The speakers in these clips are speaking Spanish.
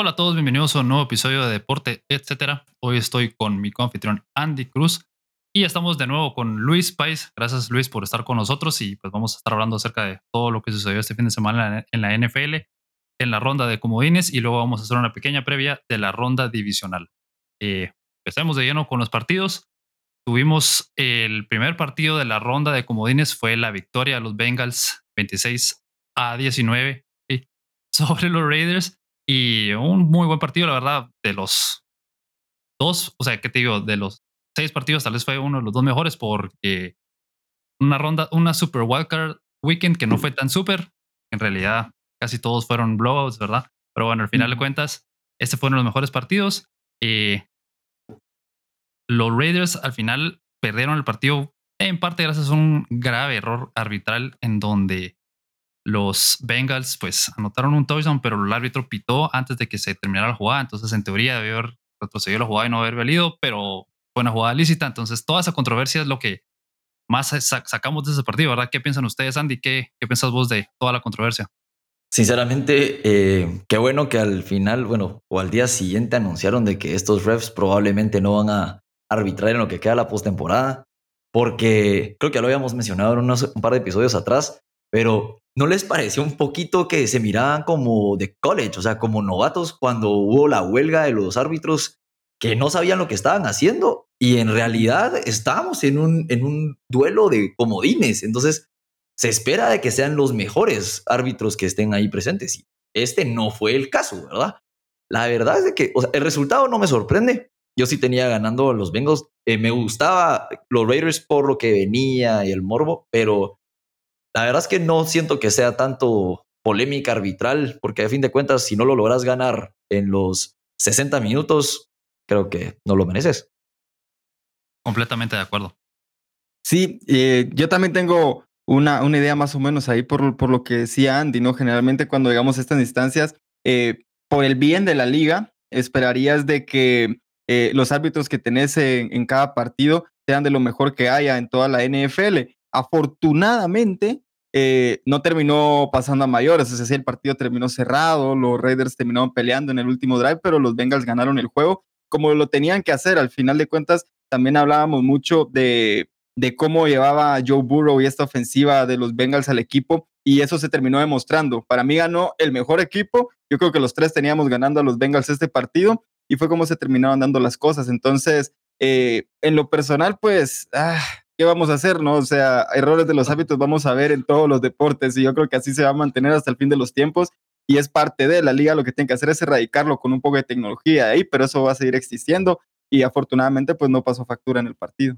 Hola a todos, bienvenidos a un nuevo episodio de Deporte, etcétera. Hoy estoy con mi confitrión Andy Cruz y estamos de nuevo con Luis Pais. Gracias Luis por estar con nosotros y pues vamos a estar hablando acerca de todo lo que sucedió este fin de semana en la NFL, en la ronda de comodines y luego vamos a hacer una pequeña previa de la ronda divisional. Eh, empecemos de lleno con los partidos. Tuvimos el primer partido de la ronda de comodines fue la victoria de los Bengals 26 a 19 sobre los Raiders y un muy buen partido, la verdad, de los dos, o sea, ¿qué te digo? De los seis partidos, tal vez fue uno de los dos mejores porque una ronda, una super wildcard weekend que no fue tan super. En realidad, casi todos fueron blowouts, ¿verdad? Pero bueno, al final de cuentas, este fueron los mejores partidos. Eh, los Raiders al final perdieron el partido en parte gracias a un grave error arbitral en donde los Bengals pues anotaron un touchdown, pero el árbitro pitó antes de que se terminara la jugada, entonces en teoría debió haber retrocedido la jugada y no haber valido, pero fue una jugada lícita, entonces toda esa controversia es lo que más sacamos de ese partido, ¿verdad? ¿Qué piensan ustedes, Andy? ¿Qué, qué piensas vos de toda la controversia? Sinceramente, eh, qué bueno que al final, bueno, o al día siguiente anunciaron de que estos refs probablemente no van a arbitrar en lo que queda la postemporada, porque creo que ya lo habíamos mencionado en unos, un par de episodios atrás, pero ¿no les pareció un poquito que se miraban como de college, o sea, como novatos cuando hubo la huelga de los árbitros que no sabían lo que estaban haciendo y en realidad estábamos en un, en un duelo de comodines, entonces se espera de que sean los mejores árbitros que estén ahí presentes y este no fue el caso, ¿verdad? La verdad es que el resultado no me sorprende. Yo sí tenía ganando a los Bengals. Eh, me gustaba los Raiders por lo que venía y el morbo, pero la verdad es que no siento que sea tanto polémica arbitral, porque a fin de cuentas, si no lo logras ganar en los 60 minutos, creo que no lo mereces. Completamente de acuerdo. Sí, eh, yo también tengo una, una idea más o menos ahí por, por lo que decía Andy, ¿no? Generalmente cuando llegamos a estas instancias, eh, por el bien de la liga, esperarías de que eh, los árbitros que tenés en, en, cada partido sean de lo mejor que haya en toda la NFL. Afortunadamente, eh, no terminó pasando a mayores, es decir, el partido terminó cerrado, los Raiders terminaron peleando en el último drive, pero los Bengals ganaron el juego como lo tenían que hacer. Al final de cuentas, también hablábamos mucho de, de cómo llevaba Joe Burrow y esta ofensiva de los Bengals al equipo y eso se terminó demostrando. Para mí ganó el mejor equipo. Yo creo que los tres teníamos ganando a los Bengals este partido y fue como se terminaron dando las cosas. Entonces, eh, en lo personal, pues, ah, ¿qué vamos a hacer? No? O sea, errores de los hábitos vamos a ver en todos los deportes y yo creo que así se va a mantener hasta el fin de los tiempos y es parte de la liga, lo que tiene que hacer es erradicarlo con un poco de tecnología ahí, pero eso va a seguir existiendo y afortunadamente pues no pasó factura en el partido.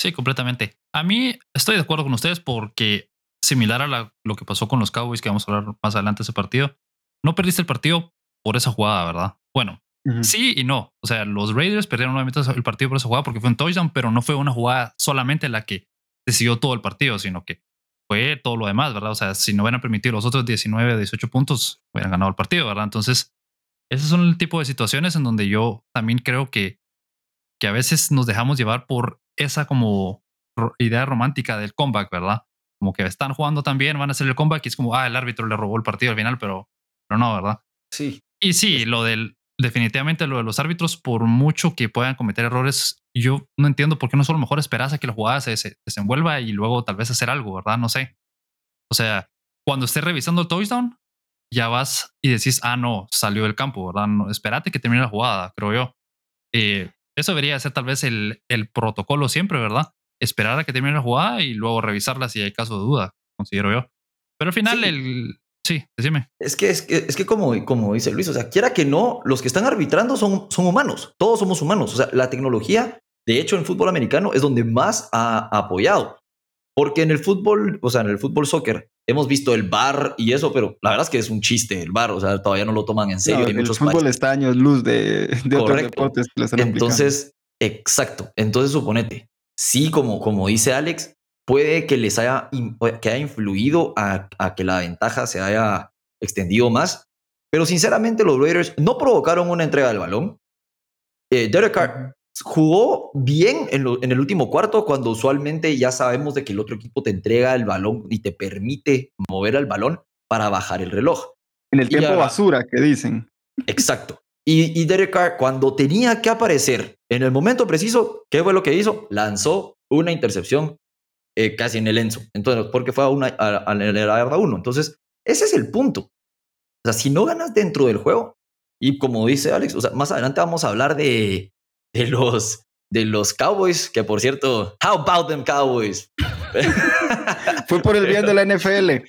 Sí, completamente. A mí estoy de acuerdo con ustedes porque similar a lo que pasó con los Cowboys, que vamos a hablar más adelante de ese partido, no perdiste el partido por esa jugada, ¿verdad? Bueno, Sí y no. O sea, los Raiders perdieron nuevamente el partido por esa jugada porque fue un touchdown, pero no fue una jugada solamente la que decidió todo el partido, sino que fue todo lo demás, ¿verdad? O sea, si no hubieran permitido los otros 19, 18 puntos, hubieran ganado el partido, ¿verdad? Entonces, esos son el tipo de situaciones en donde yo también creo que, que a veces nos dejamos llevar por esa como idea romántica del comeback, ¿verdad? Como que están jugando también, van a hacer el comeback y es como, ah, el árbitro le robó el partido al final, pero, pero no, ¿verdad? Sí. Y sí, lo del, definitivamente lo de los árbitros, por mucho que puedan cometer errores, yo no entiendo por qué no solo mejor esperas a que la jugada se, desenvuelva y luego tal vez hacer algo, ¿verdad? No sé. O sea, cuando estés revisando el touchdown, ya vas y decís, ah, no, salió del campo, ¿verdad? No, espérate que termine la jugada, creo yo. Eh, eso debería ser tal vez el, el protocolo siempre, ¿verdad? Esperar a que termine la jugada y luego revisarla si hay caso de duda, considero yo. Pero al final, el, Sí, decime. Es que, es que, es que como, como dice Luis, o sea, quiera que no, los que están arbitrando son, son humanos, todos somos humanos. O sea, la tecnología, de hecho, en fútbol americano es donde más ha apoyado. Porque en el fútbol, o sea, en el fútbol soccer, hemos visto el bar y eso, pero la verdad es que es un chiste el bar, o sea, todavía no lo toman en serio. el fútbol está años luz de, de otros deportes que están Entonces, exacto. Entonces, suponete, sí, como, como dice Alex, puede que les haya, que haya influido a, que la ventaja se haya extendido más. Pero sinceramente los Raiders no provocaron una entrega del balón. Eh, Derek Carr jugó bien en, el último cuarto cuando usualmente ya sabemos de que el otro equipo te entrega el balón y te permite mover el balón para bajar el reloj. En el tiempo basura que dicen. Exacto. Y, y Derek Carr, cuando tenía que aparecer en el momento preciso, ¿qué fue lo que hizo? Lanzó una intercepción eh, casi en el Enzo. Entonces, porque fue a una, a, a la yarda uno. Entonces, ese es el punto. O sea, si no ganas dentro del juego, y como dice Alex, o sea, más adelante vamos a hablar de, de los de los Cowboys, que por cierto, how about them Cowboys? Fue por el bien de la NFL.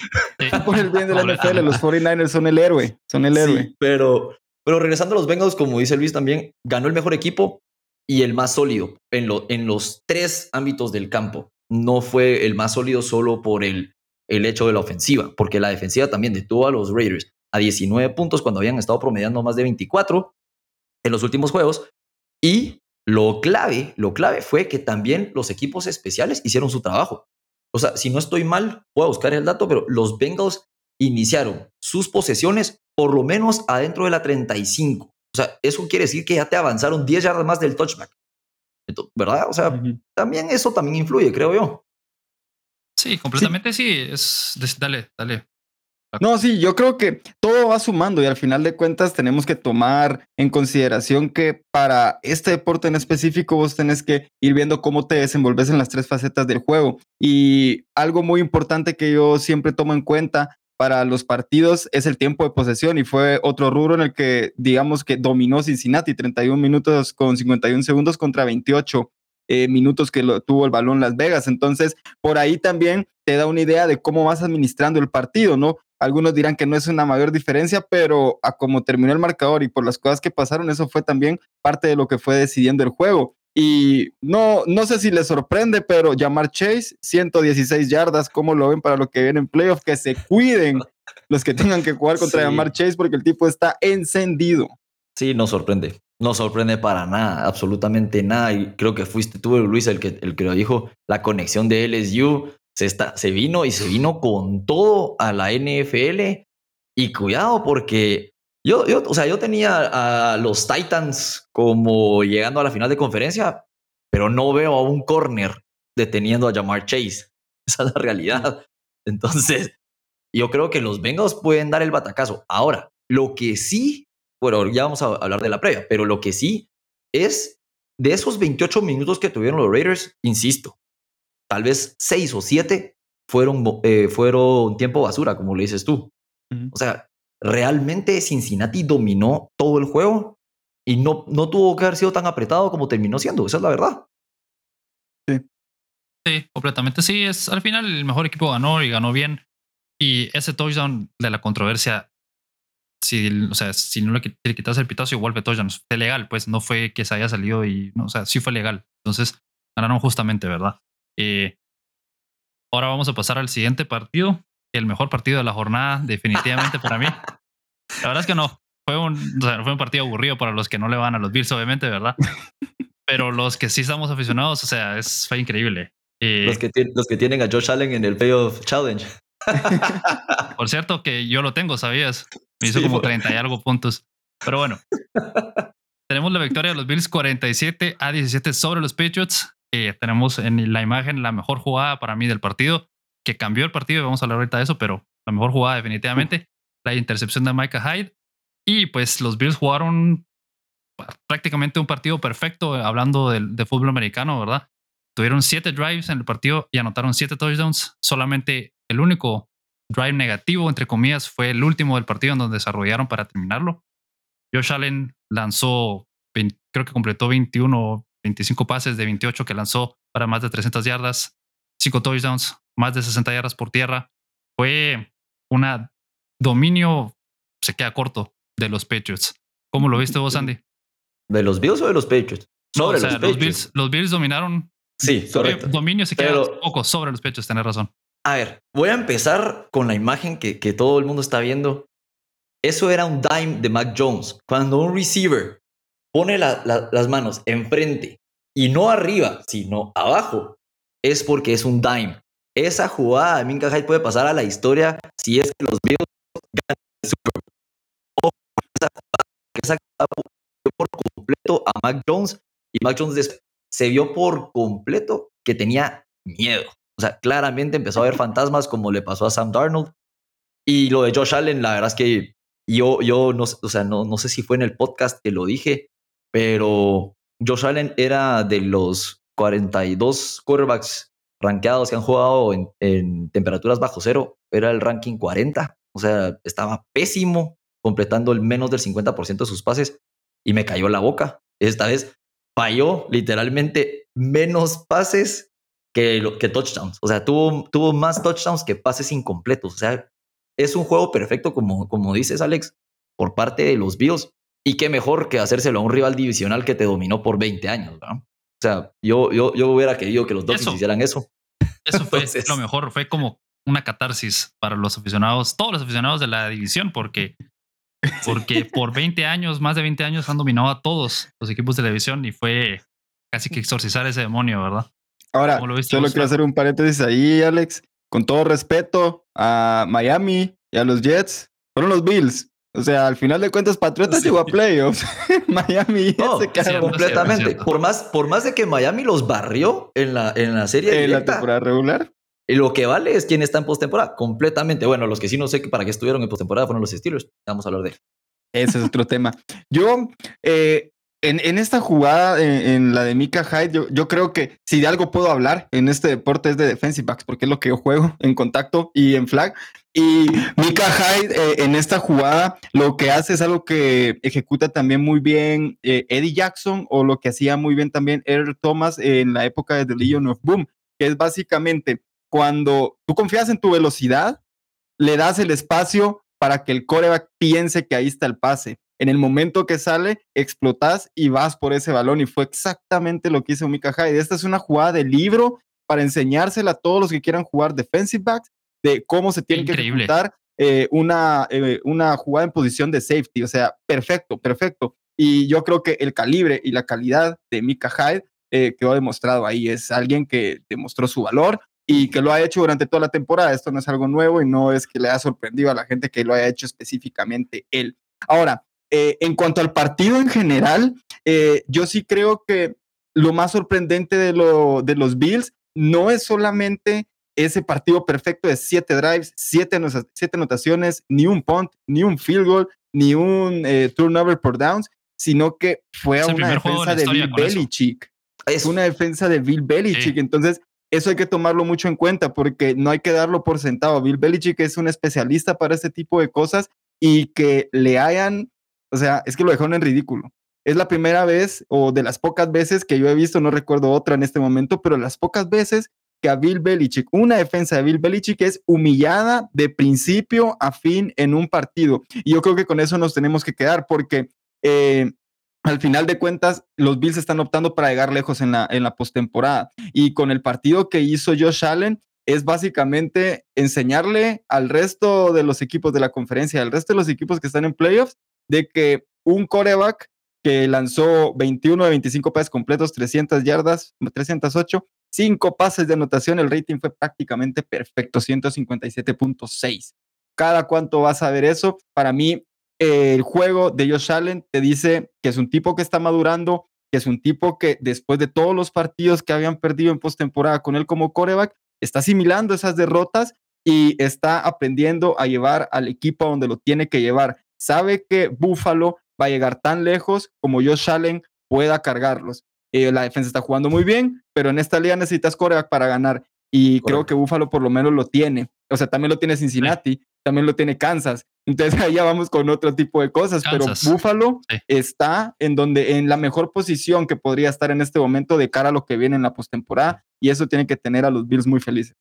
Fue por el bien de la NFL. Los 49ers son el héroe. Son el héroe. Sí, pero, pero regresando a los Bengals, como dice Luis también, ganó el mejor equipo y el más sólido en, lo, en los tres ámbitos del campo. No fue el más sólido solo por el, el hecho de la ofensiva, porque la defensiva también detuvo a los Raiders a 19 puntos cuando habían estado promediando más de 24 en los últimos juegos. Y lo clave, lo clave fue que también los equipos especiales hicieron su trabajo. O sea, si no estoy mal, voy a buscar el dato, pero los Bengals iniciaron sus posesiones por lo menos adentro de la 35. O sea, eso quiere decir que ya te avanzaron 10 yardas más del touchback. ¿Verdad? O sea, uh -huh. también eso también influye, creo yo. Sí, completamente sí. sí. Es, dale, dale. No, sí, yo creo que todo va sumando y al final de cuentas tenemos que tomar en consideración que para este deporte en específico vos tenés que ir viendo cómo te desenvolves en las tres facetas del juego. Y algo muy importante que yo siempre tomo en cuenta para los partidos es el tiempo de posesión y fue otro rubro en el que digamos que dominó Cincinnati, 31 minutos con 51 segundos contra 28 eh, minutos que lo, tuvo el balón Las Vegas. Entonces, por ahí también te da una idea de cómo vas administrando el partido, ¿no? Algunos dirán que no es una mayor diferencia, pero a cómo terminó el marcador y por las cosas que pasaron, eso fue también parte de lo que fue decidiendo el juego. Y no, no sé si les sorprende, pero llamar Chase, 116 yardas, ¿cómo lo ven para lo que viene en playoff? Que se cuiden los que tengan que jugar contra sí. llamar Chase porque el tipo está encendido. Sí, no sorprende. No sorprende para nada, absolutamente nada. Y creo que fuiste tú, Luis, el que, el que lo dijo. La conexión de LSU se, está, se vino y se vino con todo a la NFL. Y cuidado, porque yo, yo, o sea, yo tenía a los Titans como llegando a la final de conferencia, pero no veo a un corner deteniendo a Jamar Chase. Esa es la realidad. Entonces, yo creo que los Bengals pueden dar el batacazo. Ahora, lo que sí, bueno, ya vamos a hablar de la previa, pero lo que sí es de esos 28 minutos que tuvieron los Raiders, insisto, tal vez 6 o 7 fueron, eh, fueron tiempo basura, como le dices tú. Uh -huh. O sea, realmente Cincinnati dominó todo el juego y no, no tuvo que haber sido tan apretado como terminó siendo. Esa es la verdad. Sí. Sí, completamente. Sí, es al final el mejor equipo ganó y ganó bien. Y ese touchdown de la controversia, si, o sea, si no le, le quitas el pitazo, igual fue touchdown. Fue legal, pues no fue que se haya salido y, no, o sea, sí fue legal. Entonces ganaron justamente, ¿verdad? Eh, ahora vamos a pasar al siguiente partido, el mejor partido de la jornada, definitivamente para mí. La verdad es que no. Fue un, o sea, fue un partido aburrido para los que no le van a los Bills, obviamente, ¿verdad? Pero los que sí estamos aficionados, o sea, es, fue increíble. Eh, los, que los que tienen a Josh Allen en el Playoff Challenge. Por cierto, que yo lo tengo, ¿sabías? Me hizo sí, como 30 y algo puntos. Pero bueno, tenemos la victoria de los Bills 47 a 17 sobre los Patriots. Eh, tenemos en la imagen la mejor jugada para mí del partido, que cambió el partido, vamos a hablar ahorita de eso, pero la mejor jugada definitivamente, la intercepción de Micah Hyde. Y pues los Bills jugaron prácticamente un partido perfecto, hablando de, de fútbol americano, ¿verdad? Tuvieron siete drives en el partido y anotaron siete touchdowns. Solamente el único drive negativo, entre comillas, fue el último del partido en donde desarrollaron para terminarlo. Josh Allen lanzó, 20, creo que completó 21 25 pases de 28 que lanzó para más de 300 yardas, 5 touchdowns, más de 60 yardas por tierra. Fue un dominio, se queda corto, de los Patriots. ¿Cómo lo viste vos, Andy? ¿De los Bills o de los Patriots? Sobre o sea, los, los, Bills, los Bills dominaron. Sí, correcto. Dominio se queda Pero, poco sobre los Patriots, tenés razón. A ver, voy a empezar con la imagen que, que todo el mundo está viendo. Eso era un dime de Mac Jones. Cuando un receiver pone la, la, las manos enfrente y no arriba, sino abajo, es porque es un dime. Esa jugada de Minka Hyde puede pasar a la historia si es que los Bills ganan Super Bowl. Esa jugada, esa jugada por completo a Mac Jones y Mac Jones se vio por completo que tenía miedo. O sea, claramente empezó a ver fantasmas como le pasó a Sam Darnold. Y lo de Josh Allen, la verdad es que yo, yo no, o sea, no, no sé si fue en el podcast que lo dije, pero Josh Allen era de los 42 quarterbacks rankeados que han jugado en, temperaturas bajo cero. Era el ranking 40. O sea, estaba pésimo, completando el menos del 50% de sus pases y me cayó la boca. Esta vez falló literalmente menos pases que, touchdowns. O sea, tuvo, tuvo más touchdowns que pases incompletos. O sea, es un juego perfecto, como, como dices, Alex, por parte de los Bills. Y qué mejor que hacérselo a un rival divisional que te dominó por 20 años, ¿verdad? O sea, yo, yo, yo hubiera querido que los Dolphins hicieran eso. Eso fue lo mejor, fue como una catarsis para los aficionados, todos los aficionados de la división, porque, porque por 20 años, más de 20 años, han dominado a todos los equipos de la división y fue casi que exorcizar ese demonio, ¿verdad? Ahora, solo quiero hacer un paréntesis ahí, Alex. Con todo respeto a Miami y a los Jets, fueron los Bills. O sea, al final de cuentas, Patriotas llegó a playoffs. Miami se quedó completamente. por, más, por más de que Miami los barrió en la, en la serie. En la temporada regular. Y lo que vale es quién está en postemporada. Completamente. Bueno, los que sí no sé para qué estuvieron en postemporada fueron los Steelers. Vamos a hablar de él. Ese es otro tema. Yo, eh, en, esta jugada, en, la de Mika Hyde, yo, yo, creo que si de algo puedo hablar en este deporte es de defensive backs, porque es lo que yo juego en contacto y en flag. Y Mika Hyde eh, en esta jugada lo que hace es algo que ejecuta también muy bien eh, Eddie Jackson o lo que hacía muy bien también Earl Thomas en la época de The Legion of Boom, que es básicamente cuando tú confías en tu velocidad, le das el espacio para que el coreback piense que ahí está el pase en el momento que sale, explotas y vas por ese balón. Y fue exactamente lo que hizo Mika Hyde. Esta es una jugada de libro para enseñársela a todos los que quieran jugar defensive backs de cómo se tiene que ejecutar eh, una, eh, una jugada en posición de safety. O sea, perfecto, perfecto. Y yo creo que el calibre y la calidad de Mika Hyde eh, quedó demostrado ahí. Es alguien que demostró su valor y que lo ha hecho durante toda la temporada. Esto no es algo nuevo y no es que le haya sorprendido a la gente que lo haya hecho específicamente él. Ahora, eh, en cuanto al partido en general, eh, yo sí creo que lo más sorprendente de, lo, de los Bills no es solamente ese partido perfecto de siete drives, siete, siete anotaciones, ni un punt, ni un field goal, ni un eh, turnover por downs, sino que fue una defensa de, Bill Belichick. Es una defensa de Bill Belichick. Entonces, eso hay que tomarlo mucho en cuenta porque no hay que darlo por sentado. Bill Belichick es un especialista para este tipo de cosas y que le hayan o sea, es que lo dejaron en ridículo. Es la primera vez o de las pocas veces que yo he visto, no recuerdo otra en este momento, pero las pocas veces que a Bill Belichick, una defensa de Bill Belichick es humillada de principio a fin en un partido. Y yo creo que con eso nos tenemos que quedar porque eh, al final de cuentas los Bills están optando para llegar lejos en la, en la postemporada. Y con el partido que hizo Josh Allen, es básicamente enseñarle al resto de los equipos de la conferencia, al resto de los equipos que están en playoffs, de que un coreback que lanzó 21 de 25 pases completos, 300 yardas, 308, 5 pases de anotación, el rating fue prácticamente perfecto, 157.6. ¿Cada cuánto vas a ver eso? Para mí, el juego de Josh Allen te dice que es un tipo que está madurando, que es un tipo que después de todos los partidos que habían perdido en postemporada con él como coreback, está asimilando esas derrotas y está aprendiendo a llevar al equipo a donde lo tiene que llevar sabe que Buffalo va a llegar tan lejos como Josh Allen pueda cargarlos. Eh, la defensa está jugando muy bien, pero en esta liga necesitas coreback para ganar. Y creo que Buffalo por lo menos lo tiene. O sea, también lo tiene Cincinnati, también lo tiene Kansas. Entonces ahí ya vamos con otro tipo de cosas. Pero Buffalo está en donde, en la mejor posición que podría estar en este momento de cara a lo que viene en la postemporada. Y eso tiene que tener a los Bills muy felices.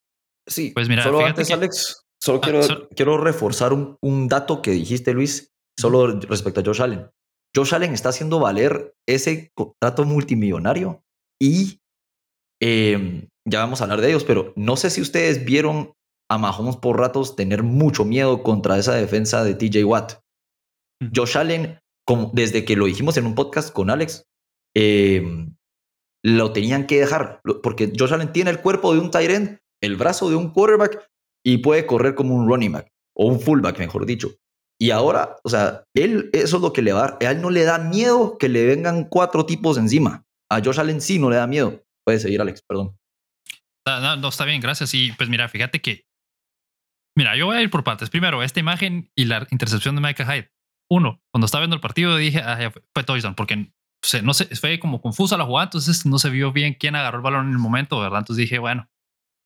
Sí, pues mira, solo antes, Alex, Solo ah, quiero, reforzar un, dato que dijiste, Luis, solo respecto a Josh Allen. Josh Allen está haciendo valer ese contrato multimillonario y em, ya vamos a hablar de ellos, pero no sé si ustedes vieron a Mahomes por ratos tener mucho miedo contra esa defensa de TJ Watt. Josh Allen, como, desde que lo dijimos en un podcast con Alex, em, lo tenían que dejar, porque Josh Allen tiene el cuerpo de un Tyrant, el brazo de un quarterback y puede correr como un running back o un fullback, mejor dicho. Y ahora, o sea, él, eso es lo que le va a él no le da miedo que le vengan cuatro tipos encima. A Josh Allen sí no le da miedo. Puede seguir, Alex, perdón. No, está bien, gracias. Y pues mira, fíjate que, mira, yo voy a ir por partes. Primero, esta imagen y la intercepción de Micah Hyde. uno, cuando estaba viendo el partido dije, ah, fue, touchdown, porque no sé, fue como confusa la jugada, entonces no se vio bien quién agarró el balón en el momento, ¿verdad? Entonces dije, bueno,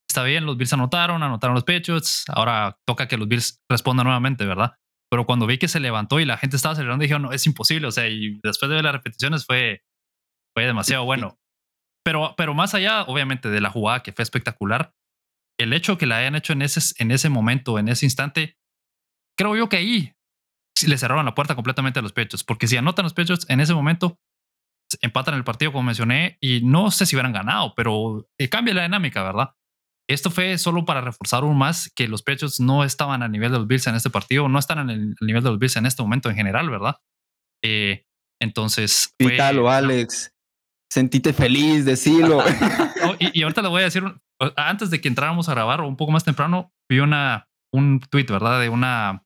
está bien, los Bills anotaron, anotaron los Patriots, ahora toca que los Bills respondan nuevamente, ¿verdad? Pero cuando vi que se levantó y la gente estaba celebrando, dije, no, es imposible, o sea, y después de ver las repeticiones fue, fue demasiado bueno. Pero, pero más allá, obviamente, de la jugada que fue espectacular, el hecho que la hayan hecho en ese, en ese momento, en ese instante, creo yo que ahí le cerraron la puerta completamente a los pechos, porque si anotan los pechos en ese momento, empatan el partido, como mencioné, y no sé si hubieran ganado, pero eh, cambia la dinámica, ¿verdad? Esto fue solo para reforzar aún más que los pechos no estaban a nivel de los Bills en este partido, no están el, nivel de los Bills en este momento en general, ¿verdad? Eh, entonces. Fue, Alex. Sentite feliz, decirlo. y, y, ahorita le voy a decir, antes de que entráramos a grabar o un poco más temprano, vi una, un tweet, ¿verdad? De una,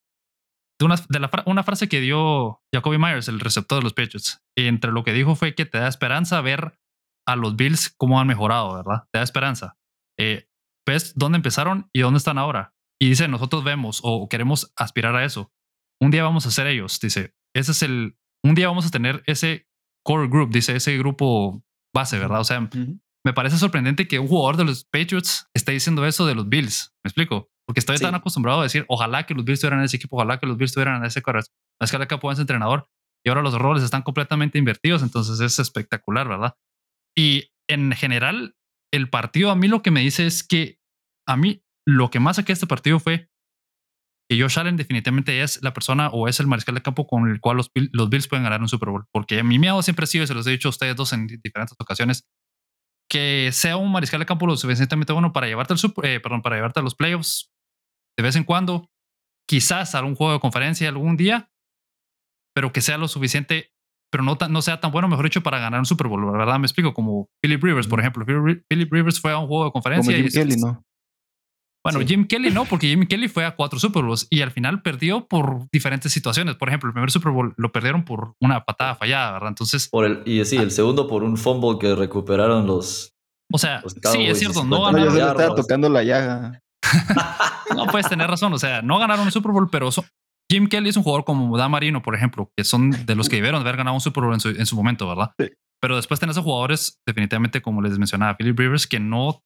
de una, de la, una frase que dio Jacoby Myers, el receptor de los Patriots. Y entre lo que dijo fue que te da esperanza ver a los Bills cómo han mejorado, ¿verdad? Te da esperanza. Eh, ves dónde empezaron y dónde están ahora. Y dice, nosotros vemos o queremos aspirar a eso. Un día vamos a ser ellos, dice. Ese es el, un día vamos a tener ese core group, dice, ese grupo base, ¿verdad? O sea, me parece sorprendente que un jugador de los Patriots esté diciendo eso de los Bills. ¿Me explico? Porque estoy tan acostumbrado a decir, ojalá que los Bills estuvieran en ese equipo, ojalá que los Bills estuvieran en ese corredor. Es que acá ese entrenador. Y ahora los roles están completamente invertidos, entonces es espectacular, ¿verdad? Y en general, el partido a mí lo que me dice es que a mí lo que más saqué este partido fue que Josh Allen definitivamente es la persona o es el mariscal de campo con el cual los, los Bills pueden ganar un Super Bowl. Porque mi miedo siempre ha sido, y se los he dicho a ustedes dos en diferentes ocasiones, que sea un mariscal de campo lo suficientemente bueno para llevarte al super, eh, perdón, para llevarte a los playoffs de vez en cuando, quizás a un juego de conferencia algún día, pero que sea lo suficiente, pero no, no sea tan bueno, mejor dicho, para ganar un Super Bowl, ¿verdad? Me explico, como Philip Rivers, por ejemplo. Philip Rivers fue a un juego de conferencia. Como Jim Kelly, ¿no? Bueno, Jim Kelly no, porque Jim Kelly fue a cuatro Super Bowls y al final perdió por diferentes situaciones. Por ejemplo, el primer Super Bowl lo perdieron por una patada fallada, ¿verdad? Entonces. Por el, y sí, el segundo por un fumble que recuperaron los. O sea, sí, es cierto, no ganaron. Yo estaba tocando la llaga. no puedes tener razón. O sea, no ganaron el Super Bowl, pero Jim Kelly es un jugador como Dan Marino, por ejemplo, que son de los que debieron haber ganado un Super Bowl en su, en su momento, ¿verdad? Sí. Pero después tenés a jugadores, definitivamente, como les mencionaba, Philip Rivers, que no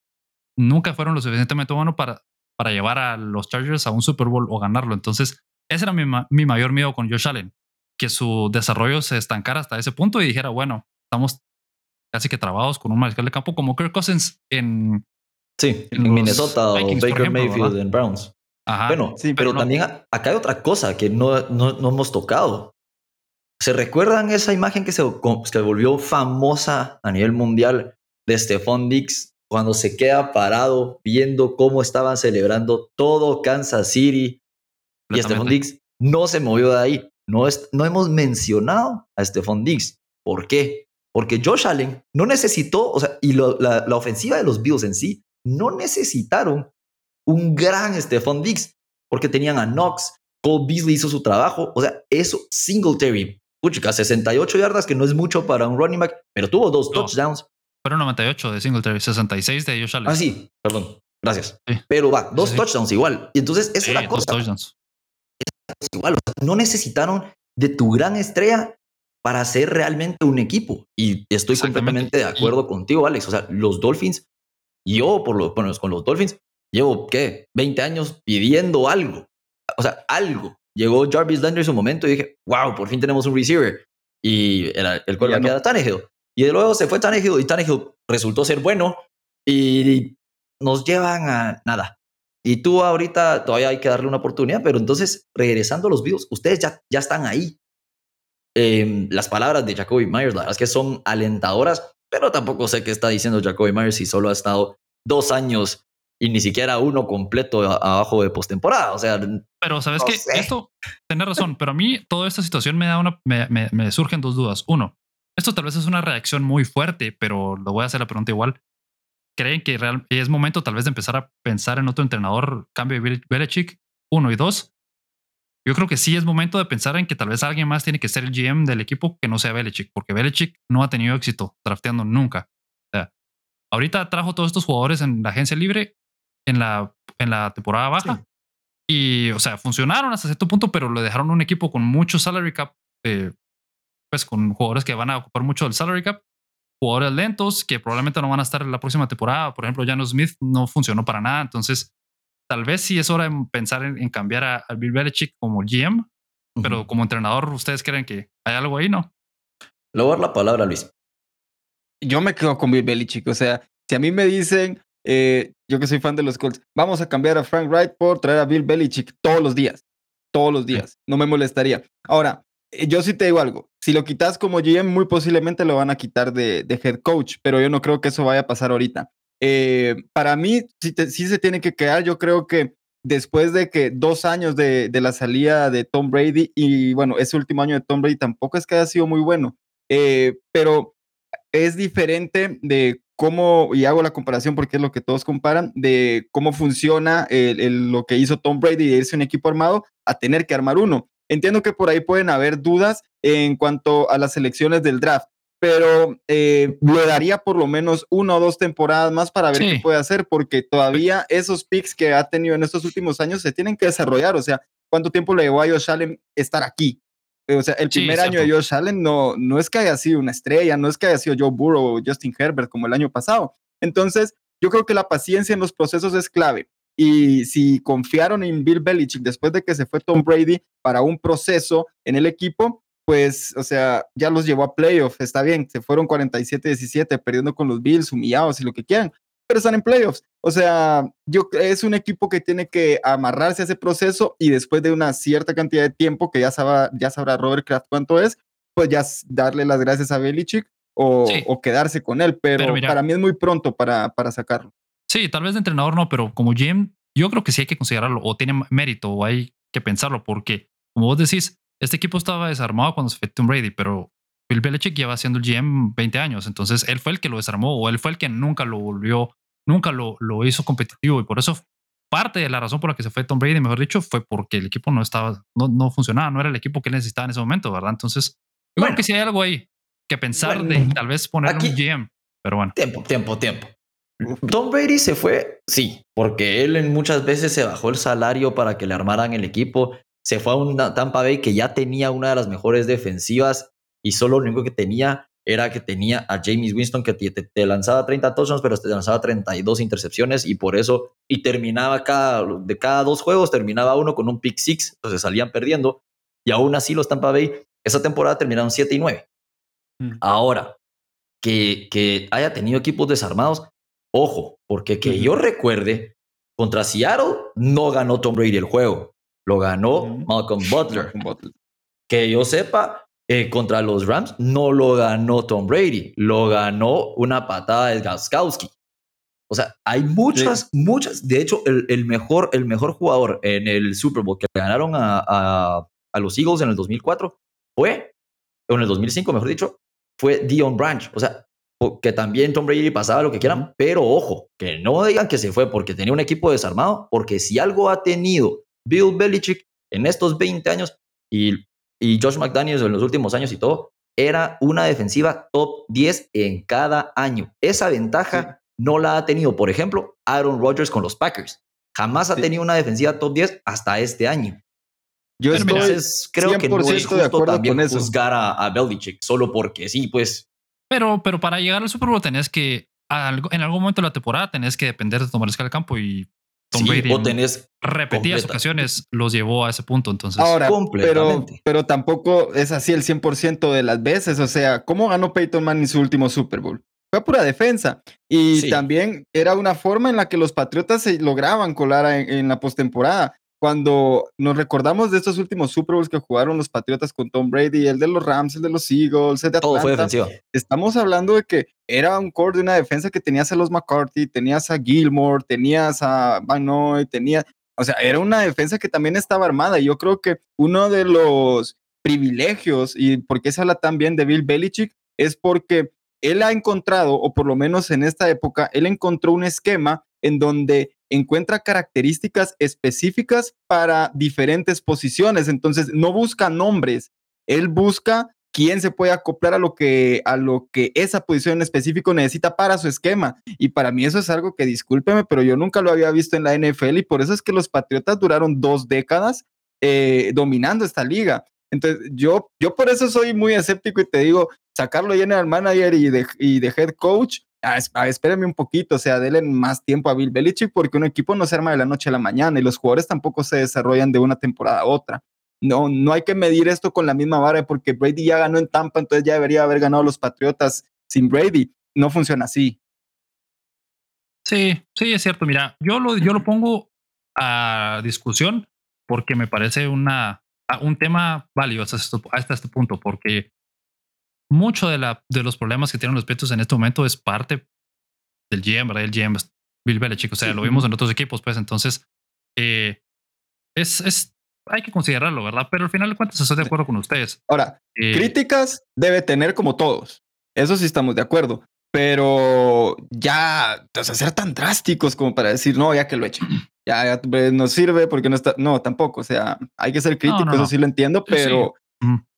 nunca fueron lo suficientemente buenos para para llevar a los Chargers a un Super Bowl o ganarlo. Entonces, ese era mi, mi mayor miedo con Josh Allen, que su desarrollo se estancara hasta ese punto y dijera, bueno, estamos casi que trabados con un mariscal de campo como Kirk Cousins en... Sí, en, Minnesota o Baker Mayfield en Browns. Ajá, bueno, sí, pero, también acá hay otra cosa que no, no, no, hemos tocado. ¿Se recuerdan esa imagen que se, que volvió famosa a nivel mundial de Stephon Diggs cuando se queda parado viendo cómo estaban celebrando todo Kansas City y Stephon Diggs no se movió de ahí. No, es, no hemos mencionado a Stephon Diggs. ¿Por qué? Porque Josh Allen no necesitó, o sea, y la, la, ofensiva de los Bills en sí, no necesitaron un gran Stephon Diggs, porque tenían a Knox, Cole Beasley hizo su trabajo, o sea, eso, Singletary, puchica, 68 yardas, que no es mucho para un running back, pero tuvo dos touchdowns, fueron 98 de Singletary, 66 de Josh Allen. Ah, sí, perdón. Gracias. Pero va, dos touchdowns igual. Y entonces es una cosa. Dos touchdowns. Es igual. no necesitaron de tu gran estrella para ser realmente un equipo. Y estoy completamente de acuerdo contigo, Alex. O sea, los Dolphins, yo por lo bueno, con los Dolphins, llevo, ¿qué? 20 años pidiendo algo. O sea, algo. Llegó Jarvis Landry en su momento y dije, wow, por fin tenemos un receiver. Y el, el cual era Tannehill. Y de luego se fue Tannehill y Tannehill resultó ser bueno y nos llevan a nada. Y tú ahorita todavía hay que darle una oportunidad, pero entonces regresando a los videos, ustedes ya, ya están ahí. Em, las palabras de Jacoby Myers, la verdad es que son alentadoras, pero tampoco sé qué está diciendo Jacoby Myers si solo ha estado dos años y ni siquiera uno completo abajo de postemporada. O sea, pero sabes que esto, tenés razón, pero a mí toda esta situación me da una, me, me, me surgen dos dudas. Uno, esto tal vez es una reacción muy fuerte, pero lo voy a hacer la pregunta igual. ¿Creen que es momento tal vez de empezar a pensar en otro entrenador, cambio de Belichick? Uno y dos. Yo creo que sí es momento de pensar en que tal vez alguien más tiene que ser el GM del equipo que no sea Belichick, porque Belichick no ha tenido éxito drafteando nunca. O sea, ahorita trajo todos estos jugadores en la agencia libre en la, en la temporada baja Y, o sea, funcionaron hasta cierto punto, pero le dejaron un equipo con mucho salary cap, eh, pues con jugadores que van a ocupar mucho del salary cap, jugadores lentos que probablemente no van a estar en la próxima temporada. Por ejemplo, Jano Smith no funcionó para nada. Entonces, tal vez sí es hora de pensar en, cambiar a, Bill Belichick como GM, pero como entrenador, ¿ustedes creen que hay algo ahí, no? Le voy a dar la palabra, Luis. Yo me quedo con Bill Belichick. O sea, si a mí me dicen, eh, yo que soy fan de los Colts, vamos a cambiar a Frank Wright por traer a Bill Belichick todos los días. Todos los días. No me molestaría. Ahora, eh, yo sí te digo algo. Si lo quitas como GM, muy posiblemente lo van a quitar de, head coach, pero yo no creo que eso vaya a pasar ahorita. Eh, para mí, sí, se tiene que quedar. Yo creo que después de que dos años de, la salida de Tom Brady y bueno, ese último año de Tom Brady tampoco es que haya sido muy bueno, eh, pero es diferente de cómo, y hago la comparación porque es lo que todos comparan, de cómo funciona lo que hizo Tom Brady de irse un equipo armado a tener que armar uno. Entiendo que por ahí pueden haber dudas en cuanto a las elecciones del draft, pero eh, le daría por lo menos una o dos temporadas más para ver qué puede hacer, porque todavía esos picks que ha tenido en estos últimos años se tienen que desarrollar. O sea, ¿cuánto tiempo le llevó a Josh Allen estar aquí? O sea, el primer año de Josh Allen no, no es que haya sido una estrella, no es que haya sido Joe Burrow o Justin Herbert como el año pasado. Entonces, yo creo que la paciencia en los procesos es clave. Y si confiaron en Bill Belichick después de que se fue Tom Brady para un proceso en el equipo, pues, o sea, ya los llevó a playoffs, está bien, se fueron 47-17, perdiendo con los Bills, humillados y lo que quieran, pero están en playoffs. O sea, yo es un equipo que tiene que amarrarse a ese proceso y después de una cierta cantidad de tiempo, que ya, sabrá, ya sabrá Robert Kraft cuánto es, pues ya darle las gracias a Belichick o, o quedarse con él, pero, para mí es muy pronto para, para sacarlo. Sí, tal vez de entrenador no, pero como GM, yo creo que sí hay que considerarlo o tiene mérito o hay que pensarlo porque, como vos decís, este equipo estaba desarmado cuando se fue Tom Brady, pero Bill Belichick lleva siendo el GM 20 años, entonces él fue el que lo desarmó o él fue el que nunca lo volvió, nunca lo, lo hizo competitivo y por eso parte de la razón por la que se fue Tom Brady, mejor dicho, fue porque el equipo no estaba, no, no funcionaba, no era el equipo que él necesitaba en ese momento, ¿verdad? Entonces, yo creo que sí hay algo ahí que pensar de tal vez poner un GM, pero bueno. Tiempo, tiempo, tiempo. Tom Brady se fue, sí, porque él en muchas veces se bajó el salario para que le armaran el equipo se fue a un Tampa Bay que ya tenía una de las mejores defensivas y solo lo único que tenía era que tenía a James Winston que te, lanzaba 30 touchdowns, pero te lanzaba 32 intercepciones y por eso, y terminaba cada, de cada dos juegos, terminaba uno con un pick six, entonces salían perdiendo y aún así los Tampa Bay esa temporada terminaron 7 y 9. Mm. Ahora, que, que haya tenido equipos desarmados, ojo, porque que yo recuerde, contra Seattle no ganó Tom Brady el juego. Lo ganó Malcolm Butler. Que yo sepa, eh, contra los Rams no lo ganó Tom Brady, lo ganó una patada de Gaskowski. O sea, hay muchas, muchas. De hecho, el, mejor, el mejor jugador en el Super Bowl que ganaron a, a, los Eagles en el 2004 fue, o en el 2005, mejor dicho, fue Dion Branch. O sea, que también Tom Brady pasaba lo que quieran, pero ojo, que no digan que se fue porque tenía un equipo desarmado, porque si algo ha tenido Bill Belichick en estos 20 años y, y Josh McDaniels en los últimos años y todo, era una defensiva top 10 en cada año. Esa ventaja no la ha tenido, por ejemplo, Aaron Rodgers con los Packers. Jamás ha tenido una defensiva top 10 hasta este año. Yo Entonces, creo que no es justo también juzgar a, a, Belichick solo porque sí, pues. Pero, pero para llegar al Super Bowl tenés que, en algún momento de la temporada, tenés que depender de tomar escala al campo y Tom Brady o tenés repetidas ocasiones los llevó a ese punto. Entonces, ahora, pero, pero tampoco es así el 100% de las veces. O sea, ¿cómo ganó Peyton Manning su último Super Bowl? Fue pura defensa. Y también era una forma en la que los Patriotas se lograban colar en, en la postemporada cuando nos recordamos de estos últimos Super Bowls que jugaron los Patriotas con Tom Brady, el de los Rams, el de los Eagles, el de Atlanta, Todo fue defensivo. Estamos hablando de que era un core de una defensa que tenías a los McCarthy, tenías a Gilmore, tenías a Van Noy, tenía, o sea, era una defensa que también estaba armada. Yo creo que uno de los privilegios y por qué se habla tan bien de Bill Belichick es porque él ha encontrado, o por lo menos en esta época, él encontró un esquema en donde encuentra características específicas para diferentes posiciones. Entonces, no busca nombres, él busca quién se puede acoplar a lo que a lo que esa posición en específico necesita para su esquema. Y para mí eso es algo que discúlpeme, pero yo nunca lo había visto en la NFL y por eso es que los Patriotas duraron dos décadas eh, dominando esta liga. Entonces, yo, yo por eso soy muy escéptico y te digo, sacarlo general manager y de, y de head coach, espérame un poquito, o sea, denle más tiempo a Bill Belichick porque un equipo no se arma de la noche a la mañana y los jugadores tampoco se desarrollan de una temporada a otra. No, no hay que medir esto con la misma vara porque Brady ya ganó en Tampa, entonces ya debería haber ganado los Patriotas sin Brady. No funciona así. Sí, sí, es cierto. Mira, yo lo, yo lo pongo a discusión porque me parece una, un tema este, hasta este punto, porque mucho de, la, de los problemas que tienen los Patriots en este momento es parte del GM, ¿verdad? El GM Bill Belichick, o sea, lo vimos en otros equipos, pues entonces eh, es, es, hay que considerarlo, ¿verdad? Pero al final de cuentas estoy de acuerdo con ustedes. Ahora, eh, críticas debe tener como todos, eso sí estamos de acuerdo, pero ya, o sea, ser tan drásticos como para decir, no, ya que lo echen, ya, ya pues, no sirve porque no está, no, tampoco, o sea, hay que ser críticos, eso sí lo entiendo, pero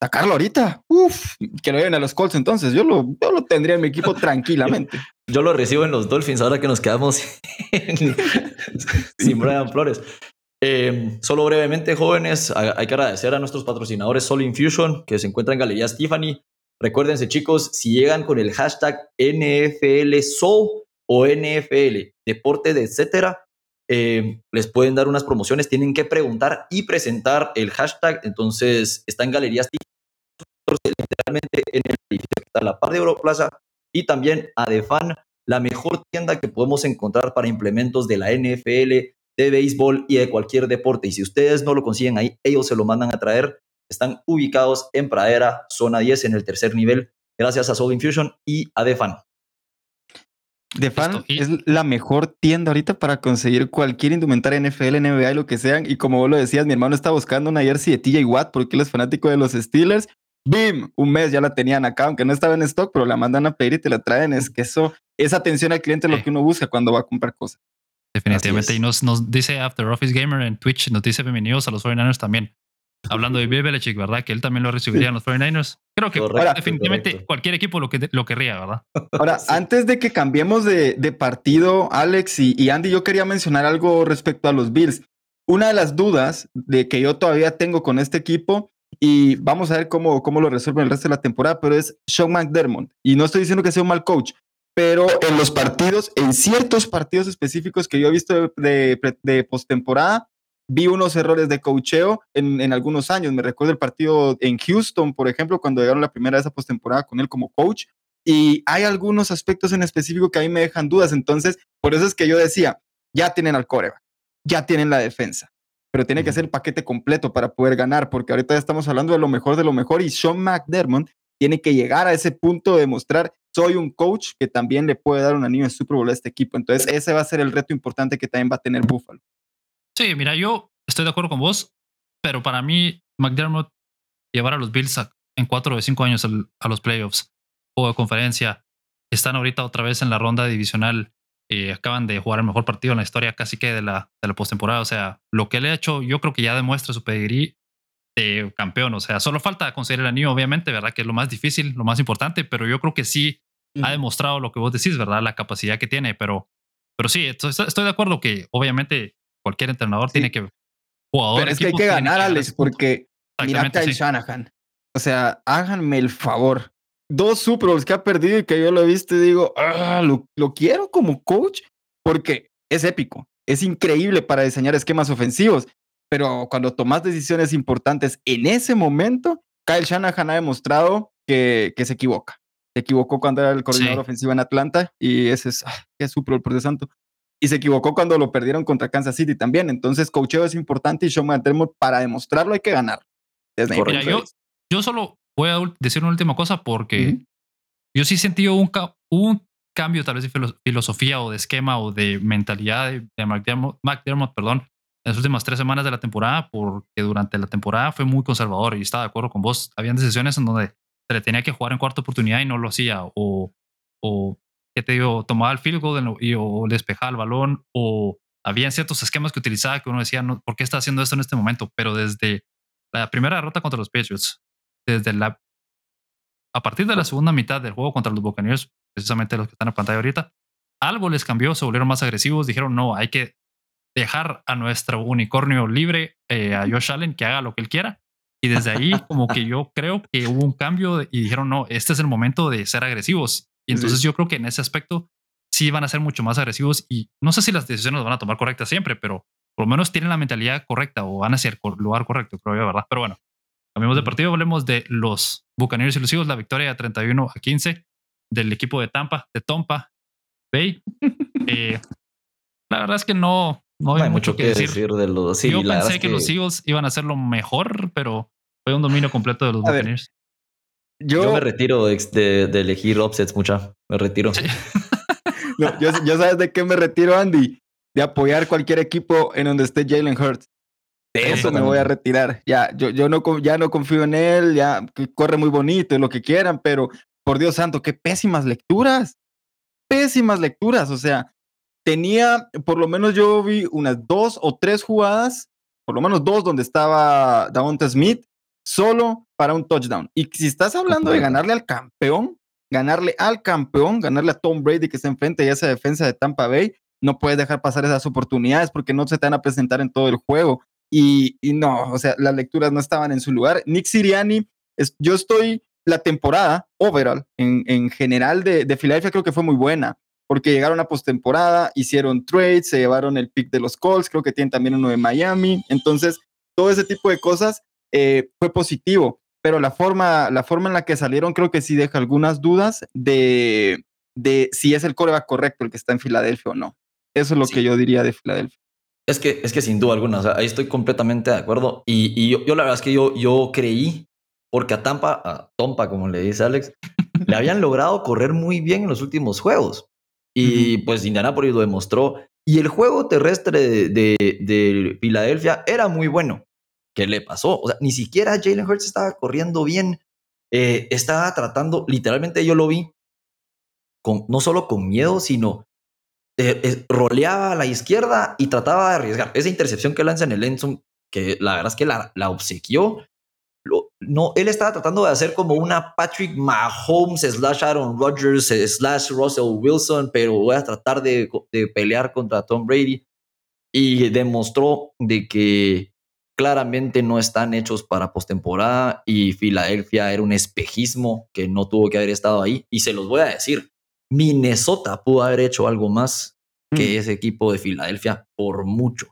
sacarlo ahorita, uff, que lo lleven a los Colts entonces, yo lo, yo lo tendría en mi equipo tranquilamente. Yo lo recibo en los Dolphins ahora que nos quedamos sin Brian Flores. Eh, solo brevemente, jóvenes, hay que agradecer a nuestros patrocinadores Soul Infusion, que se encuentra en Galería Stephanie. Recuérdense, chicos, si llegan con el hashtag NFL Soul o NFL Deporte de etcétera, eh, les pueden dar unas promociones, tienen que preguntar y presentar el hashtag. Entonces, está en Galerías literalmente en el edificio que está a la par de Europlaza y también Adefan, la mejor tienda que podemos encontrar para implementos de la NFL, de béisbol y de cualquier deporte. Y si ustedes no lo consiguen ahí, ellos se lo mandan a traer. Están ubicados en Pradera, zona 10, en el tercer nivel, gracias a Soul Infusion y Adefan. The Fan es la mejor tienda ahorita para conseguir cualquier indumentaria NFL, NBA y lo que sean. Y como vos lo decías, mi hermano está buscando una jersey de TJ Watt porque él es fanático de los Steelers. ¡Bim! Un mes ya la tenían acá, aunque no estaba en stock, pero la mandan a pedir y te la traen. Es que eso, esa atención al cliente es lo que uno busca cuando va a comprar cosas. Definitivamente. Y nos, nos dice After Office Gamer en Twitch, nos dice bienvenidos a los 49ers también. Hablando de Bill Belichick, ¿verdad? Que él también lo recibiría en los 49ers. Creo que definitivamente cualquier equipo lo, que, lo querría, ¿verdad? Ahora, antes de que cambiemos de, de partido, Alex y, y, Andy, yo quería mencionar algo respecto a los Bills. Una de las dudas de que yo todavía tengo con este equipo, y vamos a ver cómo, cómo lo resuelven el resto de la temporada, pero es Sean McDermott. Y no estoy diciendo que sea un mal coach, pero en los partidos, en ciertos partidos específicos que yo he visto de, de, de postemporada, vi unos errores de coacheo en, en, algunos años. Me recuerdo el partido en Houston, por ejemplo, cuando llegaron la primera vez a postemporada con él como coach. Y hay algunos aspectos en específico que a mí me dejan dudas. Entonces, por eso es que yo decía, ya tienen al coreback, ya tienen la defensa, pero tiene que ser el paquete completo para poder ganar, porque ahorita ya estamos hablando de lo mejor de lo mejor y Sean McDermott tiene que llegar a ese punto de demostrar, soy un coach que también le puede dar un anillo de Super Bowl a este equipo. Entonces, ese va a ser el reto importante que también va a tener Buffalo. Sí, mira, yo estoy de acuerdo con vos, pero para mí, McDermott llevar a los Bills en cuatro o cinco años a los playoffs o de conferencia, están ahorita otra vez en la ronda divisional y acaban de jugar el mejor partido en la historia casi que de la, de la postemporada. O sea, lo que le ha hecho, yo creo que ya demuestra su pedigrí de campeón. O sea, solo falta conseguir el anillo, obviamente, ¿verdad? Que es lo más difícil, lo más importante, pero yo creo que sí ha demostrado lo que vos decís, ¿verdad? La capacidad que tiene, pero, pero sí, estoy, estoy de acuerdo que obviamente cualquier entrenador sí. tiene que. Jugador, Pero es que hay que ganar, que Alex, porque mira a sí. Shanahan. O sea, háganme el favor. Dos Super Bowls que ha perdido y que yo lo he visto y digo, ah, lo, lo quiero como coach porque es épico. Es increíble para diseñar esquemas ofensivos. Pero cuando tomas decisiones importantes en ese momento, Kyle Shanahan ha demostrado que, que se equivoca. Se equivocó cuando era el coordinador sí. ofensivo en Atlanta y ese es, ah, qué Super Bowl, por Dios santo y se equivocó cuando lo perdieron contra Kansas City también. Entonces, coacheo es importante y Sean McDermott para demostrarlo hay que ganar. Mira, yo, yo, solo voy a decir una última cosa porque uh -huh. yo sí sentí un, un, cambio tal vez de filosofía o de esquema o de mentalidad de, de McDermott, McDermott, perdón, en las últimas tres semanas de la temporada porque durante la temporada fue muy conservador y estaba de acuerdo con vos. Habían decisiones en donde se le tenía que jugar en cuarta oportunidad y no lo hacía o, o que te digo, tomaba el field goal y, o despejaba el balón o había ciertos esquemas que utilizaba que uno decía, no, ¿por qué está haciendo esto en este momento? Pero desde la primera derrota contra los Patriots, desde la a partir de la segunda mitad del juego contra los Buccaneers, precisamente los que están en pantalla ahorita, algo les cambió, se volvieron más agresivos, dijeron, no, hay que dejar a nuestro unicornio libre, eh, a Josh Allen, que haga lo que él quiera. Y desde ahí, como que yo creo que hubo un cambio y dijeron, no, este es el momento de ser agresivos. Y entonces yo creo que en ese aspecto sí van a ser mucho más agresivos y no sé si las decisiones las van a tomar correctas siempre, pero por lo menos tienen la mentalidad correcta o van hacia el lugar correcto, creo yo, ¿verdad? Pero bueno, cambiamos de partido, hablemos de los Buccaneers y los Eagles, la victoria de 31 a 15 del equipo de Tampa, de Tompa Bay. Eh, la verdad es que no, no, hay, mucho, que decir. de los Yo pensé que, los Eagles iban a hacerlo mejor, pero fue un dominio completo de los Buccaneers. Yo... me retiro de, elegir offsets mucha. Me retiro. yo, sabes de qué me retiro, Andy. De apoyar cualquier equipo en donde esté Jalen Hurts. De eso me voy a retirar. Ya, yo, yo no, ya no confío en él, ya corre muy bonito y lo que quieran, pero por Dios santo, qué pésimas lecturas. Pésimas lecturas. O sea, tenía, por lo menos yo vi unas dos o tres jugadas, por lo menos dos donde estaba Davonta Smith solo para un touchdown. Y si estás hablando de ganarle al campeón, ganarle al campeón, ganarle a Tom Brady que está enfrente y esa defensa de Tampa Bay, no puedes dejar pasar esas oportunidades porque no se te van a presentar en todo el juego. Y, no, o sea, las lecturas no estaban en su lugar. Nick Siriani, es, yo estoy, la temporada overall, en, en general de, de Filadelfia creo que fue muy buena porque llegaron a postemporada, hicieron trades, se llevaron el pick de los Colts, creo que tienen también uno de Miami. Entonces, todo ese tipo de cosas eh, fue positivo, pero la forma, la forma en la que salieron creo que sí deja algunas dudas de, de si es el coreback correcto el que está en Filadelfia o no. Eso es lo que yo diría de Filadelfia. Es que, es que sin duda alguna, ahí estoy completamente de acuerdo. Y, y yo, yo, la verdad es que yo, yo creí, porque a Tampa, a Tompa, como le dice Alex, le habían logrado correr muy bien en los últimos juegos. Y pues Indianapolis lo demostró. Y el juego terrestre de, Filadelfia era muy bueno. ¿Qué le pasó? O sea, ni siquiera Jalen Hurts estaba corriendo bien. Eh, estaba tratando, literalmente yo lo vi, con, no solo con miedo, sino eh, eh, roleaba a la izquierda y trataba de arriesgar. Esa intercepción que lanza en el Enson, que la verdad es que la, la obsequió, no, él estaba tratando de hacer como una Patrick Mahomes slash Aaron Rodgers slash Russell Wilson, pero voy a tratar de, pelear contra Tom Brady. Y demostró de que claramente no están hechos para postemporada y Filadelfia era un espejismo que no tuvo que haber estado ahí. Y se los voy a decir, Minnesota pudo haber hecho algo más que mm. ese equipo de Filadelfia por mucho.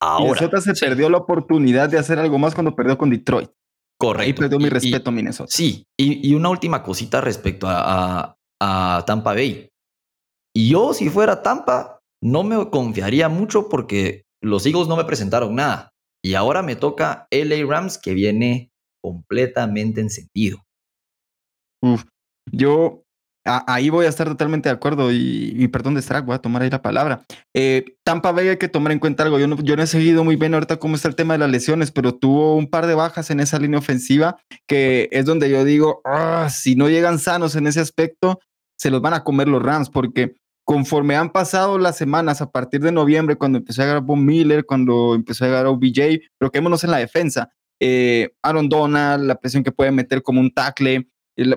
Ahora, Minnesota se perdió la oportunidad de hacer algo más cuando perdió con Detroit. Correcto. Ahí perdió mi respeto a Minnesota. Sí, y, una última cosita respecto a, Tampa Bay. Yo, si fuera Tampa, no me confiaría mucho porque los Eagles no me presentaron nada. Y ahora me toca LA Rams que viene completamente encendido. Uf, yo ahí voy a estar totalmente de acuerdo y, perdón de Strack, voy a tomar ahí la palabra. Eh, Tampa Bay hay que tomar en cuenta algo. Yo no, yo no he seguido muy bien ahorita cómo está el tema de las lesiones, pero tuvo un par de bajas en esa línea ofensiva que es donde yo digo, ah, si no llegan sanos en ese aspecto, se los van a comer los Rams porque conforme han pasado las semanas a partir de noviembre, cuando empezó a llegar Von Miller, cuando empezó a llegar OBJ, pero quedémonos en la defensa. Eh, Aaron Donald, la presión que puede meter como un tackle,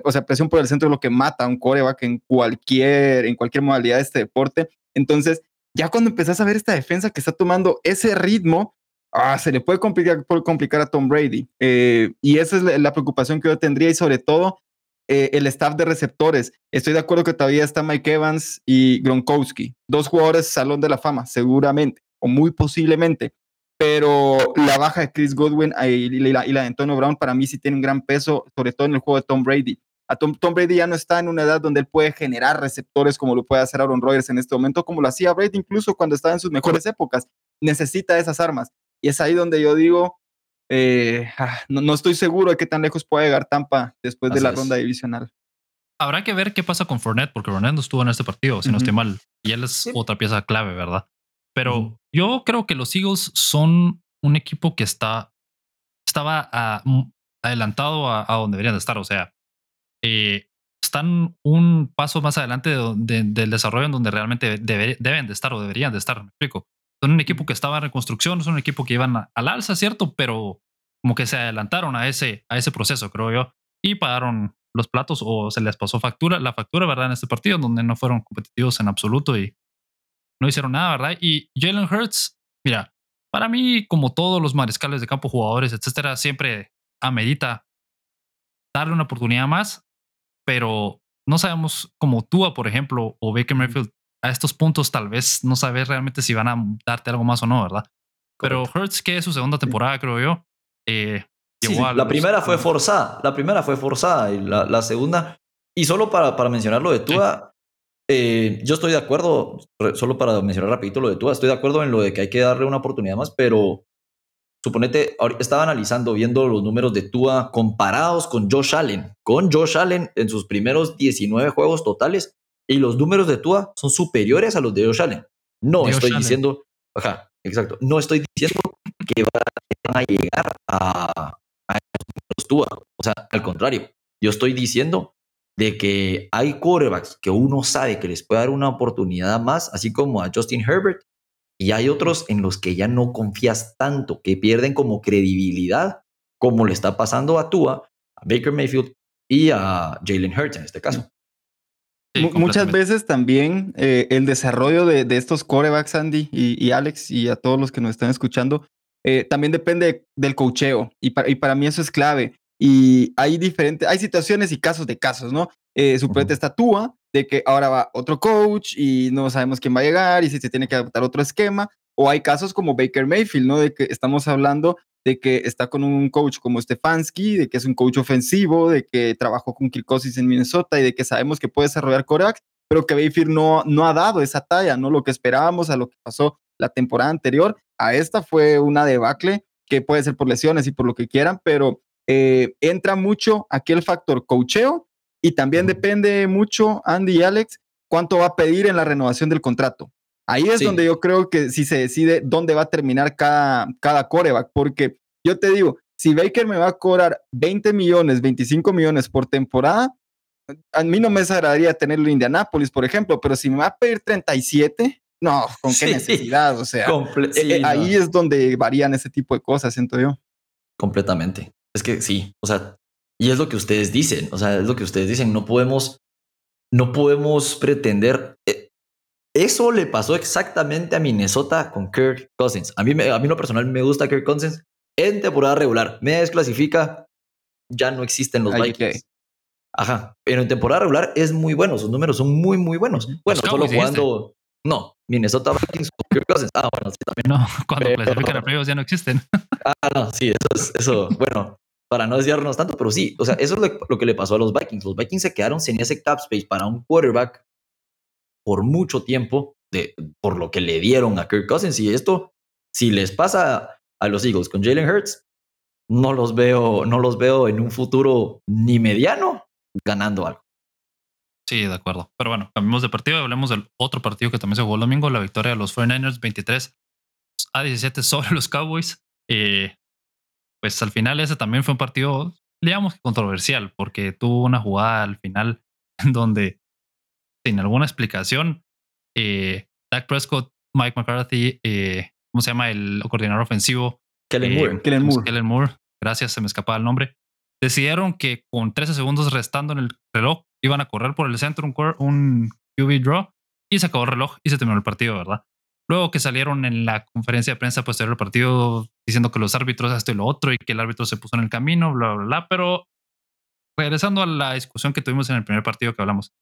o sea, presión por el centro es lo que mata a un coreback en cualquier, en cualquier modalidad de este deporte. Entonces, ya cuando empezás a ver esta defensa que está tomando ese ritmo, ah, se le puede complicar, a Tom Brady. Eh, y esa es la, preocupación que yo tendría y sobre todo eh, el staff de receptores. Estoy de acuerdo que todavía está Mike Evans y Gronkowski, dos jugadores Salón de la Fama, seguramente, o muy posiblemente pero la baja de Chris Godwin y la, de Antonio Brown para mí sí tiene un gran peso, sobre todo en el juego de Tom Brady. A Tom, Brady ya no está en una edad donde él puede generar receptores como lo puede hacer Aaron Rodgers en este momento, como lo hacía Brady incluso cuando estaba en sus mejores épocas. Necesita esas armas. Y es ahí donde yo digo, eh, ah, no, estoy seguro de qué tan lejos puede llegar Tampa después de la ronda divisional. Habrá que ver qué pasa con Fournette, porque Fournette no estuvo en este partido, si no estoy mal. Y él es otra pieza clave, ¿verdad? Pero yo creo que los Eagles son un equipo que está, estaba adelantado a, donde deberían de estar. O sea, eh, están un paso más adelante del desarrollo en donde realmente deben de estar o deberían de estar. Me explico. Son un equipo que estaba en reconstrucción, son un equipo que iban al alza, ¿cierto? Pero como que se adelantaron a ese, a ese proceso, creo yo, y pagaron los platos o se les pasó factura, la factura, ¿verdad? En este partido, donde no fueron competitivos en absoluto y no hicieron nada, ¿verdad? Y Jalen Hurts, mira, para mí, como todos los mariscales de campo, jugadores, etcétera, siempre amerita darle una oportunidad más, pero no sabemos como Tua, por ejemplo, o Baker Mayfield, a estos puntos tal vez no sabes realmente si van a darte algo más o no, ¿verdad? Pero Hurts, que es su segunda temporada, creo yo, eh, la primera fue forzada, la primera fue forzada y la, segunda, y solo para, para mencionar lo de Tua, eh, yo estoy de acuerdo, solo para mencionar rapidito lo de Tua, estoy de acuerdo en lo de que hay que darle una oportunidad más, pero suponete, estaba analizando, viendo los números de Tua comparados con Josh Allen, con Josh Allen en sus primeros 19 juegos totales, y los números de Tua son superiores a los de Josh Allen. No estoy diciendo, ajá, exacto, no estoy diciendo que van a llegar a, los Tua. O sea, al contrario, yo estoy diciendo de que hay quarterbacks que uno sabe que les puede dar una oportunidad más, así como a Justin Herbert, y hay otros en los que ya no confías tanto, que pierden como credibilidad, como le está pasando a Tua, a Baker Mayfield y a Jalen Hurts en este caso. Muchas veces también eh, el desarrollo de, estos quarterbacks, Andy y, Alex, y a todos los que nos están escuchando, eh, también depende del cocheo y para, y para mí eso es clave. Y hay diferentes, hay situaciones y casos de casos, ¿no? Eh, su uh de que ahora va otro coach y no sabemos quién va a llegar y si se tiene que adaptar otro esquema. O hay casos como Baker Mayfield, ¿no? De que estamos hablando de que está con un coach como Stefanski, de que es un coach ofensivo, de que trabajó con Kirk en Minnesota y de que sabemos que puede desarrollar corebacks, pero que Mayfield no, no ha dado esa talla, ¿no? Lo que esperábamos a lo que pasó la temporada anterior a esta fue una debacle que puede ser por lesiones y por lo que quieran, pero eh, entra mucho aquí el factor cocheo y también depende mucho, Andy y Alex, cuánto va a pedir en la renovación del contrato. Ahí es donde yo creo que si se decide dónde va a terminar cada, cada coreback, porque yo te digo, si Baker me va a cobrar 20 millones, 25 millones por temporada, a mí no me desagradaría tenerlo en Indianapolis, por ejemplo, pero si me va a pedir 37, no, ¿con qué necesidad? O sea, eh, eh, ahí es donde varían ese tipo de cosas, siento yo. Completamente. Es que sí, o sea, y es lo que ustedes dicen, o sea, es lo que ustedes dicen, no podemos, no podemos pretender. Eh, eso le pasó exactamente a Minnesota con Kirk Cousins. A mí, a mí lo personal me gusta Kirk Cousins en temporada regular. Me desclasifica, ya no existen los Vikings. Ajá, pero en temporada regular es muy bueno, sus números son muy, muy buenos. Bueno, solo jugando, no, Minnesota Vikings Ah, bueno, sí, también. No, cuando pero, clasifican a playoffs ya no existen. Ah, no, sí, eso es, eso, bueno, para no desviarnos tanto, pero sí, o sea, eso es lo, que le pasó a los Vikings. Los Vikings se quedaron sin ese cap space para un quarterback por mucho tiempo, de, por lo que le dieron a Kirk Cousins. Y esto, si les pasa a los Eagles con Jalen Hurts, no los veo, no los veo en un futuro ni mediano ganando algo. Sí, de acuerdo. Pero bueno, cambiamos de partido y hablemos del otro partido que también se jugó el domingo, la victoria de los 49ers 23 a 17 sobre los Cowboys. Eh, pues al final ese también fue un partido, digamos, controversial, porque tuvo una jugada al final donde, sin alguna explicación, eh, Dak Prescott, Mike McCarthy, eh, ¿cómo se llama el coordinador ofensivo? Kellen Moore. Kellen Moore. Kellen Moore. Gracias, se me escapaba el nombre. Decidieron que con 13 segundos restando en el reloj iban a correr por el centro un, un QB draw y se acabó el reloj y se terminó el partido, ¿verdad? Luego que salieron en la conferencia de prensa posterior al partido diciendo que los árbitros esto y lo otro y que el árbitro se puso en el camino, bla, bla, bla. Pero regresando a la discusión que tuvimos en el primer partido que hablamos,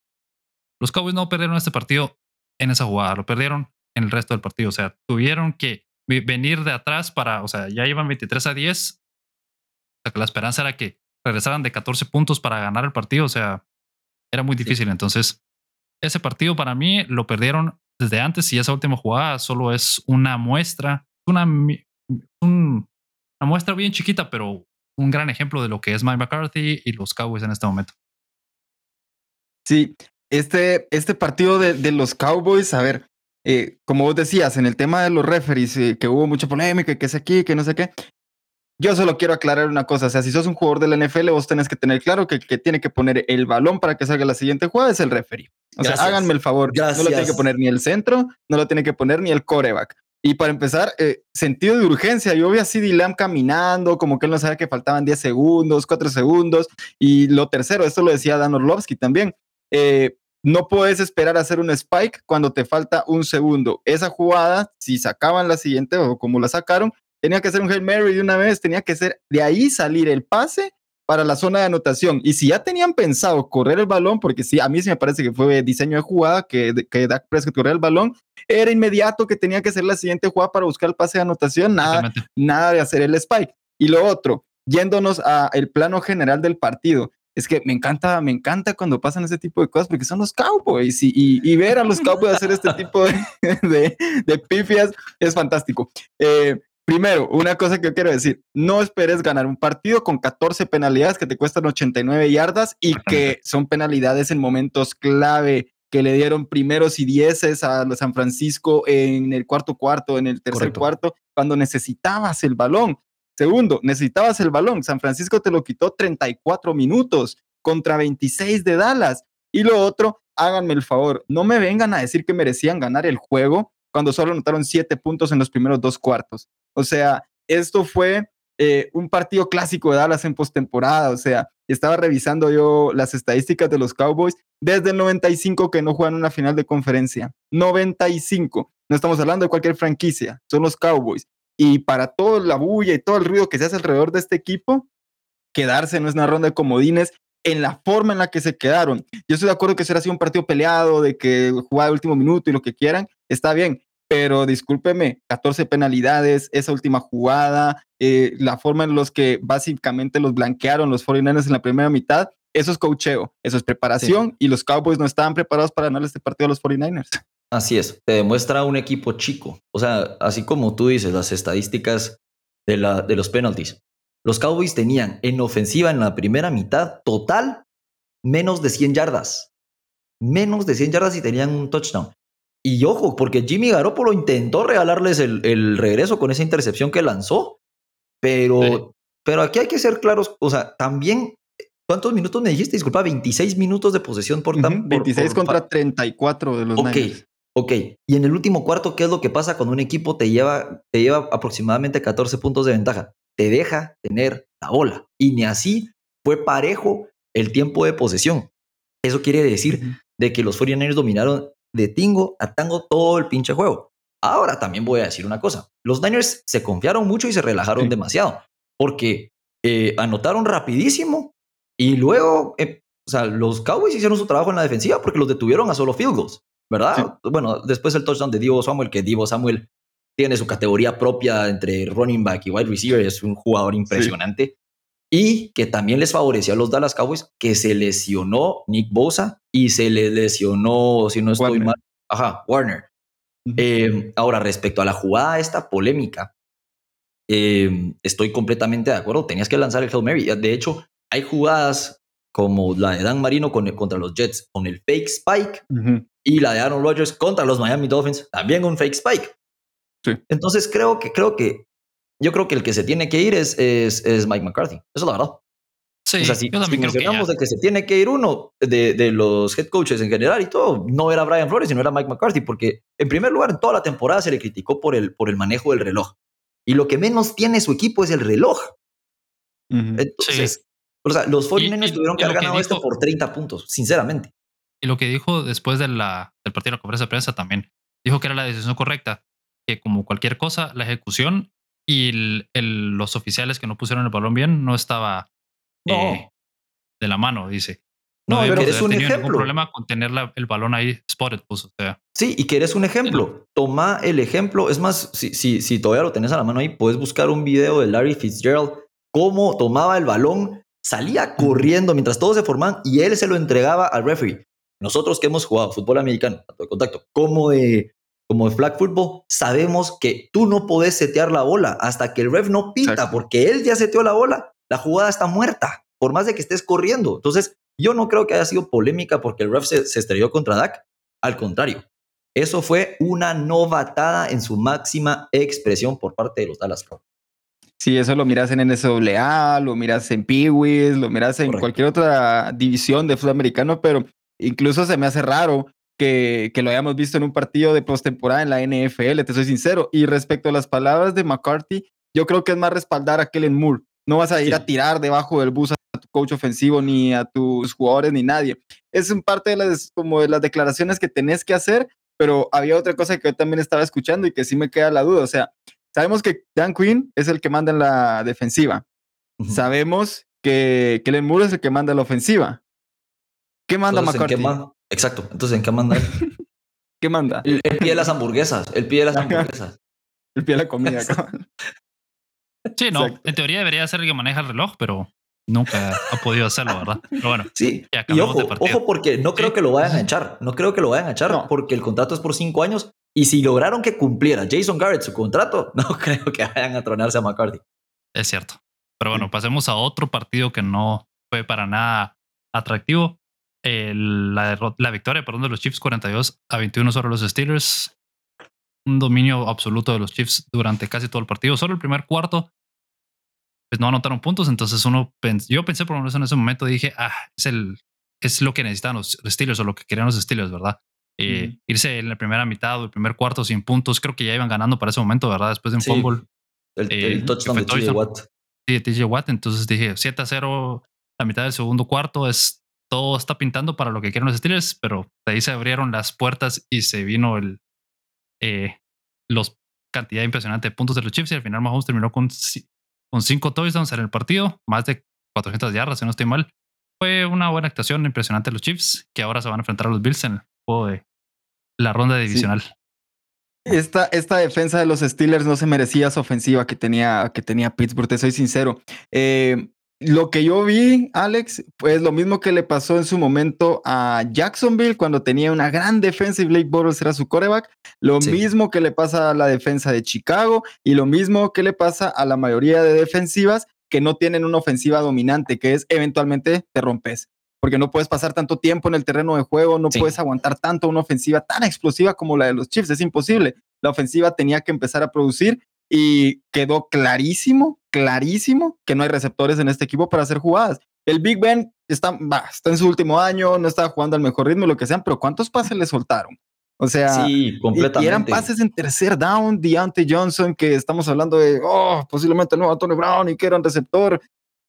los Cowboys no perdieron este partido en esa jugada, lo perdieron en el resto del partido. O sea, tuvieron que venir de atrás para, o sea, ya iban 23 a 10. O sea, que la esperanza era que regresaran de 14 puntos para ganar el partido. O sea, era muy difícil. Entonces, ese partido para mí lo perdieron desde antes y esa última jugada solo es una muestra, una, una muestra bien chiquita, pero un gran ejemplo de lo que es Mike McCarthy y los Cowboys en este momento. Sí, este, este partido de, los Cowboys, a ver, eh, como vos decías, en el tema de los referees, eh, que hubo mucha polémica, que es aquí, que no sé qué, yo solo quiero aclarar una cosa, o sea, si sos un jugador de la NFL, vos tenés que tener claro que el que tiene que poner el balón para que salga la siguiente jugada es el referee. O sea, háganme el favor, no lo tiene que poner ni el centro, no lo tiene que poner ni el coreback. Y para empezar, eh, sentido de urgencia. Yo vi a CD Lamb caminando, como que él no sabía que faltaban 10 segundos, 4 segundos. Y lo tercero, esto lo decía Dan Orlovsky también. Eh, no puedes esperar a hacer un spike cuando te falta un segundo. Esa jugada, si sacaban la siguiente o como la sacaron, tenía que ser un Hail Mary de una vez, tenía que ser de ahí salir el pase para la zona de anotación. Y si ya tenían pensado correr el balón, porque sí, a mí sí me parece que fue diseño de jugada, que, que Dak Prescott correr el balón, era inmediato que tenía que ser la siguiente jugada para buscar el pase de anotación, nada, nada de hacer el spike. Y lo otro, yéndonos al plano general del partido, es que me encanta, me encanta cuando pasan ese tipo de cosas porque son los Cowboys y, y, ver a los Cowboys hacer este tipo de, de, de pifias es fantástico. Eh, Primero, una cosa que yo quiero decir, no esperes ganar un partido con 14 penalidades que te cuestan 89 yardas y que son penalidades en momentos clave que le dieron primeros y dieces a San Francisco en el cuarto cuarto, en el tercer cuarto, cuando necesitabas el balón. Segundo, necesitabas el balón. San Francisco te lo quitó 34 minutos contra 26 de Dallas. Y lo otro, háganme el favor, no me vengan a decir que merecían ganar el juego cuando solo anotaron 7 puntos en los primeros dos cuartos. O sea, esto fue eh, un partido clásico de Dallas en postemporada. O sea, estaba revisando yo las estadísticas de los Cowboys desde el 95 que no juegan una final de conferencia. 95. No estamos hablando de cualquier franquicia, son los Cowboys. Y para toda la bulla y todo el ruido que se hace alrededor de este equipo, quedarse en una ronda de comodines en la forma en la que se quedaron. Yo estoy de acuerdo que será así un partido peleado, de que jugaba el último minuto y lo que quieran, está bien, pero discúlpeme, 14 penalidades, esa última jugada, eh, la forma en los que básicamente los blanquearon los 49ers en la primera mitad, eso es cocheo, eso es preparación y los Cowboys no estaban preparados para ganar este partido a los 49ers. Así es, te demuestra un equipo chico. O sea, así como tú dices, las estadísticas de, la, de los penalties. Los Cowboys tenían en ofensiva en la primera mitad total menos de 100 yardas. Menos de 100 yardas y tenían un touchdown. Y ojo, porque Jimmy Garoppolo intentó regalarles el, regreso con esa intercepción que lanzó, pero, pero aquí hay que ser claros, o sea, también, ¿cuántos minutos me dijiste? Disculpa, 26 minutos de posesión por... Uh 26 contra 34 de los Ok, ok. Y en el último cuarto, ¿qué es lo que pasa cuando un equipo te lleva, te lleva aproximadamente 14 puntos de ventaja? Te deja tener la bola. Y ni así fue parejo el tiempo de posesión. Eso quiere decir de que los 49ers dominaron de tingo a tango todo el pinche juego. Ahora también voy a decir una cosa. Los Niners se confiaron mucho y se relajaron demasiado porque eh, anotaron rapidísimo y luego, eh, o sea, los Cowboys hicieron su trabajo en la defensiva porque los detuvieron a solo field goals, ¿verdad? Bueno, después el touchdown de Divo Samuel, que Divo Samuel tiene su categoría propia entre running back y wide receiver, es un jugador impresionante y que también les favoreció a los Dallas Cowboys que se lesionó Nick Bosa y se le lesionó, si no estoy mal, ajá, Warner. Em, ahora, respecto a la jugada esta polémica, em, estoy completamente de acuerdo. Tenías que lanzar el Hail Mary. De hecho, hay jugadas como la de Dan Marino con, contra los Jets con el fake spike y la de Aaron Rodgers contra los Miami Dolphins también un fake spike. Entonces creo que, creo que yo creo que el que se tiene que ir es, es, es Mike McCarthy. Eso es la verdad. Sí, o sea, si, mencionamos de que se tiene que ir uno de, de, los head coaches en general y todo, no era Brian Flores, sino era Mike McCarthy, porque en primer lugar, en toda la temporada se le criticó por el, por el manejo del reloj. Y lo que menos tiene su equipo es el reloj. Entonces, o sea, los 49 tuvieron que haber ganado esto por 30 puntos, sinceramente. Y lo que dijo después de la, del partido de la conferencia de prensa también, dijo que era la decisión correcta, que como cualquier cosa, la ejecución y el, los oficiales que no pusieron el balón bien no estaba eh, de la mano, dice. No, pero eres un ejemplo. ningún problema con tener el balón ahí spotted, pues, o sea. Sí, y que eres un ejemplo. Toma el ejemplo. Es más, si, si, si todavía lo tenés a la mano ahí, puedes buscar un video de Larry Fitzgerald, cómo tomaba el balón, salía corriendo mientras todos se formaban y él se lo entregaba al referee. Nosotros que hemos jugado fútbol americano, tanto de contacto como de, como de flag football, sabemos que tú no podés setear la bola hasta que el ref no pita, porque él ya seteó la bola, la jugada está muerta, por más de que estés corriendo. Entonces, yo no creo que haya sido polémica porque el ref se, estrelló contra Dak. Al contrario, eso fue una novatada en su máxima expresión por parte de los Dallas Cowboys. Sí, eso lo miras en NSAA, lo miras en Peewees, lo miras en cualquier otra división de fútbol americano, pero incluso se me hace raro que, que lo hayamos visto en un partido de postemporada en la NFL, te soy sincero. Y respecto a las palabras de McCarthy, yo creo que es más respaldar a Kellen Moore. No vas a ir a tirar debajo del bus a tu coach ofensivo, ni a tus jugadores, ni nadie. Es un parte de las, como de las declaraciones que tenés que hacer, pero había otra cosa que yo también estaba escuchando y que sí me queda la duda. O sea, sabemos que Dan Quinn es el que manda en la defensiva. Sabemos que Kellen Moore es el que manda en la ofensiva. ¿Qué manda McCarthy? Exacto. Entonces, ¿en qué manda ¿Qué manda? El, pide las hamburguesas. El pide las hamburguesas. el pide la comida. sí, no. En teoría debería ser el que maneja el reloj, pero nunca ha podido hacerlo, ¿verdad? Pero bueno. Sí. Y ojo, ojo, porque no creo que lo vayan a echar. No creo que lo vayan a echar porque el contrato es por cinco años. Y si lograron que cumpliera Jason Garrett su contrato, no creo que vayan a tronarse a McCarthy. Es cierto. Pero bueno, pasemos a otro partido que no fue para nada atractivo la, la victoria perdón, de los Chiefs 42 a 21 sobre los Steelers. Un dominio absoluto de los Chiefs durante casi todo el partido. Solo el primer cuarto, pues no anotaron puntos. Entonces uno yo pensé por lo menos en ese momento, dije, ah, es, el, es lo que necesitan los Steelers o lo que querían los Steelers, ¿verdad? Eh, irse en la primera mitad o el primer cuarto sin puntos, creo que ya iban ganando para ese momento, ¿verdad? Después de un fumble. El, eh, touchdown de TJ Watt. Sí, de TJ Watt. Entonces dije 7 a 0, la mitad del segundo cuarto es todo está pintando para lo que quieren los Steelers, pero de ahí se abrieron las puertas y se vino el eh, los cantidad impresionante de puntos de los Chiefs y al final Mahomes terminó con, con cinco touchdowns en el partido, más de 400 yardas, si no estoy mal. Fue una buena actuación impresionante de los Chiefs, que ahora se van a enfrentar a los Bills en el juego de la ronda divisional. Esta, esta, defensa de los Steelers no se merecía esa ofensiva que tenía, que tenía Pittsburgh, te soy sincero. Eh, lo que yo vi, Alex, pues lo mismo que le pasó en su momento a Jacksonville cuando tenía una gran defensa y Blake Bortles era su coreback. Lo mismo que le pasa a la defensa de Chicago y lo mismo que le pasa a la mayoría de defensivas que no tienen una ofensiva dominante, que es eventualmente te rompes. Porque no puedes pasar tanto tiempo en el terreno de juego, no puedes aguantar tanto una ofensiva tan explosiva como la de los Chiefs, es imposible. La ofensiva tenía que empezar a producir y quedó clarísimo, clarísimo que no hay receptores en este equipo para hacer jugadas. El Big Ben está, está en su último año, no está jugando al mejor ritmo, lo que sean, pero ¿cuántos pases le soltaron? O sea, sí, completamente. Y, eran pases en tercer down, Deontay Johnson, que estamos hablando de, oh, posiblemente el nuevo Antonio Brown y que era un receptor.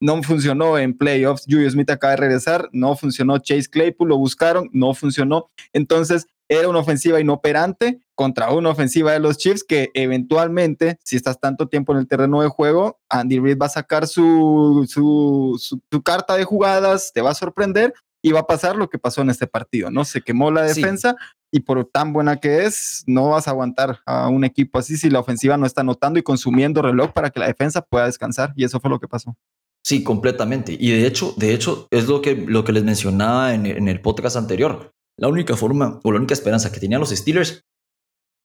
No funcionó en playoffs. Julio Smith acaba de regresar, no funcionó. Chase Claypool lo buscaron, no funcionó. Entonces, era una ofensiva inoperante contra una ofensiva de los Chiefs que eventualmente, si estás tanto tiempo en el terreno de juego, Andy Reid va a sacar su, su, carta de jugadas, te va a sorprender y va a pasar lo que pasó en este partido, ¿no? Se quemó la defensa y por tan buena que es, no vas a aguantar a un equipo así si la ofensiva no está anotando y consumiendo reloj para que la defensa pueda descansar y eso fue lo que pasó. Sí, completamente. Y de hecho, de hecho, es lo que, lo que les mencionaba en, el podcast anterior. La única forma o la única esperanza que tenían los Steelers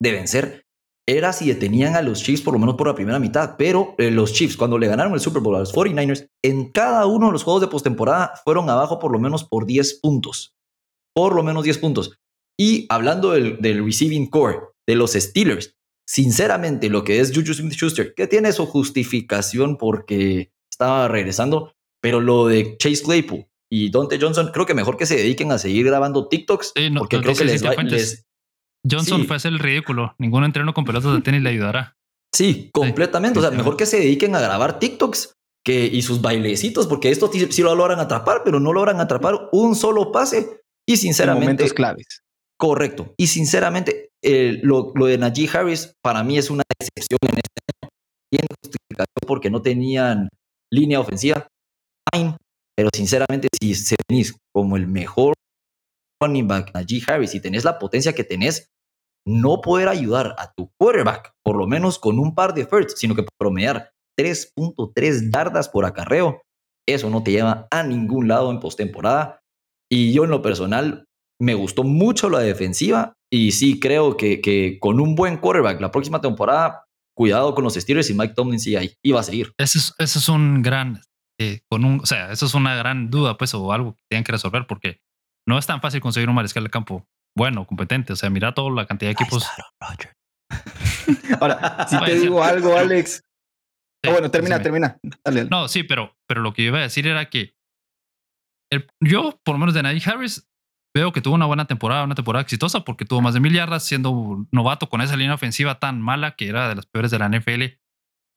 de vencer era si detenían a los Chiefs por lo menos por la primera mitad. Pero eh, los Chiefs, cuando le ganaron el Super Bowl a los 49ers, en cada uno de los juegos de postemporada fueron abajo por lo menos por 10 puntos. Por lo menos 10 puntos. Y hablando del, receiving core de los Steelers, sinceramente lo que es Juju Smith-Schuster, que tiene su justificación porque estaba regresando, pero lo de Chase Claypool y Dante Johnson, creo que mejor que se dediquen a seguir grabando TikToks, porque creo que les, va, Johnson fue hacer el ridículo. Ningún entreno con pelotas de tenis le ayudará. Sí, completamente. O sea, mejor que se dediquen a grabar TikToks que, y sus bailecitos, porque esto sí, lo logran atrapar, pero no logran atrapar un solo pase. Y sinceramente. momentos claves. Correcto. Y sinceramente, lo, de Najee Harris para mí es una excepción en este año. Bien porque no tenían línea ofensiva. Pero sinceramente, si se venís como el mejor running back, Najee Harris, y tenés la potencia que tenés, no poder ayudar a tu quarterback, por lo menos con un par de firsts, sino que promediar 3.3 yardas por acarreo, eso no te lleva a ningún lado en postemporada. Y yo en lo personal me gustó mucho la defensiva y sí creo que con un buen quarterback la próxima temporada, cuidado con los Steelers y Mike Tomlin sí ahí iba a seguir. Ese es, ese es un gran, eh, con un, o sea, eso es una gran duda pues o algo que tienen que resolver porque no es tan fácil conseguir un mariscal de campo bueno, competente. O sea, mira toda la cantidad de equipos. Ahora, si te digo algo, Alex. Ah, bueno, termina, termina. No, sí, pero, pero lo que yo iba a decir era que el, yo, por lo menos de Najee Harris, veo que tuvo una buena temporada, una temporada exitosa porque tuvo más de mil yardas siendo novato con esa línea ofensiva tan mala que era de las peores de la NFL,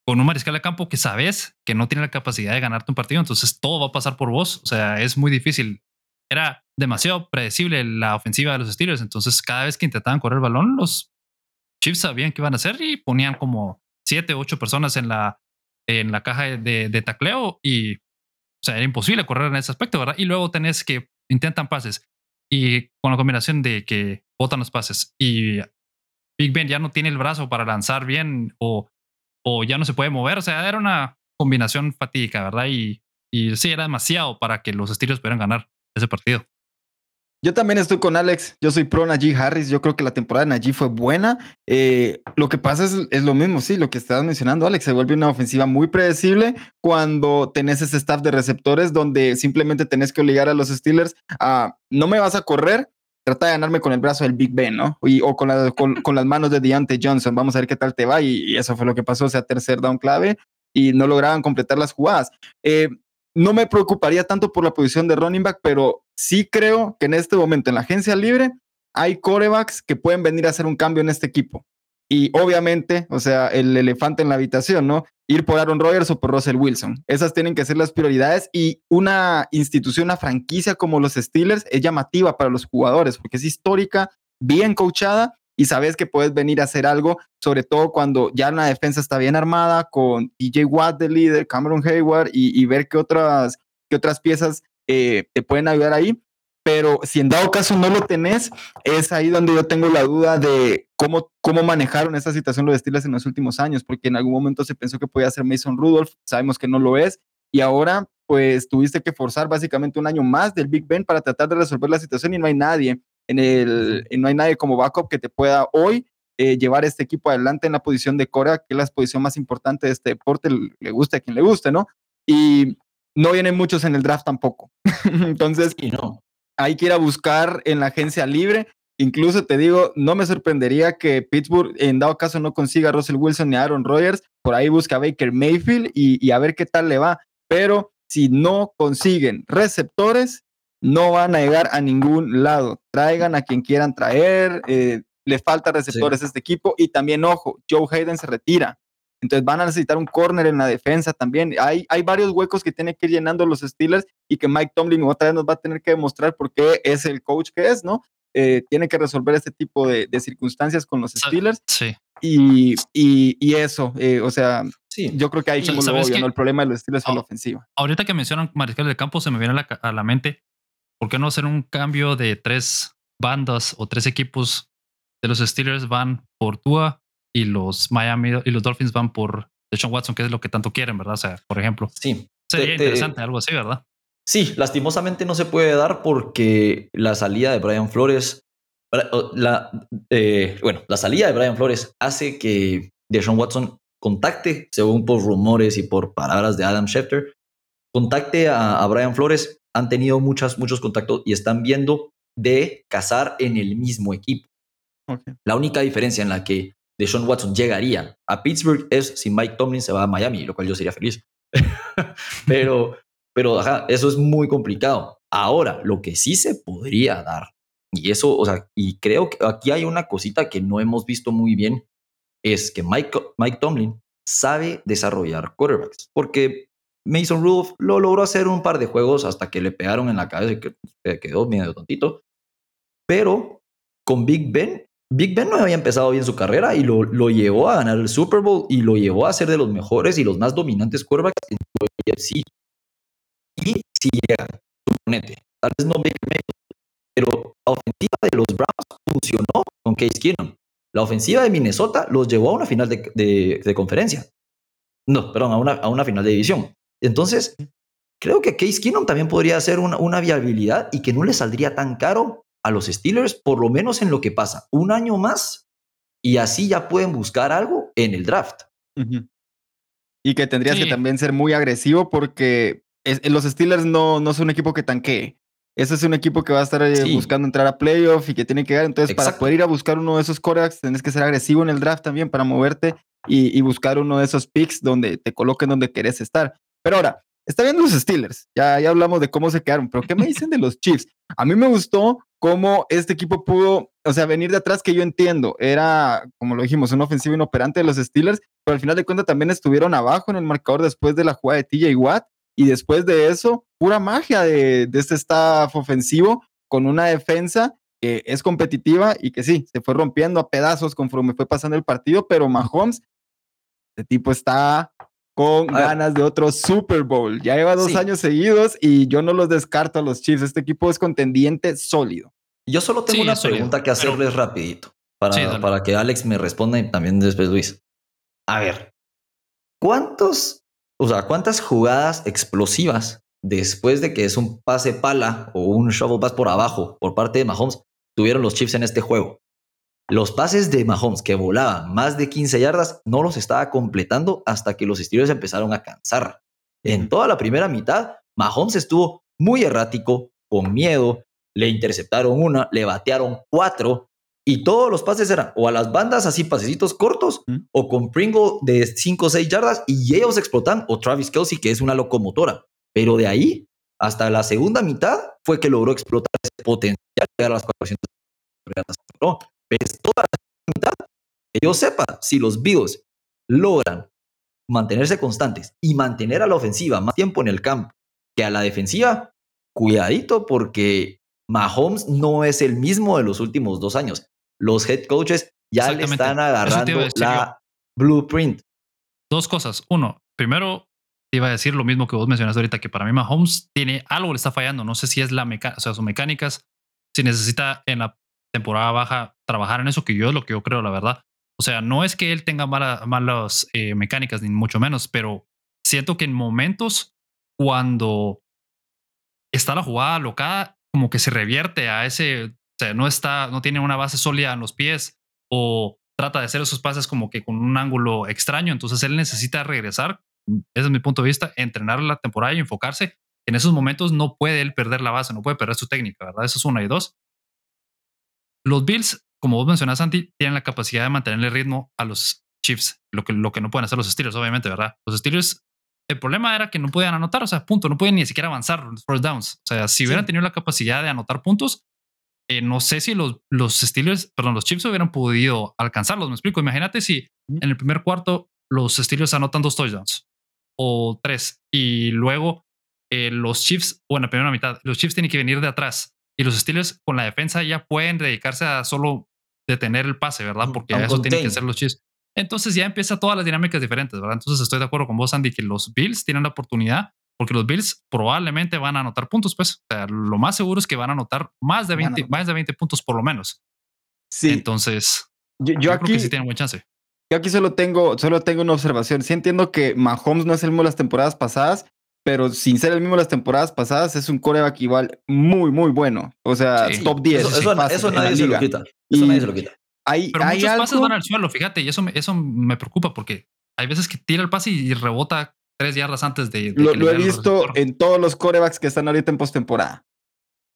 con un mariscal de campo que sabes que no tiene la capacidad de ganarte un partido, entonces todo va a pasar por vos, o sea, es muy difícil. Era demasiado predecible la ofensiva de los Steelers, entonces cada vez que intentaban correr el balón, los Chiefs sabían qué iban a hacer y ponían como siete, ocho personas en la, en la caja de, de tacleo y, o sea, era imposible correr en ese aspecto, ¿verdad? Y luego tenés que intentan pases y con la combinación de que botan los pases y Big Ben ya no tiene el brazo para lanzar bien o, o ya no se puede mover. O sea, era una combinación fatídica, ¿verdad? Y, y sí, era demasiado para que los Steelers pudieran ganar ese partido. Yo también estoy con Alex. Yo soy pro Najee Harris. Yo creo que la temporada de Najee fue buena. Eh, lo que pasa es, es, lo mismo, sí, lo que estabas mencionando, Alex. Se vuelve una ofensiva muy predecible cuando tenés ese staff de receptores donde simplemente tenés que obligar a los Steelers a no me vas a correr, trata de ganarme con el brazo del Big Ben, ¿no? Y, o con, la, con, las manos de Deontay Johnson. Vamos a ver qué tal te va. Y, y, eso fue lo que pasó, o sea, tercer down clave y no lograban completar las jugadas. Eh, no me preocuparía tanto por la posición de running back, pero sí creo que en este momento en la agencia libre hay corebacks que pueden venir a hacer un cambio en este equipo. Y obviamente, o sea, el elefante en la habitación, ¿no? Ir por Aaron Rodgers o por Russell Wilson. Esas tienen que ser las prioridades y una institución, una franquicia como los Steelers es llamativa para los jugadores porque es histórica, bien coachada y sabes que puedes venir a hacer algo, sobre todo cuando ya la defensa está bien armada con DJ Watt de líder, Cameron Hayward y, ver qué otras, qué otras piezas eh, te pueden ayudar ahí. Pero si en dado caso no lo tenés, es ahí donde yo tengo la duda de cómo, cómo manejaron esta situación los Steelers en los últimos años, porque en algún momento se pensó que podía ser Mason Rudolph, sabemos que no lo es, y ahora pues tuviste que forzar básicamente un año más del Big Ben para tratar de resolver la situación y no hay nadie en el, no hay nadie como backup que te pueda hoy eh, llevar este equipo adelante en la posición de Cora, que es la posición más importante de este deporte, le guste a quien le guste, ¿no? Y no vienen muchos en el draft tampoco. Entonces, y no. hay que ir a buscar en la agencia libre. Incluso te digo, no me sorprendería que Pittsburgh, en dado caso, no consiga a Russell Wilson ni a Aaron Rodgers. Por ahí busca a Baker Mayfield y, y a ver qué tal le va. Pero si no consiguen receptores, no van a llegar a ningún lado. Traigan a quien quieran traer. Eh, le falta receptores sí. a este equipo. Y también, ojo, Joe Hayden se retira. Entonces van a necesitar un corner en la defensa también. Hay, hay varios huecos que tienen que ir llenando los Steelers y que Mike Tomlin otra vez nos va a tener que demostrar por qué es el coach que es, ¿no? Eh, tiene que resolver este tipo de, de, circunstancias con los Steelers. Sí. Y, y, y eso, eh, o sea, sí. yo creo que ahí como lo obvio, ¿no? El problema de los Steelers fue la ofensiva. Ahorita que mencionan mariscal de campo, se me viene a la, a la mente, ¿por qué no hacer un cambio de tres bandas o tres equipos de los Steelers van por Tua y los Miami y los Dolphins van por Deshaun Watson, que es lo que tanto quieren, ¿verdad? O sea, por ejemplo. Sí. Sería te, interesante, te, algo así, ¿verdad? Sí, lastimosamente no se puede dar porque la salida de Brian Flores, la, eh, bueno, la salida de Brian Flores hace que Deshaun Watson contacte, según por rumores y por palabras de Adam Schefter, contacte a, a Brian Flores. Han tenido muchas, muchos contactos y están viendo de casar en el mismo equipo. Okay. La única diferencia en la que Deshaun Watson llegaría a Pittsburgh es si Mike Tomlin se va a Miami, lo cual yo sería feliz. pero, pero ajá, eso es muy complicado. Ahora, lo que sí se podría dar, y eso, o sea, y creo que aquí hay una cosita que no hemos visto muy bien, es que Mike, Mike Tomlin sabe desarrollar quarterbacks, porque Mason Rudolph lo logró hacer un par de juegos hasta que le pegaron en la cabeza y que quedó medio tontito, pero con Big Ben Big Ben no había empezado bien su carrera y lo, lo, llevó a ganar el Super Bowl y lo llevó a ser de los mejores y los más dominantes quarterbacks en el. Y si llega, suponete, tal vez no Big Ben, pero la ofensiva de los Browns funcionó con Case Keenum. La ofensiva de Minnesota los llevó a una final de, de, de conferencia. No, perdón, a una, a una, final de división. Entonces, creo que Case Keenum también podría ser una, una viabilidad y que no le saldría tan caro a los Steelers, por lo menos en lo que pasa, un año más y así ya pueden buscar algo en el draft. Uh -huh. Y que tendrías sí. que también ser muy agresivo porque es, los Steelers no, no son un equipo que tanquee. Ese es un equipo que va a estar eh, sí. buscando entrar a playoff y que tiene que ganar. Entonces, Exacto. para poder ir a buscar uno de esos corebacks, tienes que ser agresivo en el draft también para moverte y, y buscar uno de esos picks donde te coloquen donde querés estar. Pero ahora, está viendo los Steelers. Ya, ya hablamos de cómo se quedaron, pero ¿qué me dicen de los Chiefs? A mí me gustó cómo este equipo pudo, o sea, venir de atrás, que yo entiendo, era, como lo dijimos, una ofensiva inoperante de los Steelers, pero al final de cuentas también estuvieron abajo en el marcador después de la jugada de TJ Watt, y después de eso, pura magia de, de este staff ofensivo con una defensa que es competitiva y que sí, se fue rompiendo a pedazos conforme fue pasando el partido, pero Mahomes, este tipo está con ganas de otro Super Bowl. Ya lleva dos años seguidos y yo no los descarto a los Chiefs. Este equipo es contendiente sólido. Yo solo tengo una pregunta que hacerles rapidito para, para que Alex me responda y también después Luis. A ver, ¿cuántos, o sea, cuántas jugadas explosivas después de que es un pase pala o un shovel pass por abajo por parte de Mahomes tuvieron los Chiefs en este juego? Los pases de Mahomes que volaban más de 15 yardas no los estaba completando hasta que los Steelers empezaron a cansar. En toda la primera mitad, Mahomes estuvo muy errático, con miedo, le interceptaron una, le batearon cuatro y todos los pases eran o a las bandas así pasecitos cortos o con Pringle de 5 o 6 yardas y ellos explotan o Travis Kelsey que es una locomotora. Pero de ahí hasta la segunda mitad fue que logró explotar ese potencial de las 400 yardas es toda la mitad. Que yo sepa, si los Bills logran mantenerse constantes y mantener a la ofensiva más tiempo en el campo que a la defensiva, cuidadito porque Mahomes no es el mismo de los últimos dos años. Los head coaches ya le están agarrando la blueprint. Dos cosas. Uno, primero, iba a decir lo mismo que vos mencionaste ahorita, que para mí Mahomes tiene algo le está fallando. No sé si es la mecánica, o sea, sus mecánicas, si necesita en la temporada baja trabajar en eso, que yo es lo que yo creo, la verdad. O sea, no es que él tenga malas eh, mecánicas, ni mucho menos, pero siento que en momentos cuando está la jugada locada, como que se revierte a ese, o sea, no está, no tiene una base sólida en los pies o trata de hacer esos pases como que con un ángulo extraño, entonces él necesita regresar, ese es mi punto de vista, entrenar la temporada y enfocarse. En esos momentos no puede él perder la base, no puede perder su técnica, ¿verdad? Eso es una y dos. Los Bills, como vos mencionas, Santi, tienen la capacidad de mantenerle ritmo a los Chiefs, lo que, lo que no pueden hacer los Steelers, obviamente, ¿verdad? Los Steelers, el problema era que no podían anotar, o sea, punto, no pueden ni siquiera avanzar los first downs. O sea, si hubieran tenido la capacidad de anotar puntos, eh, no sé si los, los Steelers, perdón, los Chiefs hubieran podido alcanzarlos. Me explico. Imagínate si en el primer cuarto los Steelers anotan dos touchdowns o tres y luego eh, los Chiefs, o en la primera mitad, los Chiefs tienen que venir de atrás y los Steelers con la defensa ya pueden dedicarse a solo detener el pase, ¿verdad? Porque eso tienen que ser los Chiefs. Entonces ya empieza todas las dinámicas diferentes, ¿verdad? Entonces estoy de acuerdo con vos, Andy, que los Bills tienen la oportunidad porque los Bills probablemente van a anotar puntos, pues. O sea, lo más seguro es que van a anotar más de 20, más de 20 puntos por lo menos. Sí. Entonces, yo, aquí, creo que sí tienen buen chance. Yo aquí solo tengo, solo tengo una observación. Sí entiendo que Mahomes no es el mismo las temporadas pasadas, pero sin ser el mismo las temporadas pasadas, es un coreback igual muy, muy bueno. O sea, top 10. Eso, nadie se lo quita. Eso nadie se lo quita. Hay, pero muchos pases van al suelo, fíjate, y eso, eso me preocupa porque hay veces que tira el pase y rebota tres yardas antes de. lo, he visto en todos los corebacks que están ahorita en postemporada.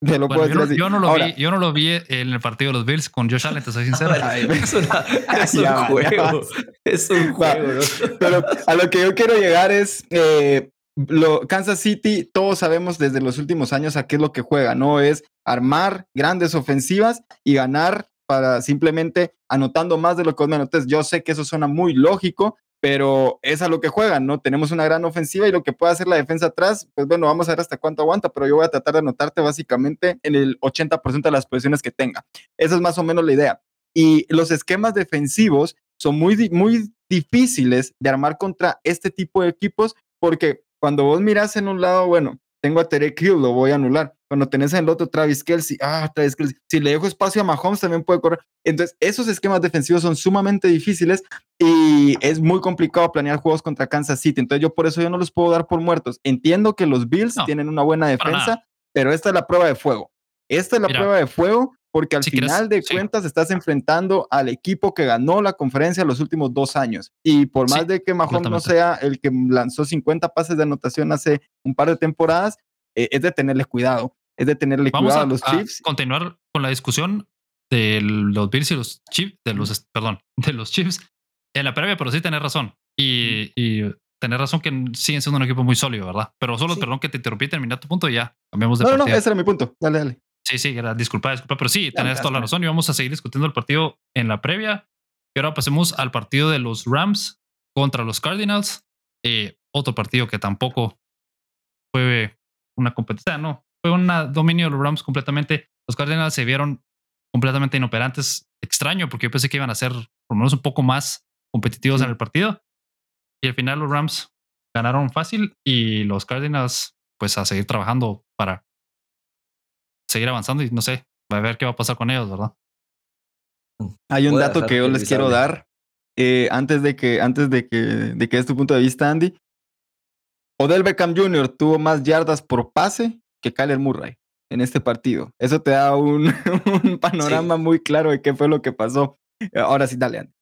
Te lo puedo yo, yo, no lo vi, yo no lo vi en el partido de los Bills con Josh Allen, te soy sincero. es, un juego. Es un juego. Pero a lo que yo quiero llegar es. Eh, lo, Kansas City, todos sabemos desde los últimos años a qué es lo que juega, ¿no? Es armar grandes ofensivas y ganar para simplemente anotando más de lo que Entonces, yo sé que eso suena muy lógico, pero es a lo que juegan, ¿no? Tenemos una gran ofensiva y lo que puede hacer la defensa atrás, pues bueno, vamos a ver hasta cuánto aguanta, pero yo voy a tratar de anotarte básicamente en el 80% de las posiciones que tenga. Esa es más o menos la idea. Y los esquemas defensivos son muy, muy difíciles de armar contra este tipo de equipos porque cuando vos mirás en un lado, bueno, tengo a Terek Hill, lo voy a anular. Cuando tenés en el otro Travis Kelsey, ah, Travis Kelsey. Si le dejo espacio a Mahomes, también puede correr. Entonces, esos esquemas defensivos son sumamente difíciles y es muy complicado planear juegos contra Kansas City. Entonces, yo por eso yo no los puedo dar por muertos. Entiendo que los Bills tienen una buena defensa, pero esta es la prueba de fuego. Esta es la prueba de fuego porque al final de cuentas estás enfrentando al equipo que ganó la conferencia los últimos dos años. Y por más de que Mahomes no sea el que lanzó 50 pases de anotación hace un par de temporadas, eh, es de tenerle cuidado. Es de tenerle cuidado a, los Chiefs. continuar con la discusión de los Bills y los Chiefs, de los, perdón, de los Chiefs en la previa, pero sí tener razón. Y, tener razón que siguen siendo un equipo muy sólido, ¿verdad? Pero solo, perdón que te interrumpí, terminar tu punto y ya cambiamos de No, no, ese era mi punto. Dale, dale. Sí, sí, disculpa, disculpa, pero sí, tenés toda la razón y vamos a seguir discutiendo el partido en la previa. Y ahora pasemos al partido de los Rams contra los Cardinals. Eh, otro partido que tampoco fue una competencia, no, fue un dominio de los Rams completamente. Los Cardinals se vieron completamente inoperantes. Extraño, porque yo pensé que iban a ser por lo menos un poco más competitivos en el partido. Y al final los Rams ganaron fácil y los Cardinals, pues a seguir trabajando para seguir avanzando y no sé, va a ver qué va a pasar con ellos, ¿verdad? Hay un dato que yo les quiero dar eh, antes de que antes de que de que es tu punto de vista, Andy. Odell Beckham Jr. tuvo más yardas por pase que Kyler Murray en este partido. Eso te da un, panorama muy claro de qué fue lo que pasó. Ahora sí, dale, Andy.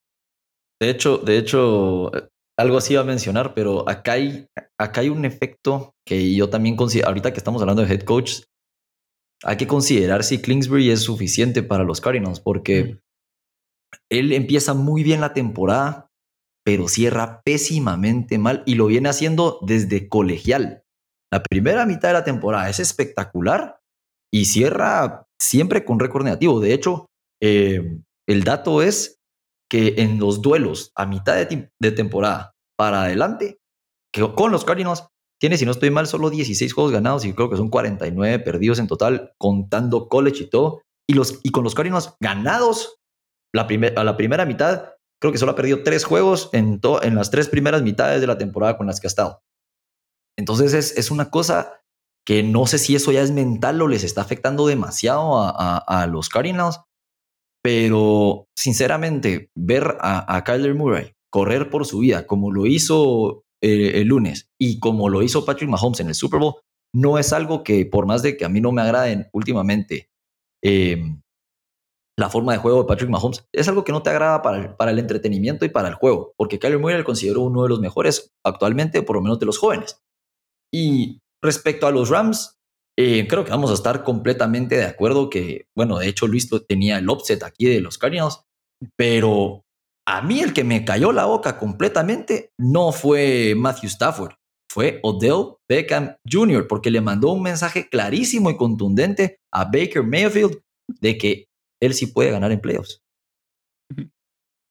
De hecho, de hecho, algo así iba a mencionar, pero acá hay, acá hay un efecto que yo también considero, ahorita que estamos hablando de head coach, hay que considerar si Kingsbury es suficiente para los Cardinals, porque él empieza muy bien la temporada, pero cierra pésimamente mal y lo viene haciendo desde colegial. La primera mitad de la temporada es espectacular y cierra siempre con récord negativo. De hecho, eh, el dato es que en los duelos a mitad de, de temporada para adelante, que con los Cardinals, tiene, si no estoy mal, solo 16 juegos ganados y creo que son 49 perdidos en total, contando college y todo. Y, los, y con los Cardinals ganados la a la primera mitad, creo que solo ha perdido tres juegos en, en las tres primeras mitades de la temporada con las que ha estado. Entonces es, es una cosa que no sé si eso ya es mental o les está afectando demasiado a, a, los Cardinals, pero sinceramente ver a, a Kyler Murray correr por su vida como lo hizo eh, el lunes y como lo hizo Patrick Mahomes en el Super Bowl, no es algo que, por más de que a mí no me agraden últimamente em, la forma de juego de Patrick Mahomes, es algo que no te agrada para el, para el entretenimiento y para el juego, porque Kyler Murray lo considero uno de los mejores actualmente, por lo menos de los jóvenes. Y respecto a los Rams, eh, creo que vamos a estar completamente de acuerdo que, bueno, de hecho Luis tenía el offset aquí de los Cardinals, pero a mí el que me cayó la boca completamente no fue Matthew Stafford, fue Odell Beckham Jr., porque le mandó un mensaje clarísimo y contundente a Baker Mayfield de que él sí puede ganar en playoffs.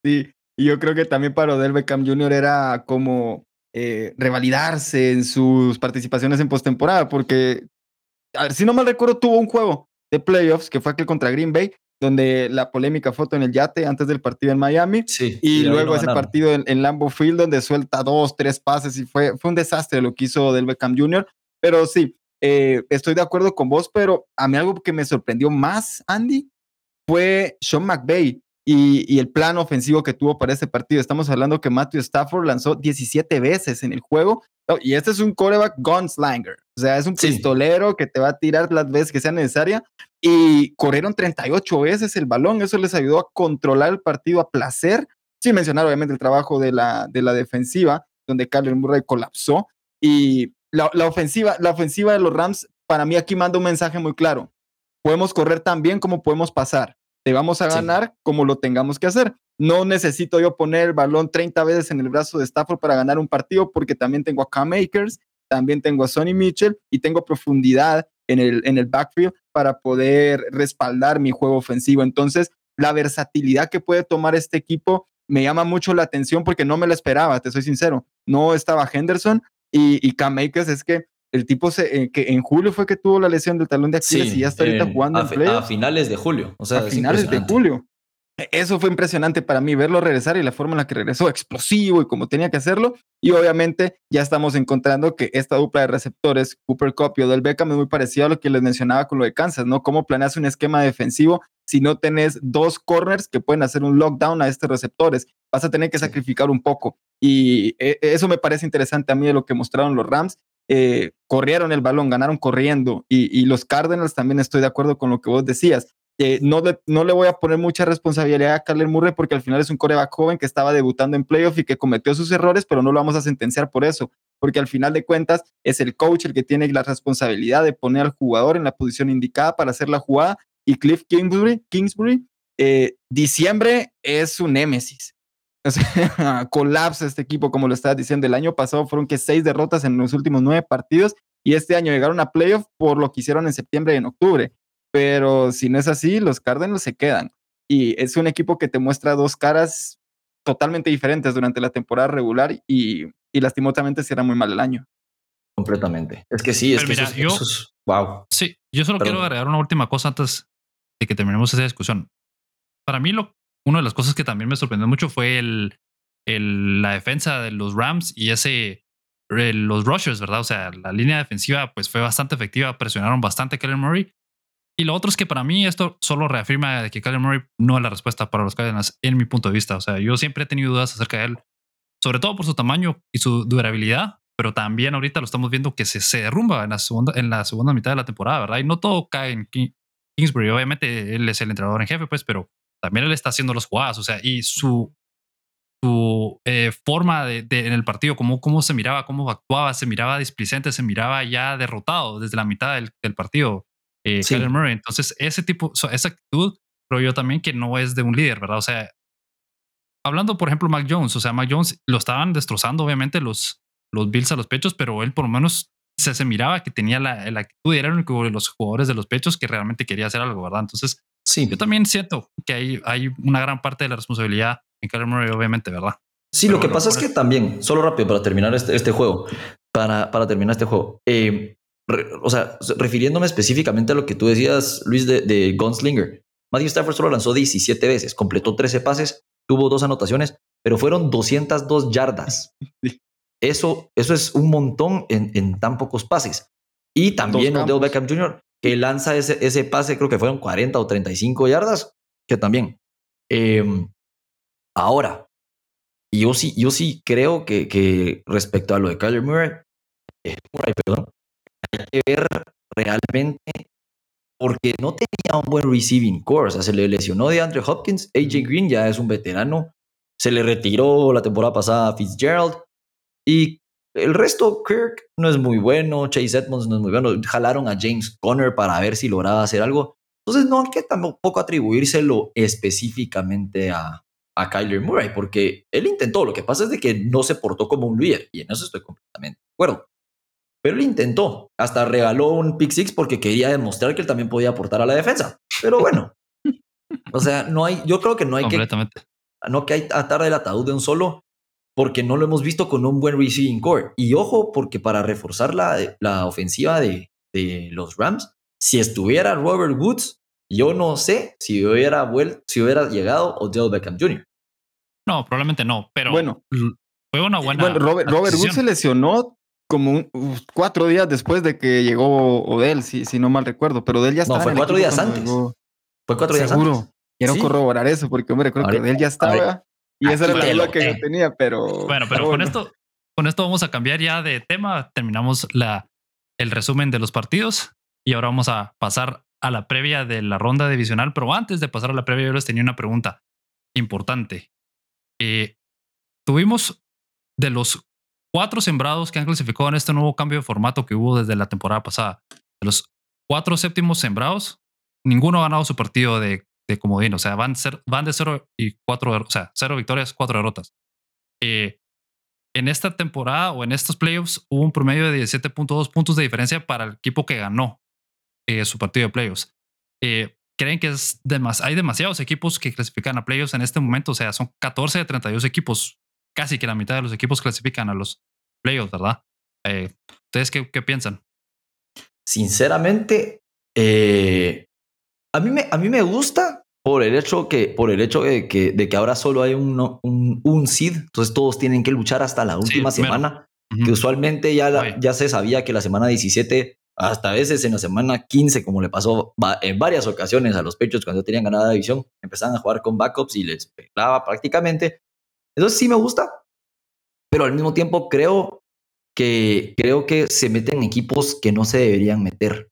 Sí, y yo creo que también para Odell Beckham Jr. era como eh, revalidarse en sus participaciones en postemporada, porque, a ver, si no mal recuerdo, tuvo un juego de playoffs que fue aquel contra Green Bay, donde la polémica foto en el yate antes del partido en Miami. Sí, y, luego ese partido en, en, Lambeau Field, donde suelta dos, tres pases y fue, fue un desastre lo que hizo del Beckham Jr. Pero sí, eh, estoy de acuerdo con vos, pero a mí algo que me sorprendió más, Andy, fue Sean McVay y, y, el plan ofensivo que tuvo para ese partido. Estamos hablando que Matthew Stafford lanzó 17 veces en el juego y este es un coreback gunslinger. O sea, es un pistolero que te va a tirar las veces que sea necesaria. Y corrieron 38 veces el balón. Eso les ayudó a controlar el partido a placer. Sin mencionar, obviamente, el trabajo de la, de la defensiva, donde Kyler Murray colapsó. Y la, la, ofensiva, la ofensiva de los Rams, para mí aquí manda un mensaje muy claro. Podemos correr tan bien como podemos pasar. Te vamos a ganar como lo tengamos que hacer. No necesito yo poner el balón 30 veces en el brazo de Stafford para ganar un partido porque también tengo a Cam Akers, también tengo a Sonny Mitchell y tengo profundidad en el, en el backfield para poder respaldar mi juego ofensivo. Entonces, la versatilidad que puede tomar este equipo me llama mucho la atención porque no me lo esperaba, te soy sincero. No estaba Henderson y, y Cam Akers es que el tipo se, eh, que en julio fue que tuvo la lesión del talón de Aquiles y ya está ahorita jugando a, en A finales de julio. O sea, a finales de julio. Eso fue impresionante para mí, verlo regresar y la forma en la que regresó, explosivo y como tenía que hacerlo. Y obviamente ya estamos encontrando que esta dupla de receptores, Cooper Cup y Odell Beckham, es muy parecido a lo que les mencionaba con lo de Kansas, ¿no? Cómo planeas un esquema defensivo si no tenés dos corners que pueden hacer un lockdown a estos receptores. Vas a tener que sacrificar un poco. Y eh, eso me parece interesante a mí de lo que mostraron los Rams. Eh, corrieron el balón, ganaron corriendo. Y, los Cardinals también estoy de acuerdo con lo que vos decías no, le, no le voy a poner mucha responsabilidad a Kyler Murray porque al final es un coreback joven que estaba debutando en playoff y que cometió sus errores, pero no lo vamos a sentenciar por eso, porque al final de cuentas es el coach el que tiene la responsabilidad de poner al jugador en la posición indicada para hacer la jugada y Cliff Kingsbury, Kingsbury eh, diciembre es un némesis. O sea, colapsa este equipo, como lo estabas diciendo. El año pasado fueron que seis derrotas en los últimos nueve partidos y este año llegaron a playoff por lo que hicieron en septiembre y en octubre. pero si no es así, los Cardinals se quedan. Y es un equipo que te muestra dos caras totalmente diferentes durante la temporada regular y, y lastimosamente será muy mal el año. Completamente. Es que sí, es que eso, es, wow. Sí, yo solo quiero agregar una última cosa antes de que terminemos esa discusión. Para mí, lo, una de las cosas que también me sorprendió mucho fue el, el, la defensa de los Rams y ese los rushers, ¿verdad? O sea, la línea defensiva pues fue bastante efectiva, presionaron bastante a Kyler Murray. Y lo otro es que para mí esto solo reafirma que Kyler Murray no es la respuesta para los Cardinals en mi punto de vista. O sea, yo siempre he tenido dudas acerca de él, sobre todo por su tamaño y su durabilidad, pero también ahorita lo estamos viendo que se, se derrumba en la, segunda, en la segunda mitad de la temporada, ¿verdad? Y no todo cae en Kingsbury. Obviamente él es el entrenador en jefe, pues, pero también él está haciendo los jugadas, o sea, y su, su eh, forma de, en el partido, cómo, cómo se miraba, cómo actuaba, se miraba displicente, se miraba ya derrotado desde la mitad del, del partido. Eh, Murray. Entonces, ese tipo, esa actitud, creo yo también que no es de un líder, ¿verdad? O sea, hablando, por ejemplo, Mac Jones, o sea, Mac Jones lo estaban destrozando, obviamente, los, los Bills a los pechos, pero él por lo menos se, se miraba que tenía la, la actitud y era el único de los jugadores de los pechos que realmente quería hacer algo, ¿verdad? Entonces, sí. yo también siento que hay, hay una gran parte de la responsabilidad en Kyler Murray, obviamente, ¿verdad? Sí, lo que pasa es que también, solo rápido para terminar este, este juego, para, para terminar este juego, eh, o sea, refiriéndome específicamente a lo que tú decías, Luis, de, de Gunslinger, Matthew Stafford solo lanzó 17 veces, completó 13 pases, tuvo dos anotaciones, pero fueron 202 yardas. Eso, eso es un montón en, en tan pocos pases. Y también Odell Beckham Jr., que lanza ese, ese pase, creo que fueron 40 o 35 yardas, que también. Em, ahora, yo sí, yo sí creo que, que respecto a lo de Kyler Murray, eh, Murray perdón, hay que ver realmente porque no tenía un buen receiving core. O sea, se le lesionó de Andrew Hopkins. AJ Green ya es un veterano. Se le retiró la temporada pasada a Fitzgerald. Y el resto, Kirk no es muy bueno. Chase Edmonds no es muy bueno. Jalaron a James Conner para ver si lograba hacer algo. Entonces, no hay que tampoco atribuírselo específicamente a, a Kyler Murray, porque él intentó. Lo que pasa es de que no se portó como un líder. Y en eso estoy completamente de acuerdo. Pero él intentó. Hasta regaló un pick six porque quería demostrar que él también podía aportar a la defensa. Pero bueno. o sea, no hay, yo creo que no hay que. No que hay atar el ataúd de un solo, porque no lo hemos visto con un buen receiving core. Y ojo, porque para reforzar la, la ofensiva de, de los Rams, si estuviera Robert Woods, yo no sé si hubiera vuelto, si hubiera llegado Odell Beckham Jr. No, probablemente no, pero bueno, fue una buena. Bueno, Robert, Robert Woods se lesionó como cuatro días después de que llegó Odell, si, si no mal recuerdo, pero Odell ya estaba. No, fue cuatro días antes. Fue cuatro días Seguro. antes. Quiero corroborar eso, porque me recuerdo que Odell ya estaba. Y esa era la duda que yo tenía, pero. Bueno, pero, con esto, con esto vamos a cambiar ya de tema. Terminamos la, el resumen de los partidos y ahora vamos a pasar a la previa de la ronda divisional. Pero antes de pasar a la previa, yo les tenía una pregunta importante. Eh, tuvimos de los cuatro sembrados que han clasificado en este nuevo cambio de formato que hubo desde la temporada pasada. De los cuatro séptimos sembrados, ninguno ha ganado su partido de, de comodín. O sea, van, ser, van de cero y cuatro, o sea, cero victorias, cuatro derrotas. Eh, en esta temporada o en estos playoffs hubo un promedio de 17.2 puntos de diferencia para el equipo que ganó eh, su partido de playoffs. Eh, creen que es demas hay demasiados equipos que clasifican a playoffs en este momento. O sea, son 14 de 32 equipos casi que la mitad de los equipos clasifican a los playoffs, ¿verdad? Eh, ¿Ustedes qué, qué, piensan? Sinceramente, eh, a, mí me, a mí me gusta por el hecho, que, por el hecho de, que, de que ahora solo hay un, un, un seed, entonces todos tienen que luchar hasta la última sí, semana, uh -huh. que usualmente ya, la, ya se sabía que la semana 17 hasta a veces en la semana 15, como le pasó en varias ocasiones a los Pechos cuando tenían ganada la división, empezaban a jugar con backups y les pegaba prácticamente. Entonces sí me gusta, pero al mismo tiempo creo que, creo que se meten equipos que no se deberían meter.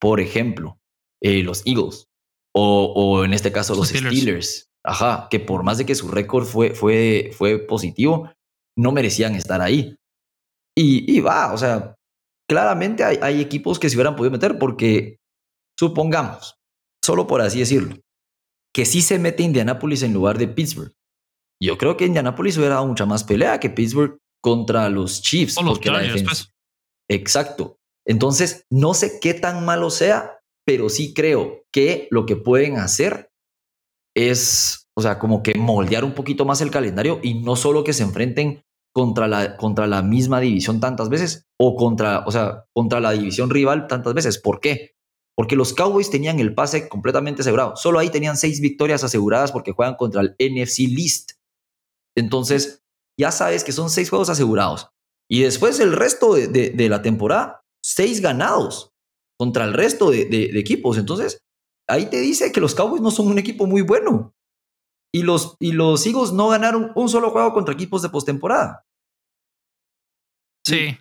Por ejemplo, eh, los Eagles o, o, en este caso los, los Steelers. Steelers. Ajá, que por más de que su récord fue, fue, fue positivo, no merecían estar ahí. Y, y va, o sea, claramente hay, hay equipos que se hubieran podido meter porque, supongamos, solo por así decirlo, que sí se mete Indianapolis en lugar de Pittsburgh. Yo creo que Indianapolis hubiera dado mucha más pelea que Pittsburgh contra los Chiefs. O los porque la defensa... Exacto. Entonces, no sé qué tan malo sea, pero sí creo que lo que pueden hacer es, o sea, como que moldear un poquito más el calendario y no solo que se enfrenten contra la, contra la misma división tantas veces o contra, o sea, contra la división rival tantas veces. ¿Por qué? Porque los Cowboys tenían el pase completamente asegurado. Solo ahí tenían seis victorias aseguradas porque juegan contra el NFC List. Entonces, ya sabes que son seis juegos asegurados. Y después el resto de, la temporada, seis ganados contra el resto de, equipos. Entonces, ahí te dice que los Cowboys no son un equipo muy bueno. Y los, y los Eagles no ganaron un solo juego contra equipos de postemporada. Sí.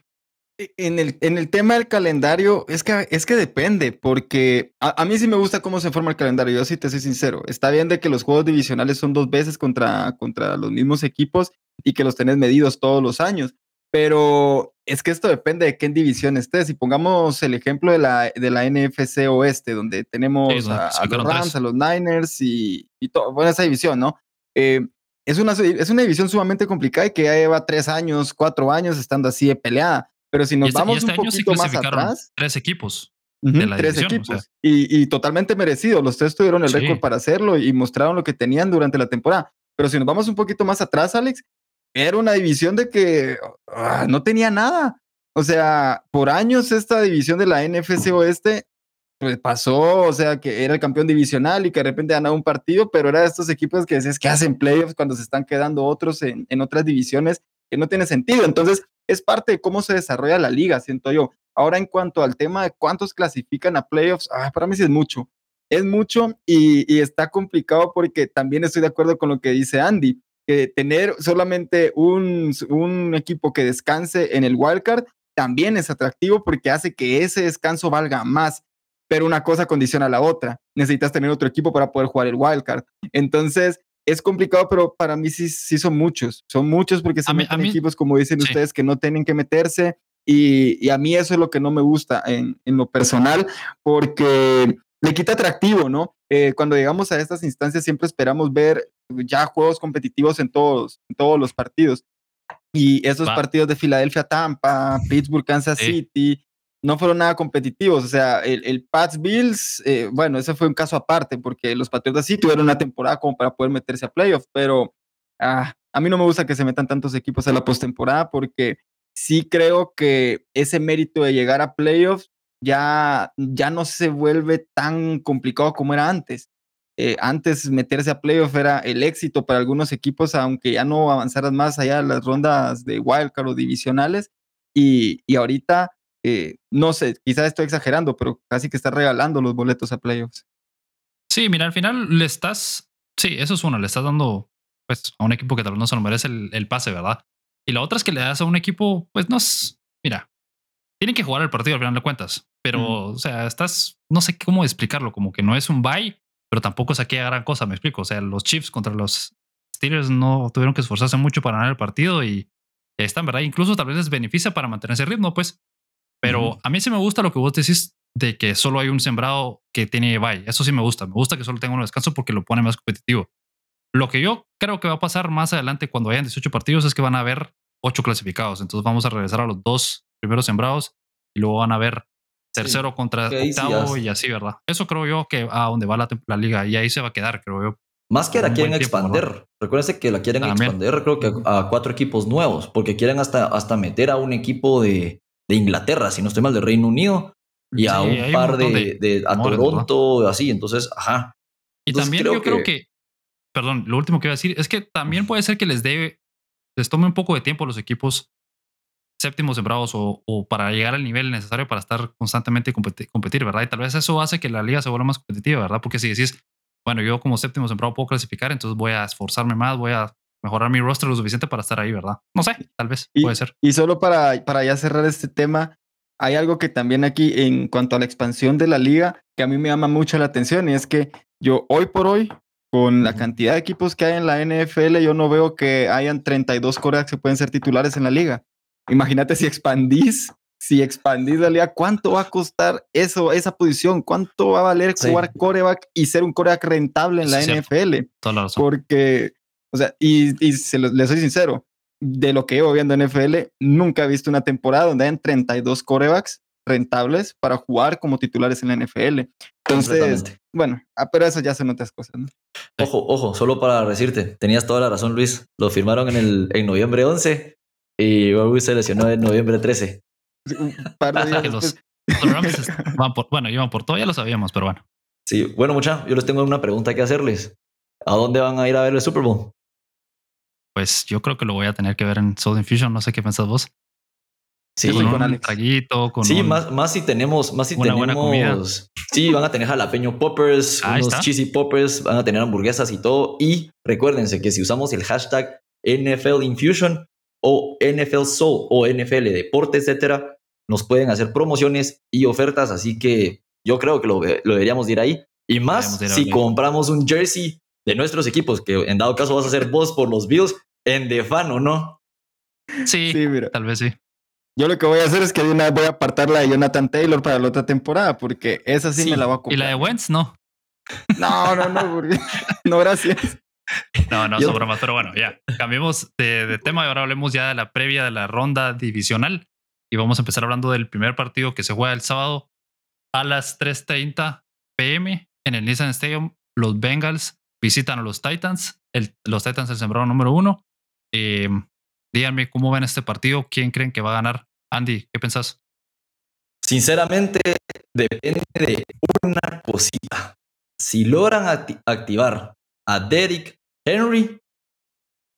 E, en el, en el tema del calendario, es que, es que depende, porque a, mí sí me gusta cómo se forma el calendario, yo sí te soy sincero. Está bien de que los juegos divisionales son dos veces contra, contra los mismos equipos y que los tenés medidos todos los años, pero es que esto depende de qué división estés. Y pongamos el ejemplo de la, de la NFC Oeste, donde tenemos a, los Rams, a los Niners y, y todo, bueno, esa división, ¿no? Eh, es, una, es una división sumamente complicada y que ya lleva tres años, cuatro años estando así de peleada. Pero si nos este, vamos este un poquito más atrás. Tres equipos. tres equipos. y, y, totalmente merecido. Los tres tuvieron el récord para hacerlo y mostraron lo que tenían durante la temporada. Pero si nos vamos un poquito más atrás, Alex, era una división de que ah, no tenía nada. O sea, por años esta división de la NFC Oeste pues pasó, o sea, que era el campeón divisional y que de repente ganaba un partido, pero era de estos equipos que decías que hacen playoffs cuando se están quedando otros en, en otras divisiones que no tiene sentido. Entonces, es parte de cómo se desarrolla la liga, siento yo. Ahora, en cuanto al tema de cuántos clasifican a playoffs, ah, para mí sí es mucho. Es mucho y, está complicado porque también estoy de acuerdo con lo que dice Andy, que tener solamente un, un equipo que descanse en el wildcard también es atractivo porque hace que ese descanso valga más pero una cosa condiciona a la otra. Necesitas tener otro equipo para poder jugar el wildcard. Entonces, es complicado, pero para mí sí, sí son muchos. Son muchos porque son equipos, como dicen ustedes, que no tienen que meterse. Y, a mí eso es lo que no me gusta en, en lo personal, porque le quita atractivo, ¿no? Eh, cuando llegamos a estas instancias siempre esperamos ver ya juegos competitivos en todos, en todos los partidos. Y esos partidos de Filadelfia, Tampa, Pittsburgh, Kansas City, no fueron nada competitivos. O sea, el, el Pats Bills, eh, bueno, ese fue un caso aparte, porque los Patriotas sí tuvieron una temporada como para poder meterse a playoffs, pero ah, a mí no me gusta que se metan tantos equipos a la postemporada, porque sí creo que ese mérito de llegar a playoffs ya, ya no se vuelve tan complicado como era antes. Eh, antes meterse a playoff era el éxito para algunos equipos, aunque ya no avanzaran más allá de las rondas de wildcard o divisionales. Y, y ahorita eh, no sé, quizás estoy exagerando, pero casi que está regalando los boletos a playoffs. Sí, mira, al final le estás, sí, eso es uno, le estás dando pues a un equipo que tal vez no se lo merece el, pase, ¿verdad? Y la otra es que le das a un equipo, pues no mira, tienen que jugar el partido al final de cuentas, pero, o sea, estás, no sé cómo explicarlo, como que no es un bye, pero tampoco es aquí gran cosa, me explico. O sea, los Chiefs contra los Steelers no tuvieron que esforzarse mucho para ganar el partido y están, ¿verdad? Incluso tal vez les beneficia para mantener ese ritmo, pues pero a mí sí me gusta lo que vos decís de que solo hay un sembrado que tiene bye. Eso sí me gusta. Me gusta que solo tenga un descanso porque lo pone más competitivo. Lo que yo creo que va a pasar más adelante cuando hayan 18 partidos es que van a haber 8 clasificados. Entonces vamos a regresar a los dos primeros sembrados y luego van a ver tercero contra octavo y así, ¿verdad? Eso creo yo que a donde va la, la, liga y ahí se va a quedar, creo yo. Más que la quieren expander. Recuérdense que la quieren expander, creo que a cuatro equipos nuevos, porque quieren hasta, hasta meter a un equipo de, de Inglaterra, si no estoy mal, de Reino Unido, y a un par de, de, a Toronto, así, entonces, ajá. Y también yo creo que, perdón, lo último que iba a decir es que también puede ser que les dé, les tome un poco de tiempo a los equipos séptimos sembrados o, o para llegar al nivel necesario para estar constantemente competir, competir, ¿verdad? Y tal vez eso hace que la liga se vuelva más competitiva, ¿verdad? Porque si decís, bueno, yo como séptimo sembrado puedo clasificar, entonces voy a esforzarme más, voy a mejorar mi roster lo suficiente para estar ahí, ¿verdad? No sé, tal vez, puede ser. Y solo para, para ya cerrar este tema, hay algo que también aquí en cuanto a la expansión de la liga, que a mí me llama mucho la atención y es que yo hoy por hoy, con la cantidad de equipos que hay en la NFL, yo no veo que hayan 32 corebacks que pueden ser titulares en la liga. Imagínate si expandís, si expandís la liga, ¿cuánto va a costar eso, esa posición? ¿Cuánto va a valer jugar coreback y ser un coreback rentable en la NFL? Porque o sea, y, y se le soy sincero, de lo que llevo viendo en NFL, nunca he visto una temporada donde hayan 32 corebacks rentables para jugar como titulares en la NFL. Entonces, bueno, ah, pero eso ya son otras cosas. ¿no? Ojo, ojo, solo para decirte, tenías toda la razón, Luis. Lo firmaron en, el, en noviembre 11 y Luis se lesionó en noviembre 13. Un par de días Los, después. los Rams van por, bueno, iban por todo, ya lo sabíamos, pero bueno. Sí, bueno, mucha, yo les tengo una pregunta que hacerles. ¿A dónde van a ir a ver el Super Bowl? Pues yo creo que lo voy a tener que ver en Soul Infusion, no sé qué pensás vos. Sí, con con un traguito, con sí un- más, más si tenemos, más si una buena comida. tenemos. Sí, van a tener jalapeño poppers, Ahí unos está. cheesy poppers, van a tener hamburguesas y todo. Y recuérdense que si usamos el hashtag NFL Infusion o NFL Soul o NFL Deporte, etcétera, nos pueden hacer promociones y ofertas. Así que yo creo que lo, lo deberíamos de ir ahí. Y más si compramos un jersey de nuestros equipos, que en dado caso vas a ser vos por los Bills en Defan o no. Sí, Sí, mira. tal vez sí. Yo lo que voy a hacer es que de una vez voy a apartar la de Jonathan Taylor para la otra temporada, porque esa sí, Sí, me la voy a Y comprar. la de Wentz, no. No, no, no, porque... no, gracias. No, no, son bromas, pero bueno, ya. Cambiemos de, de tema y ahora hablemos ya de la previa de la ronda divisional. Y vamos a empezar hablando del primer partido que se juega el sábado a las 3:30 pm en el Nissan Stadium. Los Bengals visitan a los Titans. El- los Titans, el sembrado número uno. Eh, díganme cómo ven este partido. ¿Quién creen que va a ganar? Andy, ¿qué pensás? Sinceramente, depende de una cosita. Si logran acti- activar a Derrick Henry,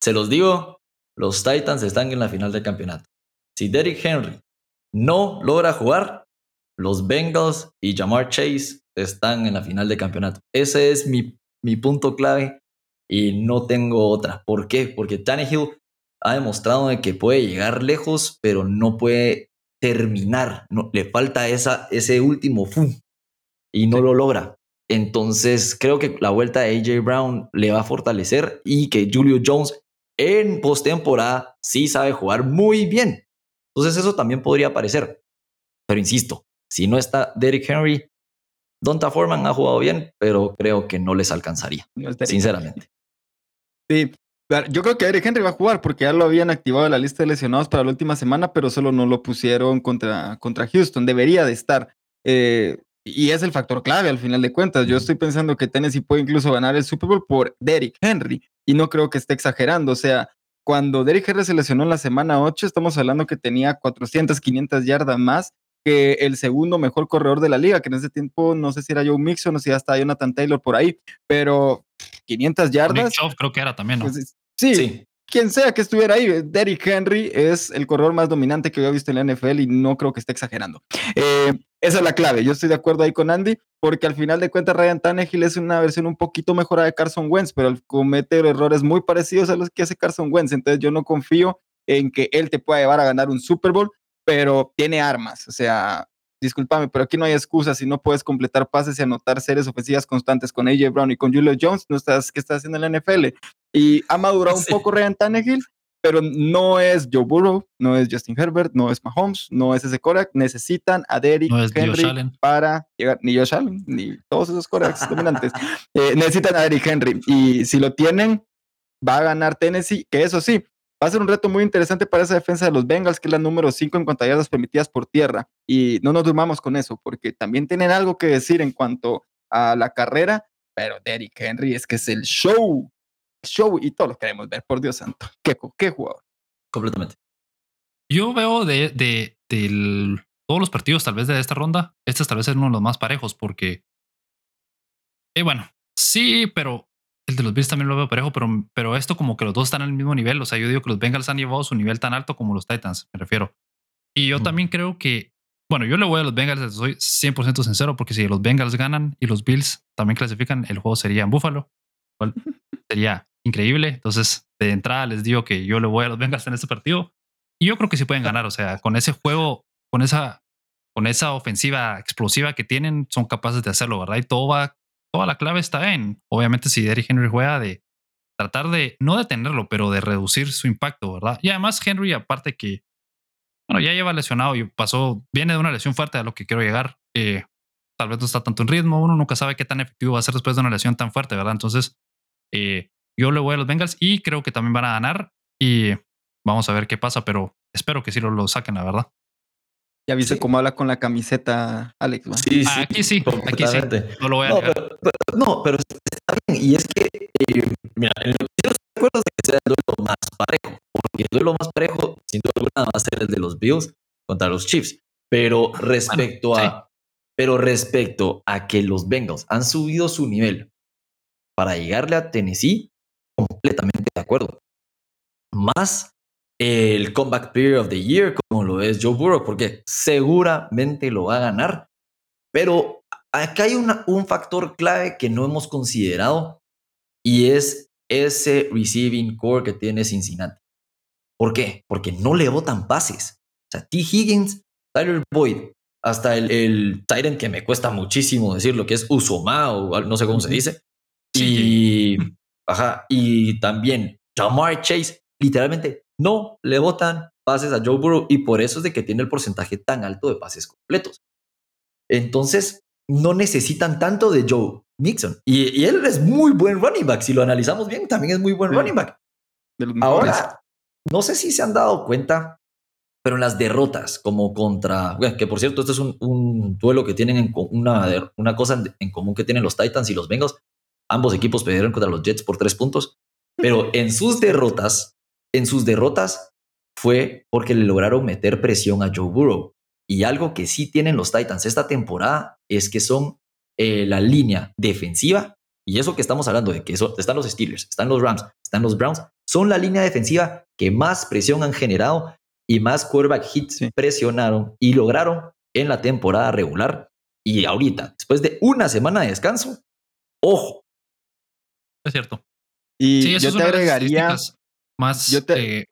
se los digo, los Titans están en la final del campeonato. Si Derrick Henry no logra jugar, los Bengals y Jamar Chase están en la final del campeonato. Ese es mi, mi punto clave y no tengo otra. ¿Por qué? Porque Tannehill ha demostrado de que puede llegar lejos, pero no puede terminar. No, le falta esa, ese último fu y no lo logra. Entonces creo que la vuelta de AJ Brown le va a fortalecer y que Julio Jones en postemporada sí sabe jugar muy bien. Entonces eso también podría parecer. Pero insisto, si no está Derrick Henry, Donta Foreman ha jugado bien, pero creo que no les alcanzaría, No Derrick sinceramente. Sí, yo creo que Eric Henry va a jugar porque ya lo habían activado en la lista de lesionados para la última semana, pero solo no lo pusieron contra, contra Houston. Debería de estar. Eh, y es el factor clave al final de cuentas. Yo estoy pensando que Tennessee puede incluso ganar el Super Bowl por Derrick Henry y no creo que esté exagerando. O sea, cuando Derrick Henry se lesionó en la semana 8, estamos hablando que tenía 400, 500 yardas más que el segundo mejor corredor de la liga, que en ese tiempo no sé si era Joe Mixon o si ya está Jonathan Taylor por ahí, pero 500 Nick yardas. Chubb creo que era también, ¿no? Pues, sí, Sí, quien sea que estuviera ahí, Derrick Henry es el corredor más dominante que yo he visto en la NFL y no creo que esté exagerando. Eh, esa es la clave. Yo estoy de acuerdo ahí con Andy, porque al final de cuentas Ryan Tannehill es una versión un poquito mejorada de Carson Wentz, pero comete errores muy parecidos a los que hace Carson Wentz. Entonces yo no confío en que él te pueda llevar a ganar un Super Bowl, pero tiene armas. O sea, discúlpame, pero aquí no hay excusas. Si no puedes completar pases y anotar series ofensivas constantes con AJ Brown y con Julio Jones, no estás, ¿qué estás haciendo en la NFL? Y ha madurado un poco Ryan Tannehill, pero no es Joe Burrow, no es Justin Herbert, no es Mahomes, no es ese Korak. Necesitan a Derrick No Henry para llegar, ni Josh Allen, ni todos esos Koraks dominantes. Eh, necesitan a Derrick Henry. Y si lo tienen, va a ganar Tennessee, que eso sí, va a ser un reto muy interesante para esa defensa de los Bengals, que es la número 5 en cuanto a yardas permitidas por tierra. Y no nos durmamos con eso, porque también tienen algo que decir en cuanto a la carrera, pero Derrick Henry es que es el show, show, y todos lo queremos ver, por Dios santo. Qué, qué jugador. completamente. Yo veo de, de, del- todos los partidos, tal vez de esta ronda, este tal vez es uno de los más parejos, porque. eh, bueno, sí, pero el de los Bills también lo veo parejo, pero, pero esto como que los dos están al mismo nivel. O sea, yo digo que los Bengals han llevado su nivel tan alto como los Titans, me refiero. Y yo Mm. también creo que. Bueno, yo le voy a los Bengals, soy 100% sincero, porque si los Bengals ganan y los Bills también clasifican, el juego sería en Buffalo. sería increíble. Entonces, de entrada les digo que yo le voy a los Bengals en este partido. Y yo creo que sí pueden ganar. O sea, con ese juego, con esa, con esa ofensiva explosiva que tienen, son capaces de hacerlo, ¿verdad? Y todo va, toda la clave está en, obviamente, si Derrick Henry juega de tratar de, no detenerlo, pero de reducir su impacto, ¿verdad? Y además, Henry, aparte que, bueno, ya lleva lesionado y pasó, viene de una lesión fuerte a lo que quiero llegar. eh, tal vez no está tanto en ritmo, uno nunca sabe qué tan efectivo va a ser después de una lesión tan fuerte, ¿verdad? Entonces, eh, yo le voy a los Bengals y creo que también van a ganar y vamos a ver qué pasa, pero espero que sí lo, lo saquen, la verdad. Ya viste cómo habla con la camiseta Alex. Sí, sí, aquí sí, aquí sí. No lo voy a no, pero, no, pero está bien. Y es que, eh, mira, en lo que acuerdo de que sea el duelo más parejo, porque el duelo más parejo, sin duda alguna, va a ser el de los Bills contra los Chiefs. Pero respecto a, pero respecto a que los Bengals han subido su nivel para llegarle a Tennessee, completamente de acuerdo. Más el Comeback Player of the Year, como lo es Joe Burrow, porque seguramente lo va a ganar. Pero acá hay un factor clave que no hemos considerado y es ese receiving core que tiene Cincinnati. ¿Por qué? Porque no le botan pases. O sea, T. Higgins, Tyler Boyd, hasta el, el Tyrant que me cuesta muchísimo decir lo que es Usoma o no sé cómo se dice. Y, ajá, y también Jamar Chase, literalmente no le botan pases a Joe Burrow y por eso es de que tiene el porcentaje tan alto de pases completos. Entonces, no necesitan tanto de Joe Mixon. Y, él es muy buen running back. Si lo analizamos bien, también es muy buen running back. Ahora, no sé si se han dado cuenta, pero en las derrotas, como contra, que por cierto, este es un, duelo que tienen en una, una cosa en común que tienen los Titans y los Bengals. Ambos equipos perdieron contra los Jets por tres puntos, pero en sus derrotas, en sus derrotas fue porque le lograron meter presión a Joe Burrow. Y algo que sí tienen los Titans esta temporada es que son eh, la línea defensiva. Y eso que estamos hablando de que están los Steelers, están los Rams, están los Browns, son la línea defensiva que más presión han generado y más quarterback hits presionaron y lograron en la temporada regular. Y ahorita, después de una semana de descanso, ojo. Es cierto. Y yo te agregaría más eh,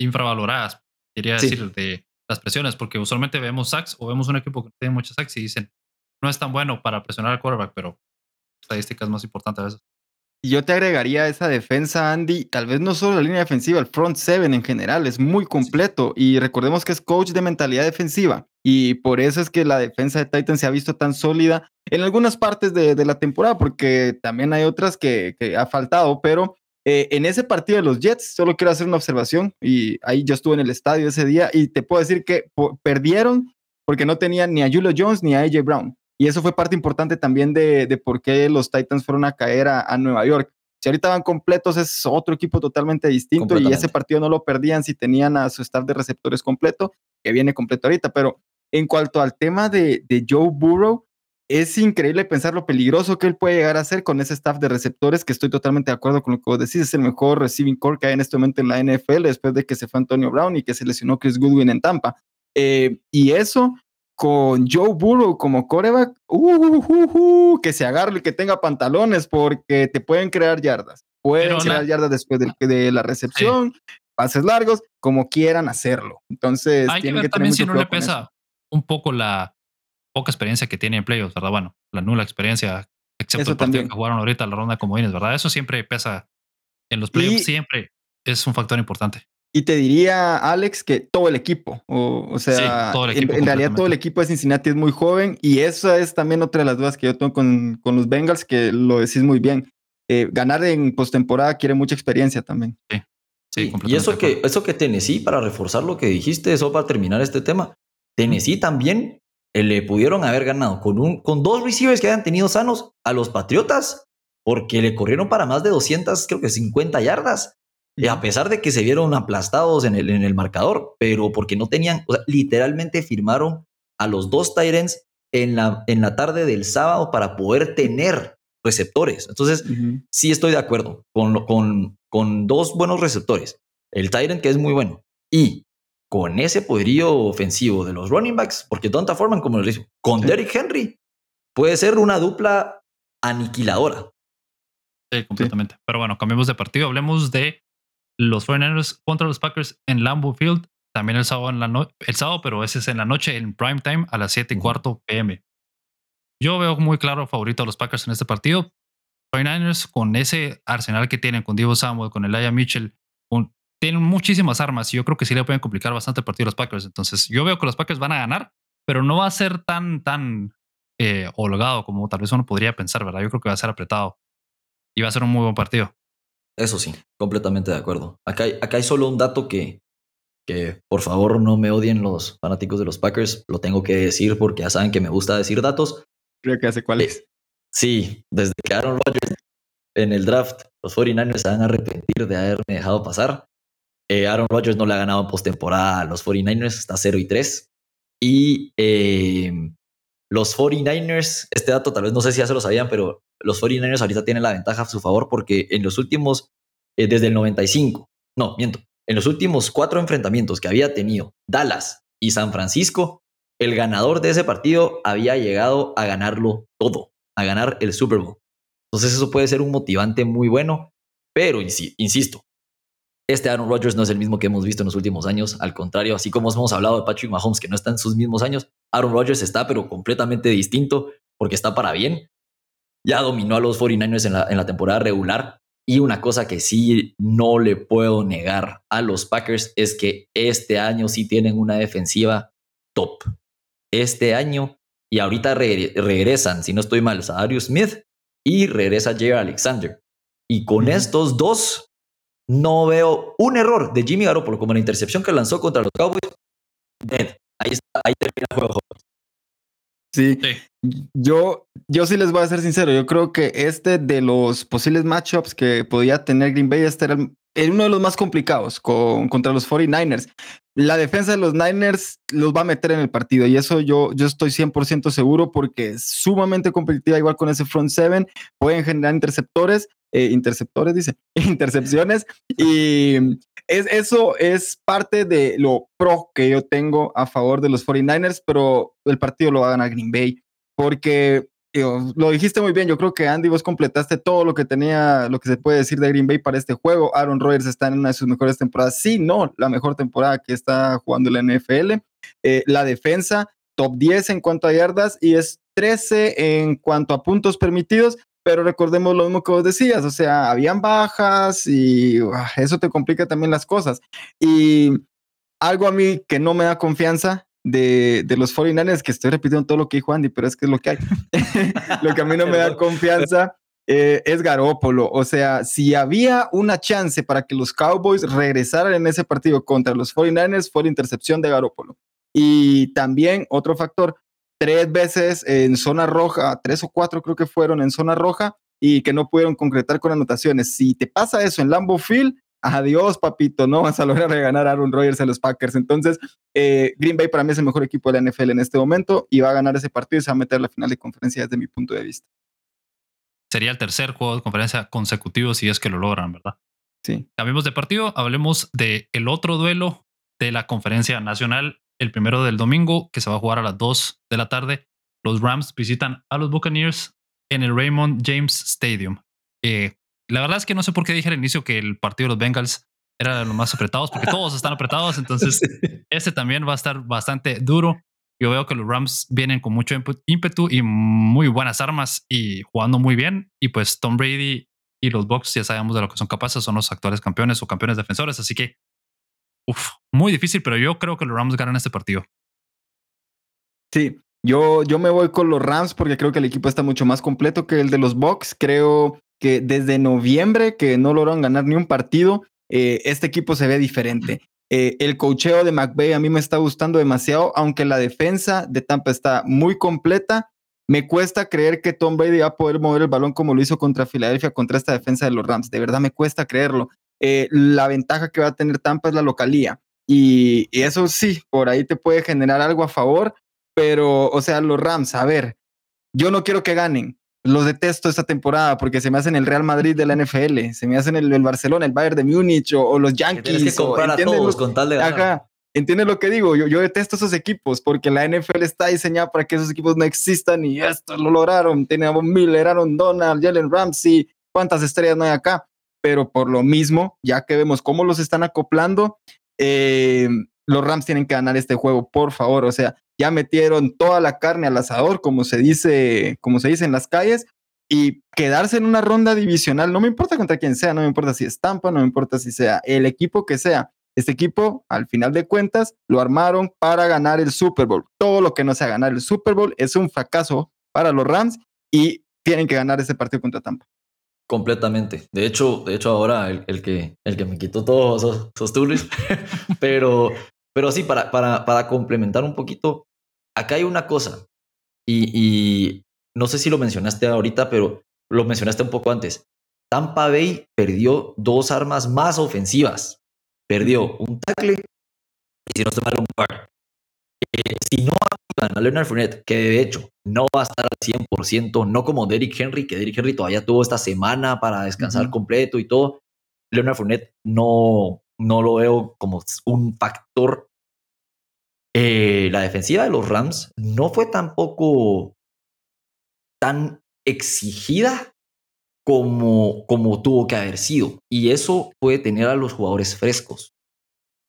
infravaloradas, quería decir, de las presiones, porque usualmente vemos sacks o vemos un equipo que tiene muchos sacks y dicen, no es tan bueno para presionar al quarterback, pero estadísticas más importantes a veces. Y yo te agregaría esa defensa, Andy, tal vez no solo la línea defensiva, el front seven en general es muy completo y recordemos que es coach de mentalidad defensiva y por eso es que la defensa de Titans se ha visto tan sólida en algunas partes de, la temporada, porque también hay otras que, ha faltado, pero eh, en ese partido de los Jets, solo quiero hacer una observación y ahí yo estuve en el estadio ese día y te puedo decir que perdieron porque no tenían ni a Julio Jones ni a AJ Brown. Y eso fue parte importante también de, de por qué los Titans fueron a caer a, Nueva York. Si ahorita van completos, es otro equipo totalmente distinto y ese partido no lo perdían si tenían a su staff de receptores completo, que viene completo ahorita. Pero en cuanto al tema de, de Joe Burrow, es increíble pensar lo peligroso que él puede llegar a ser con ese staff de receptores, que estoy totalmente de acuerdo con lo que vos decís, es el mejor receiving core que hay en este momento en la NFL después de que se fue Antonio Brown y que se lesionó Chris Goodwin en Tampa. Eh, y eso con Joe Burrow como coreback, uh, que se agarre y que tenga pantalones porque te pueden crear yardas. Pueden crear yardas después de, la recepción, pases largos, como quieran hacerlo. Entonces, hay que ver también si no le pesa un poco la poca experiencia que tiene en playoffs, ¿verdad? Bueno, la nula experiencia, excepto el partido que jugaron ahorita la ronda de comodines, ¿verdad? Eso siempre pesa en los playoffs, siempre es un factor importante. Y te diría, Alex, que todo el equipo, o, sea, en, realidad todo el equipo de Cincinnati es muy joven y esa es también otra de las dudas que yo tengo con, con los Bengals, que lo decís muy bien. Eh, ganar en postemporada quiere mucha experiencia también. Sí, sí, Y eso que, eso que Tennessee, para reforzar lo que dijiste, eso para terminar este tema, Tennessee también eh, le pudieron haber ganado con, un, con dos receivers que hayan tenido sanos a los Patriotas, porque le corrieron para más de 200, creo que 50 yardas. Y a pesar de que se vieron aplastados en el, en el marcador, pero porque no tenían, o sea, literalmente firmaron a los dos Tyrants en la, en la tarde del sábado para poder tener receptores. Entonces, sí estoy de acuerdo con, con, con dos buenos receptores. El Tyrant, que es muy bueno, y con ese poderío ofensivo de los running backs, porque Donta Foreman, como les digo, con Derrick Henry, puede ser una dupla aniquiladora. Sí, completamente. Pero bueno, cambiemos de partido. Hablemos de los 49ers contra los Packers en Lambeau Field, también el sábado, en la el sábado, pero ese es en la noche, en prime time, a las 7 y cuarto pm. Yo veo muy claro favorito a los Packers en este partido. 49ers con ese arsenal que tienen, con Divo Samuel, con Elijah Mitchell, tienen muchísimas armas y yo creo que sí le pueden complicar bastante el partido a los Packers. Entonces, yo veo que los Packers van a ganar, pero no va a ser tan, tan eh, holgado como tal vez uno podría pensar, ¿verdad? Yo creo que va a ser apretado y va a ser un muy buen partido. Eso sí, completamente de acuerdo. Acá hay, acá hay solo un dato que, que por favor no me odien los fanáticos de los Packers, lo tengo que decir porque ya saben que me gusta decir datos. Creo que hace cuál es. Sí, desde que Aaron Rodgers en el draft, los 49ers se van a arrepentir de haberme dejado pasar. Eh, Aaron Rodgers no le ha ganado en postemporada a los 49ers, está 0 y 3. Y eh, los 49ers, este dato tal vez no sé si ya se lo sabían, pero los 49ers ahorita tienen la ventaja a su favor porque en los últimos, eh, desde el 95, no, miento, en los últimos cuatro enfrentamientos que había tenido Dallas y San Francisco, el ganador de ese partido había llegado a ganarlo todo, a ganar el Super Bowl. Entonces eso puede ser un motivante muy bueno, pero insisto, este Aaron Rodgers no es el mismo que hemos visto en los últimos años. Al contrario, así como hemos hablado de Patrick Mahomes, que no está en sus mismos años, Aaron Rodgers está, pero completamente distinto, porque está para bien. Ya dominó a los 49ers en la, en la temporada regular. Y una cosa que sí no le puedo negar a los Packers es que este año sí tienen una defensiva top. Este año, y ahorita regresan, si no estoy mal, Darius Smith y regresa Jay Alexander. Y con estos dos no veo un error de Jimmy Garoppolo como la intercepción que lanzó contra los Cowboys. Dead. Ahí, está, ahí termina el juego. Sí. Yo, yo sí les voy a ser sincero. Yo creo que este de los posibles matchups que podía tener Green Bay, este era uno de los más complicados con, contra los 49ers. La defensa de los Niners los va a meter en el partido y eso yo, yo estoy 100% seguro porque es sumamente competitiva, igual con ese front seven. Pueden generar interceptores, eh, interceptores, dice, intercepciones. Y es, eso es parte de lo pro que yo tengo a favor de los 49ers, pero el partido lo va a ganar Green Bay. Porque lo dijiste muy bien, yo creo que Andy, vos completaste todo lo que tenía, lo que se puede decir de Green Bay para este juego. Aaron Rodgers está en una de sus mejores temporadas, sí, no, la mejor temporada que está jugando la NFL. Eh, la defensa, top 10 en cuanto a yardas y es 13 en cuanto a puntos permitidos, pero recordemos lo mismo que vos decías, o sea, habían bajas y ah, eso te complica también las cosas. Y algo a mí que no me da confianza de, de los 49ers, que estoy repitiendo todo lo que dijo Andy, pero es que es lo que hay. lo que a mí no me da confianza eh, es Garópolo. O sea, si había una chance para que los Cowboys regresaran en ese partido contra los 49ers, fue la intercepción de Garópolo. Y también otro factor, tres veces en zona roja, tres o cuatro creo que fueron en zona roja y que no pudieron concretar con anotaciones. Si te pasa eso en Lambeau Field, adiós, papito, no vas a lograr reganar a Aaron Rodgers a los Packers. Entonces, eh, Green Bay para mí es el mejor equipo de la NFL en este momento y va a ganar ese partido y se va a meter a la final de conferencia desde mi punto de vista. Sería el tercer juego de conferencia consecutivo si es que lo logran, ¿verdad? Sí. Cambiemos de partido, hablemos de el otro duelo de la conferencia nacional, el primero del domingo, que se va a jugar a las 2 de la tarde. Los Rams visitan a los Buccaneers en el Raymond James Stadium. Eh, la verdad es que no sé por qué dije al inicio que el partido de los Bengals era de los más apretados, porque todos están apretados. Entonces, este también va a estar bastante duro. Yo veo que los Rams vienen con mucho ímpetu y muy buenas armas y jugando muy bien. Y pues Tom Brady y los Bucks ya sabemos de lo que son capaces, son los actuales campeones o campeones defensores. Así que, uf, muy difícil, pero yo creo que los Rams ganan este partido. Sí, yo, yo me voy con los Rams porque creo que el equipo está mucho más completo que el de los Bucks. Creo que desde noviembre, que no lograron ganar ni un partido, eh, este equipo se ve diferente. Eh, el cocheo de McVay a mí me está gustando demasiado, aunque la defensa de Tampa está muy completa. Me cuesta creer que Tom Brady va a poder mover el balón como lo hizo contra Filadelfia, contra esta defensa de los Rams. De verdad me cuesta creerlo. Eh, la ventaja que va a tener Tampa es la localía. Y, y, eso sí, por ahí te puede generar algo a favor, pero, o sea, los Rams, a ver, yo no quiero que ganen, los detesto esta temporada porque se me hacen el Real Madrid de la NFL, se me hacen el, Barcelona, el Bayern de Múnich o, los Yankees. Que comprar a todos con tal de Ajá. ¿Entiendes lo que digo? Yo, yo detesto esos equipos porque la NFL está diseñada para que esos equipos no existan y esto lo lograron. A Miller, Aaron Donald, Jalen Ramsey, cuántas estrellas no hay acá. Pero por lo mismo, ya que vemos cómo los están acoplando, eh, los Rams tienen que ganar este juego, por favor. O sea, ya metieron toda la carne al asador, como se dice, como se dice en las calles, y quedarse en una ronda divisional, no me importa contra quién sea, no me importa si es Tampa, no me importa si sea el equipo que sea. Este equipo, al final de cuentas, lo armaron para ganar el Super Bowl. Todo lo que no sea ganar el Super Bowl es un fracaso para los Rams y tienen que ganar ese partido contra Tampa. Completamente. De hecho, de hecho ahora el, que, el que me quitó todos esos, esos pero, pero sí, para, para, para complementar un poquito, acá hay una cosa, y, y no sé si lo mencionaste ahorita, pero lo mencionaste un poco antes. Tampa Bay perdió dos armas más ofensivas. Perdió un tackle y si no se mal un par. Eh, si no a Leonard Fournette, que de hecho no va a estar al 100%, no como Derrick Henry, que Derrick Henry todavía tuvo esta semana para descansar completo y todo. Leonard Fournette no, no lo veo como un factor. Eh, la defensiva de los Rams no fue tampoco tan exigida como, como tuvo que haber sido. Y eso puede tener a los jugadores frescos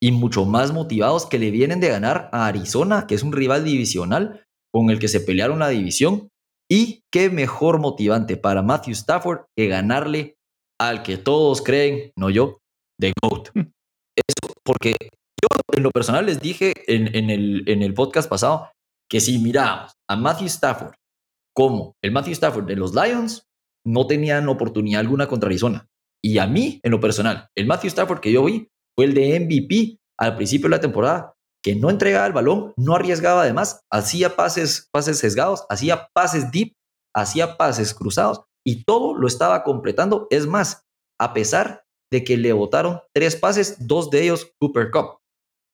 y mucho más motivados que le vienen de ganar a Arizona, que es un rival divisional con el que se pelearon la división. Y qué mejor motivante para Matthew Stafford que ganarle al que todos creen, no yo, de GOAT. Hmm. Eso, porque yo en lo personal les dije en, en, el, en el podcast pasado que si miramos a Matthew Stafford como el Matthew Stafford de los Lions, no tenían oportunidad alguna contra Arizona. Y a mí, en lo personal, el Matthew Stafford que yo vi fue el de MVP al principio de la temporada, que no entregaba el balón, no arriesgaba además, hacía pases, pases sesgados, hacía pases deep, hacía pases cruzados y todo lo estaba completando. Es más, a pesar de que le botaron tres pases, dos de ellos Cooper Cup.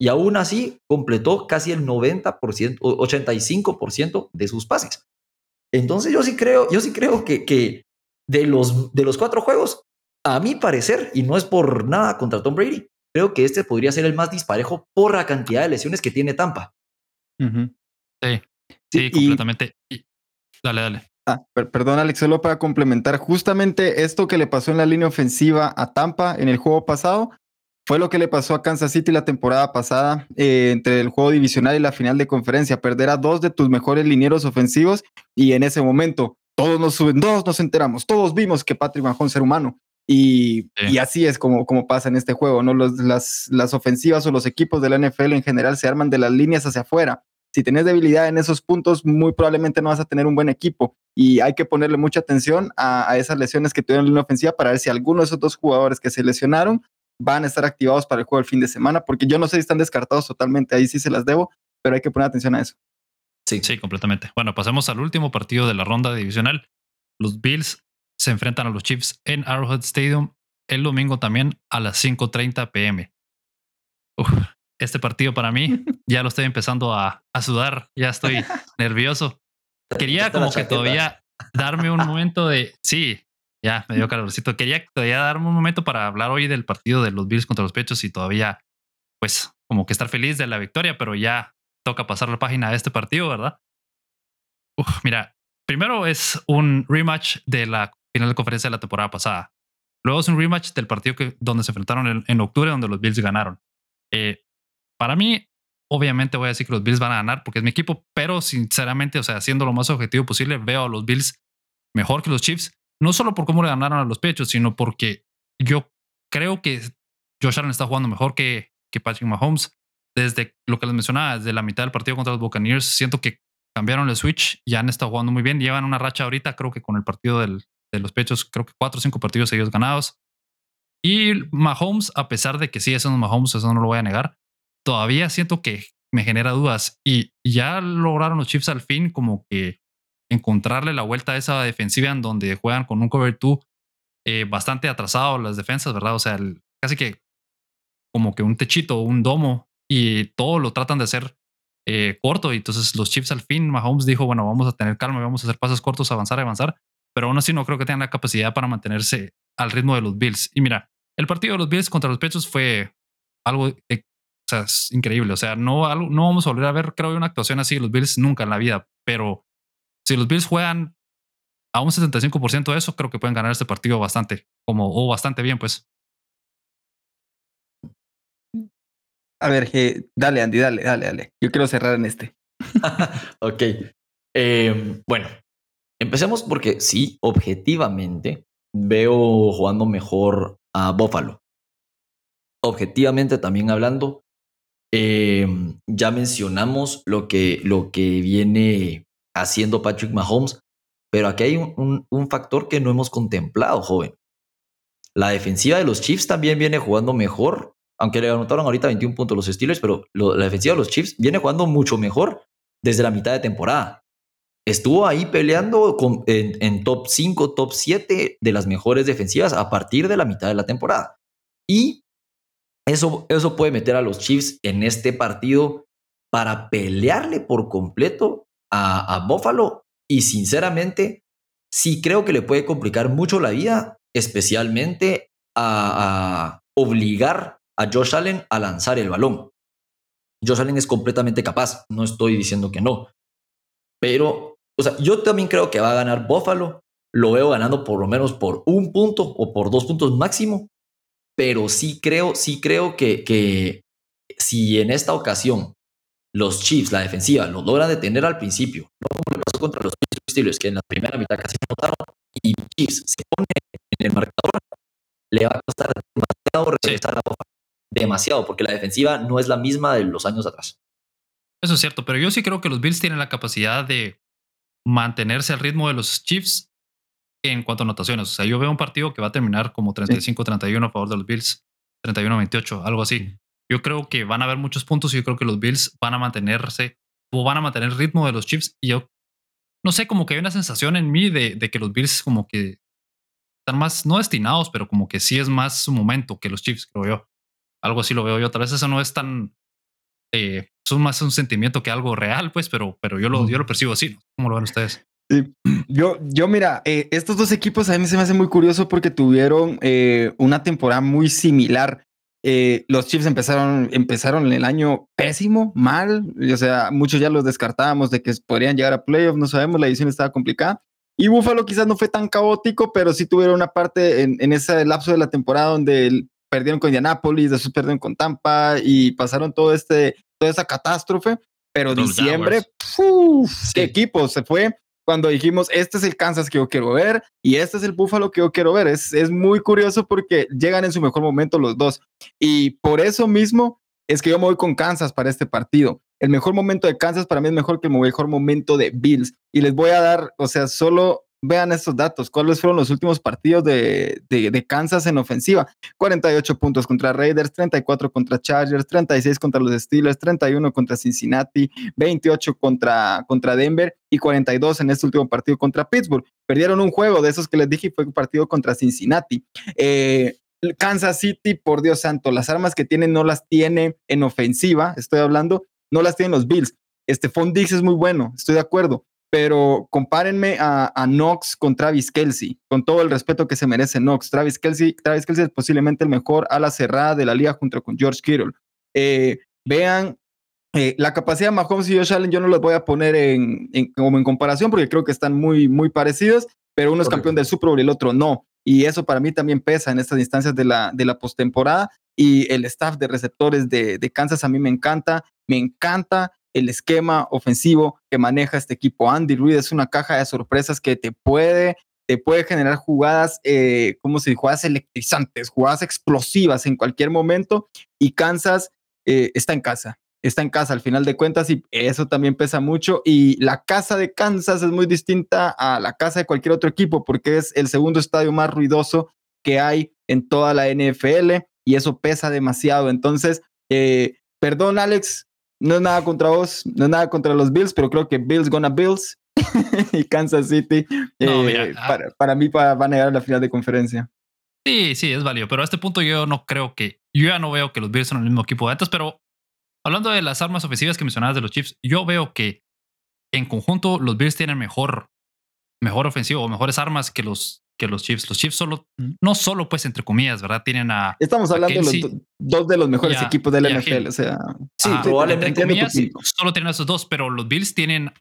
Y aún así completó casi el 90%, 85% de sus pases. Entonces yo sí creo, yo sí creo que, que de los, de los cuatro juegos, a mi parecer, y no es por nada contra Tom Brady, creo que este podría ser el más disparejo por la cantidad de lesiones que tiene Tampa. Sí, sí, completamente. dale, dale. Ah, perdón, Alex, solo para complementar, justamente esto que le pasó en la línea ofensiva a Tampa en el juego pasado fue lo que le pasó a Kansas City la temporada pasada eh, entre el juego divisional y la final de conferencia, perder a dos de tus mejores linieros ofensivos y en ese momento todos nos suben, todos nos enteramos, todos vimos que Patrick Mahon ser humano. Y, y, así es como, como pasa en este juego, ¿no? Los, las, las ofensivas o los equipos de la NFL en general se arman de las líneas hacia afuera. Si tienes debilidad en esos puntos, muy probablemente no vas a tener un buen equipo. Y hay que ponerle mucha atención a, a esas lesiones que tuvieron en la ofensiva para ver si alguno de esos dos jugadores que se lesionaron van a estar activados para el juego del fin de semana, porque yo no sé si están descartados totalmente, ahí sí se las debo, pero hay que poner atención a eso. Sí, sí, completamente. Bueno, pasemos al último partido de la ronda divisional. Los Bills se enfrentan a los Chiefs en Arrowhead Stadium el domingo también a las 5.30 pm. este partido para mí ya lo estoy empezando a, a sudar, ya estoy nervioso. Quería como que todavía darme un momento de, sí, ya me dio calorcito. Quería todavía darme un momento para hablar hoy del partido de los Bills contra los Pechos y todavía, pues, como que estar feliz de la victoria, pero ya toca pasar la página de este partido, ¿verdad? mira, primero es un rematch de la final de conferencia de la temporada pasada. Luego es un rematch del partido que, donde se enfrentaron en, octubre, donde los Bills ganaron. Eh, para mí, obviamente voy a decir que los Bills van a ganar porque es mi equipo, pero sinceramente, o sea, haciendo lo más objetivo posible, veo a los Bills mejor que los Chiefs, no solo por cómo le ganaron a los pechos, sino porque yo creo que Josh Allen está jugando mejor que, que Patrick Mahomes desde lo que les mencionaba, desde la mitad del partido contra los Buccaneers, siento que cambiaron el switch y han estado jugando muy bien. Llevan una racha ahorita, creo que con el partido del, de los pechos, creo que cuatro o cinco partidos seguidos ganados. Y Mahomes, a pesar de que sí, eso es Mahomes, eso no lo voy a negar, todavía siento que me genera dudas. Y ya lograron los Chiefs al fin como que encontrarle la vuelta a esa defensiva en donde juegan con un cover 2 eh, bastante atrasado las defensas, ¿verdad? O sea, casi que como que un techito, un domo y todo lo tratan de hacer eh, corto. Y entonces los Chiefs al fin, Mahomes dijo, bueno, vamos a tener calma, vamos a hacer pasos cortos, avanzar, avanzar. Pero aún así no creo que tengan la capacidad para mantenerse al ritmo de los Bills. Y mira, el partido de los Bills contra los Pechos fue algo eh, o sea, es increíble. O sea, no, no vamos a volver a ver, creo, una actuación así de los Bills nunca en la vida. Pero si los Bills juegan a un 75% de eso, creo que pueden ganar este partido bastante, como, o bastante bien, pues. A ver, dale, Andy, dale, dale, dale. Yo quiero cerrar en este. ok. Em, bueno, empecemos porque sí, objetivamente veo jugando mejor a Buffalo. Objetivamente también hablando, em, ya mencionamos lo que, lo que viene haciendo Patrick Mahomes, pero aquí hay un, un factor que no hemos contemplado, joven. La defensiva de los Chiefs también viene jugando mejor, aunque le anotaron ahorita 21 puntos los Steelers, pero la defensiva de los Chiefs viene jugando mucho mejor desde la mitad de temporada. Estuvo ahí peleando en, top 5, top 7 de las mejores defensivas a partir de la mitad de la temporada. Y eso, eso puede meter a los Chiefs en este partido para pelearle por completo a, a Buffalo. Y sinceramente, sí creo que le puede complicar mucho la vida especialmente a, obligar a Josh Allen a lanzar el balón. Josh Allen es completamente capaz, no estoy diciendo que no. Pero, o sea, yo también creo que va a ganar Buffalo. Lo veo ganando por lo menos por un punto o por dos puntos máximo. Pero sí creo, sí creo que, que si en esta ocasión los Chiefs, la defensiva, lo logran detener al principio, no como le pasó contra los Steelers, que en la primera mitad casi no notaron, y Chiefs se pone en el marcador, le va a costar demasiado regresar a la Demasiado, porque la defensiva no es la misma de los años atrás. Eso es cierto, pero yo sí creo que los Bills tienen la capacidad de mantenerse al ritmo de los Chiefs en cuanto a anotaciones. O sea, yo veo un partido que va a terminar como 35-31 a favor de los Bills, 31-28, algo así. Yo creo que van a haber muchos puntos y yo creo que los Bills van a mantenerse o van a mantener el ritmo de los Chiefs. Y yo no sé, como que hay una sensación en mí de, de que los Bills como que están más, no destinados, pero como que sí es más su momento que los Chiefs, creo yo. Algo así lo veo yo. Tal vez eso no es tan. Eh, es más un sentimiento que algo real, pues, pero, pero yo, lo, yo lo percibo así. ¿Cómo lo ven ustedes? Sí. Yo, yo, mira, eh, estos dos equipos a mí se me hace muy curioso porque tuvieron eh, una temporada muy similar. Eh, los Chiefs empezaron, empezaron el año pésimo, mal. O sea, muchos ya los descartábamos de que podrían llegar a playoffs, no sabemos, la edición estaba complicada. Y Buffalo quizás no fue tan caótico, pero sí tuvieron una parte en, ese lapso de la temporada donde perdieron con Indianapolis, después perdieron con Tampa y pasaron todo este, toda esa catástrofe. Pero diciembre, qué equipo se fue cuando dijimos, este es el Kansas que yo quiero ver y este es el Buffalo que yo quiero ver. Es, es muy curioso porque llegan en su mejor momento los dos. Y por eso mismo es que yo me voy con Kansas para este partido. El mejor momento de Kansas para mí es mejor que el mejor momento de Bills. Y les voy a dar, o sea, solo vean estos datos. ¿Cuáles fueron los últimos partidos de, de, Kansas en ofensiva? 48 puntos contra Raiders, 34 contra Chargers, 36 contra los Steelers, 31 contra Cincinnati, 28 contra, contra Denver y 42 en este último partido contra Pittsburgh. Perdieron un juego de esos que les dije fue un partido contra Cincinnati. Eh, Kansas City, por Dios santo, las armas que tienen no las tiene en ofensiva, estoy hablando, no las tienen los Bills. Este Dix es muy bueno, estoy de acuerdo, pero compárenme a, Knox con Travis Kelsey, con todo el respeto que se merece Knox. Travis Kelsey, Travis Kelsey es posiblemente el mejor ala cerrada de la liga junto con George Kittle. Eh, vean eh, la capacidad de Mahomes y Josh Allen, yo no los voy a poner en, como en comparación porque creo que están muy, muy parecidos, pero uno es campeón del Super Bowl y el otro no. Y eso para mí también pesa en estas instancias de la, de la postemporada. Y el staff de receptores de, de Kansas a mí me encanta. Me encanta el esquema ofensivo que maneja este equipo. Andy Reid es una caja de sorpresas que te puede, te puede generar jugadas, eh, como si jugadas electrizantes, jugadas explosivas en cualquier momento. Y Kansas eh, está en casa, está en casa al final de cuentas y eso también pesa mucho. Y la casa de Kansas es muy distinta a la casa de cualquier otro equipo porque es el segundo estadio más ruidoso que hay en toda la NFL y eso pesa demasiado. Entonces, eh, perdón Alex, no es nada contra vos, no es nada contra los Bills, pero creo que Bills gonna Bills y Kansas City eh, ah. para, mí van a llegar a la final de conferencia. Sí, sí, es válido, pero a este punto yo no creo que, yo ya no veo que los Bills son el mismo equipo de antes, pero hablando de las armas ofensivas que mencionabas de los Chiefs, yo veo que en conjunto los Bills tienen mejor, mejor ofensivo o mejores armas que los que los Chiefs. Los Chiefs solo, no solo pues entre comillas, ¿verdad? Tienen a... Estamos hablando de los dos de los mejores equipos de la NFL, o sea... Sí, probablemente solo tienen a esos dos, pero los Bills tienen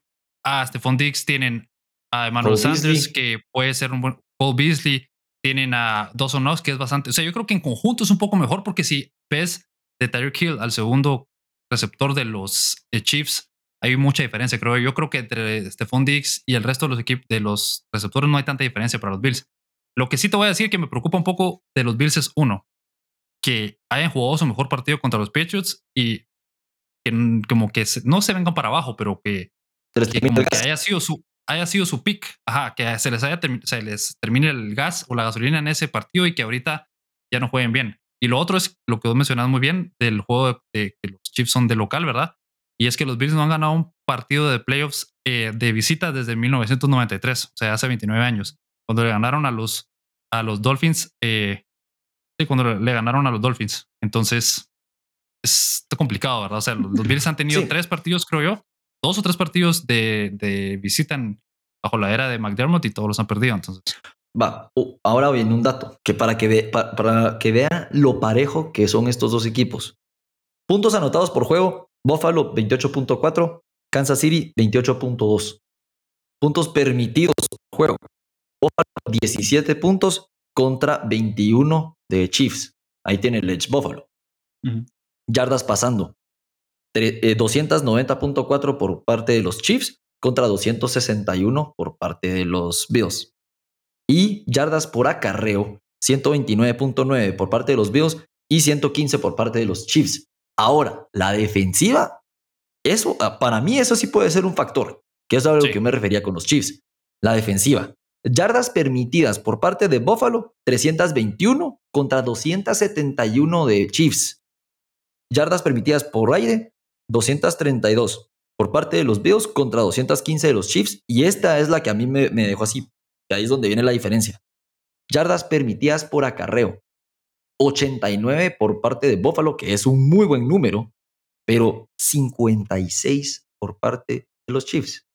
a Stephon Diggs, tienen a Emmanuel Sanders, que puede ser un buen... Paul Beasley, tienen a Dawson Knox, que es bastante... O sea, yo creo que en conjunto es un poco mejor porque si ves de Tyreek Hill al segundo receptor de los eh, Chiefs, hay mucha diferencia, creo. Yo creo que entre Stephon Diggs y el resto de los equipos de los receptores no hay tanta diferencia para los Bills. Lo que sí te voy a decir que me preocupa un poco de los Bills es uno, que hayan jugado su mejor partido contra los Patriots y que como que no se vengan para abajo, pero que, haya sido su haya sido su pick, ajá, que se les haya se les termine el gas o la gasolina en ese partido y que ahorita ya no jueguen bien. Y lo otro es lo que vos mencionas muy bien del juego de que los Chiefs son de local, ¿verdad? Y es que los Bills no han ganado un partido de playoffs eh, de visita desde 1993, o sea, hace 29 años, cuando le ganaron a los, a los Dolphins, eh, sí, cuando le ganaron a los Dolphins. Entonces, es complicado, ¿verdad? O sea, los, Bills han tenido tres partidos, creo yo, dos o tres partidos de, de visita bajo la era de McDermott y todos los han perdido. Entonces, Va, ahora viene un dato que para que, ve, para que vean lo parejo que son estos dos equipos. Puntos anotados por juego, Buffalo 28.4, Kansas City 28.2. Puntos permitidos por juego, Buffalo 17 puntos contra 21 de Chiefs. Ahí tiene el Edge Buffalo. Yardas pasando, 290.4 eh, por parte de los Chiefs contra 261 por parte de los Bills. Y yardas por acarreo, 129.9 por parte de los Bills y 115 por parte de los Chiefs. Ahora, la defensiva, eso, ah, para mí eso sí puede ser un factor, que es a lo que me refería con los Chiefs. La defensiva. Yardas permitidas por parte de Buffalo, 321 contra 271 de Chiefs. Yardas permitidas por aire, 232 por parte de los Bills contra 215 de los Chiefs. Y esta es la que a mí me, me dejó así ahí es donde viene la diferencia. Yardas permitidas por acarreo. 89 por parte de Buffalo, que es un muy buen número, pero 56 por parte de los Chiefs.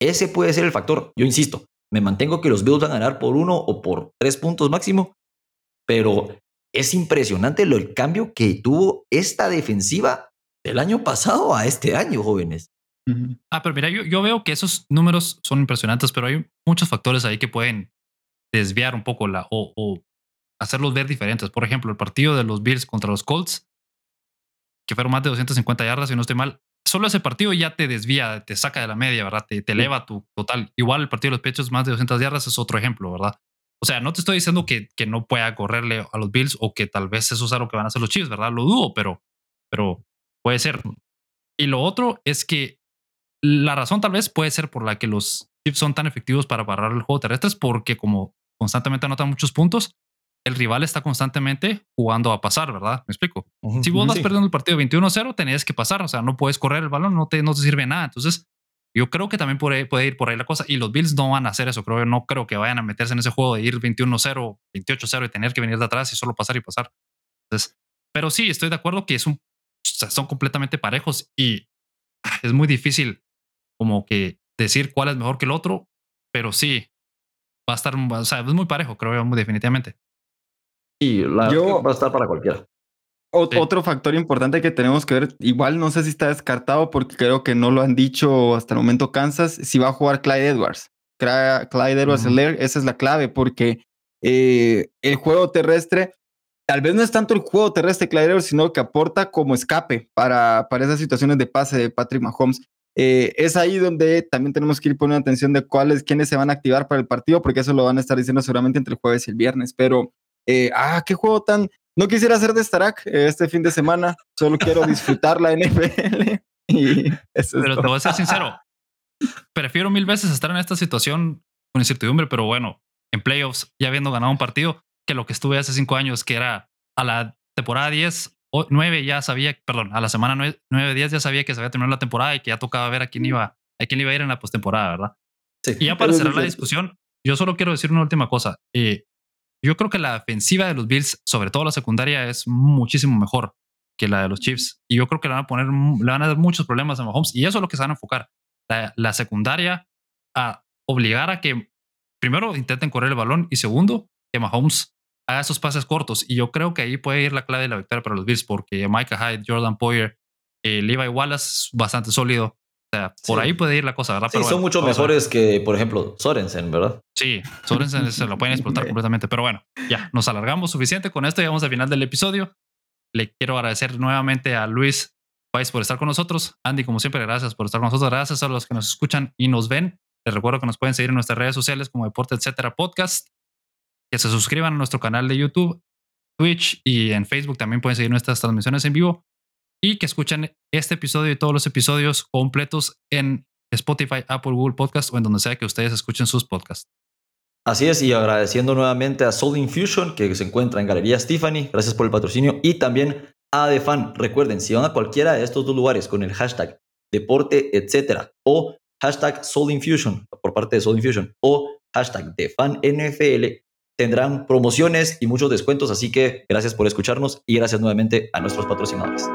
Ese puede ser el factor. Yo insisto, me mantengo que los Bills van a ganar por uno o por tres puntos máximo, pero es impresionante lo, el cambio que tuvo esta defensiva del año pasado a este año, jóvenes. Ah, pero mira, yo, veo que esos números son impresionantes, pero hay muchos factores ahí que pueden desviar un poco la o, hacerlos ver diferentes. Por ejemplo, el partido de los Bills contra los Colts, que fueron más de 250 yardas, si no estoy mal. Solo ese partido ya te desvía, te saca de la media, ¿verdad? Te, eleva tu total. Igual el partido de los pechos, más de 200 yardas, es otro ejemplo, ¿verdad? O sea, no te estoy diciendo que, que no pueda correrle a los Bills o que tal vez eso sea lo que van a hacer los Chiefs, ¿verdad? Lo dudo, pero, pero puede ser. Y lo otro es que la razón tal vez puede ser por la que los chips son tan efectivos para parar el juego terrestre es porque como constantemente anotan muchos puntos, el rival está constantemente jugando a pasar, ¿verdad? Me explico. Si vos vas perdiendo el partido 21-0, tenés que pasar, o sea, no puedes correr el balón, no te, no te sirve nada. Entonces, yo creo que también puede, puede ir por ahí la cosa y los Bills no van a hacer eso, creo, no creo que vayan a meterse en ese juego de ir 21-0, 28-0 y tener que venir de atrás y solo pasar y pasar. Entonces, pero sí, estoy de acuerdo que es un, son completamente parejos y es muy difícil como que decir cuál es mejor que el otro, pero sí, va a estar, o sea, es muy parejo, creo yo, muy definitivamente. Y la yo, va a estar para cualquiera. Otro factor importante que tenemos que ver, igual no sé si está descartado porque creo que no lo han dicho hasta el momento Kansas, si va a jugar Clyde Edwards. Clyde Edwards, esa es la clave porque eh, el juego terrestre, tal vez no es tanto el juego terrestre Clyde Edwards, sino que aporta como escape para, para esas situaciones de pase de Patrick Mahomes. Eh, es ahí donde también tenemos que ir poniendo atención de cuáles, quiénes se van a activar para el partido, porque eso lo van a estar diciendo seguramente entre el jueves y el viernes. Pero, eh, ah, qué juego tan. No quisiera hacer de Starak eh, este fin de semana, solo quiero disfrutar la NFL. pero te voy a ser sincero, prefiero mil veces estar en esta situación con incertidumbre, pero bueno, en playoffs, ya habiendo ganado un partido, que lo que estuve hace cinco años, que era a la temporada 10 9 ya sabía, perdón, a la semana 9, días ya sabía que se había terminado la temporada y que ya tocaba ver a quién iba, a quién iba a ir en la postemporada, ¿verdad? Sí. Y ya para cerrar la discusión, yo solo quiero decir una última cosa. Eh, yo creo que la ofensiva de los Bills, sobre todo la secundaria, es muchísimo mejor que la de los Chiefs. Y yo creo que le van a poner, le van a dar muchos problemas a Mahomes. Y eso es lo que se van a enfocar. La, secundaria a obligar a que, primero, intenten correr el balón y segundo, que Mahomes a esos pases cortos. Y yo creo que ahí puede ir la clave de la victoria para los Bills, porque Micah Hyde, Jordan Poyer, eh, Levi Wallace, bastante sólido. O sea, por ahí puede ir la cosa, ¿verdad? Sí, son mucho mejores que, por ejemplo, Sorensen, ¿verdad? Sí, Sorensen se lo pueden explotar completamente. Pero bueno, ya nos alargamos suficiente con esto. Llegamos al final del episodio. Le quiero agradecer nuevamente a Luis Pais por estar con nosotros. Andy, como siempre, gracias por estar con nosotros. Gracias a los que nos escuchan y nos ven. Les recuerdo que nos pueden seguir en nuestras redes sociales como Deporte Etcétera Podcast que se suscriban a nuestro canal de YouTube, Twitch y en Facebook también pueden seguir nuestras transmisiones en vivo y que escuchen este episodio y todos los episodios completos en Spotify, Apple, Google Podcast o en donde sea que ustedes escuchen sus podcasts. Así es, y agradeciendo nuevamente a Soul Infusion, que se encuentra en Galería Stephanie, gracias por el patrocinio, y también a Defan. Recuerden, si van a cualquiera de estos dos lugares con el hashtag deporte, etcétera, o hashtag Soul Infusion por parte de Soul Infusion, o hashtag DefanNFL, tendrán promociones y muchos descuentos, así que gracias por escucharnos y gracias nuevamente a nuestros patrocinadores.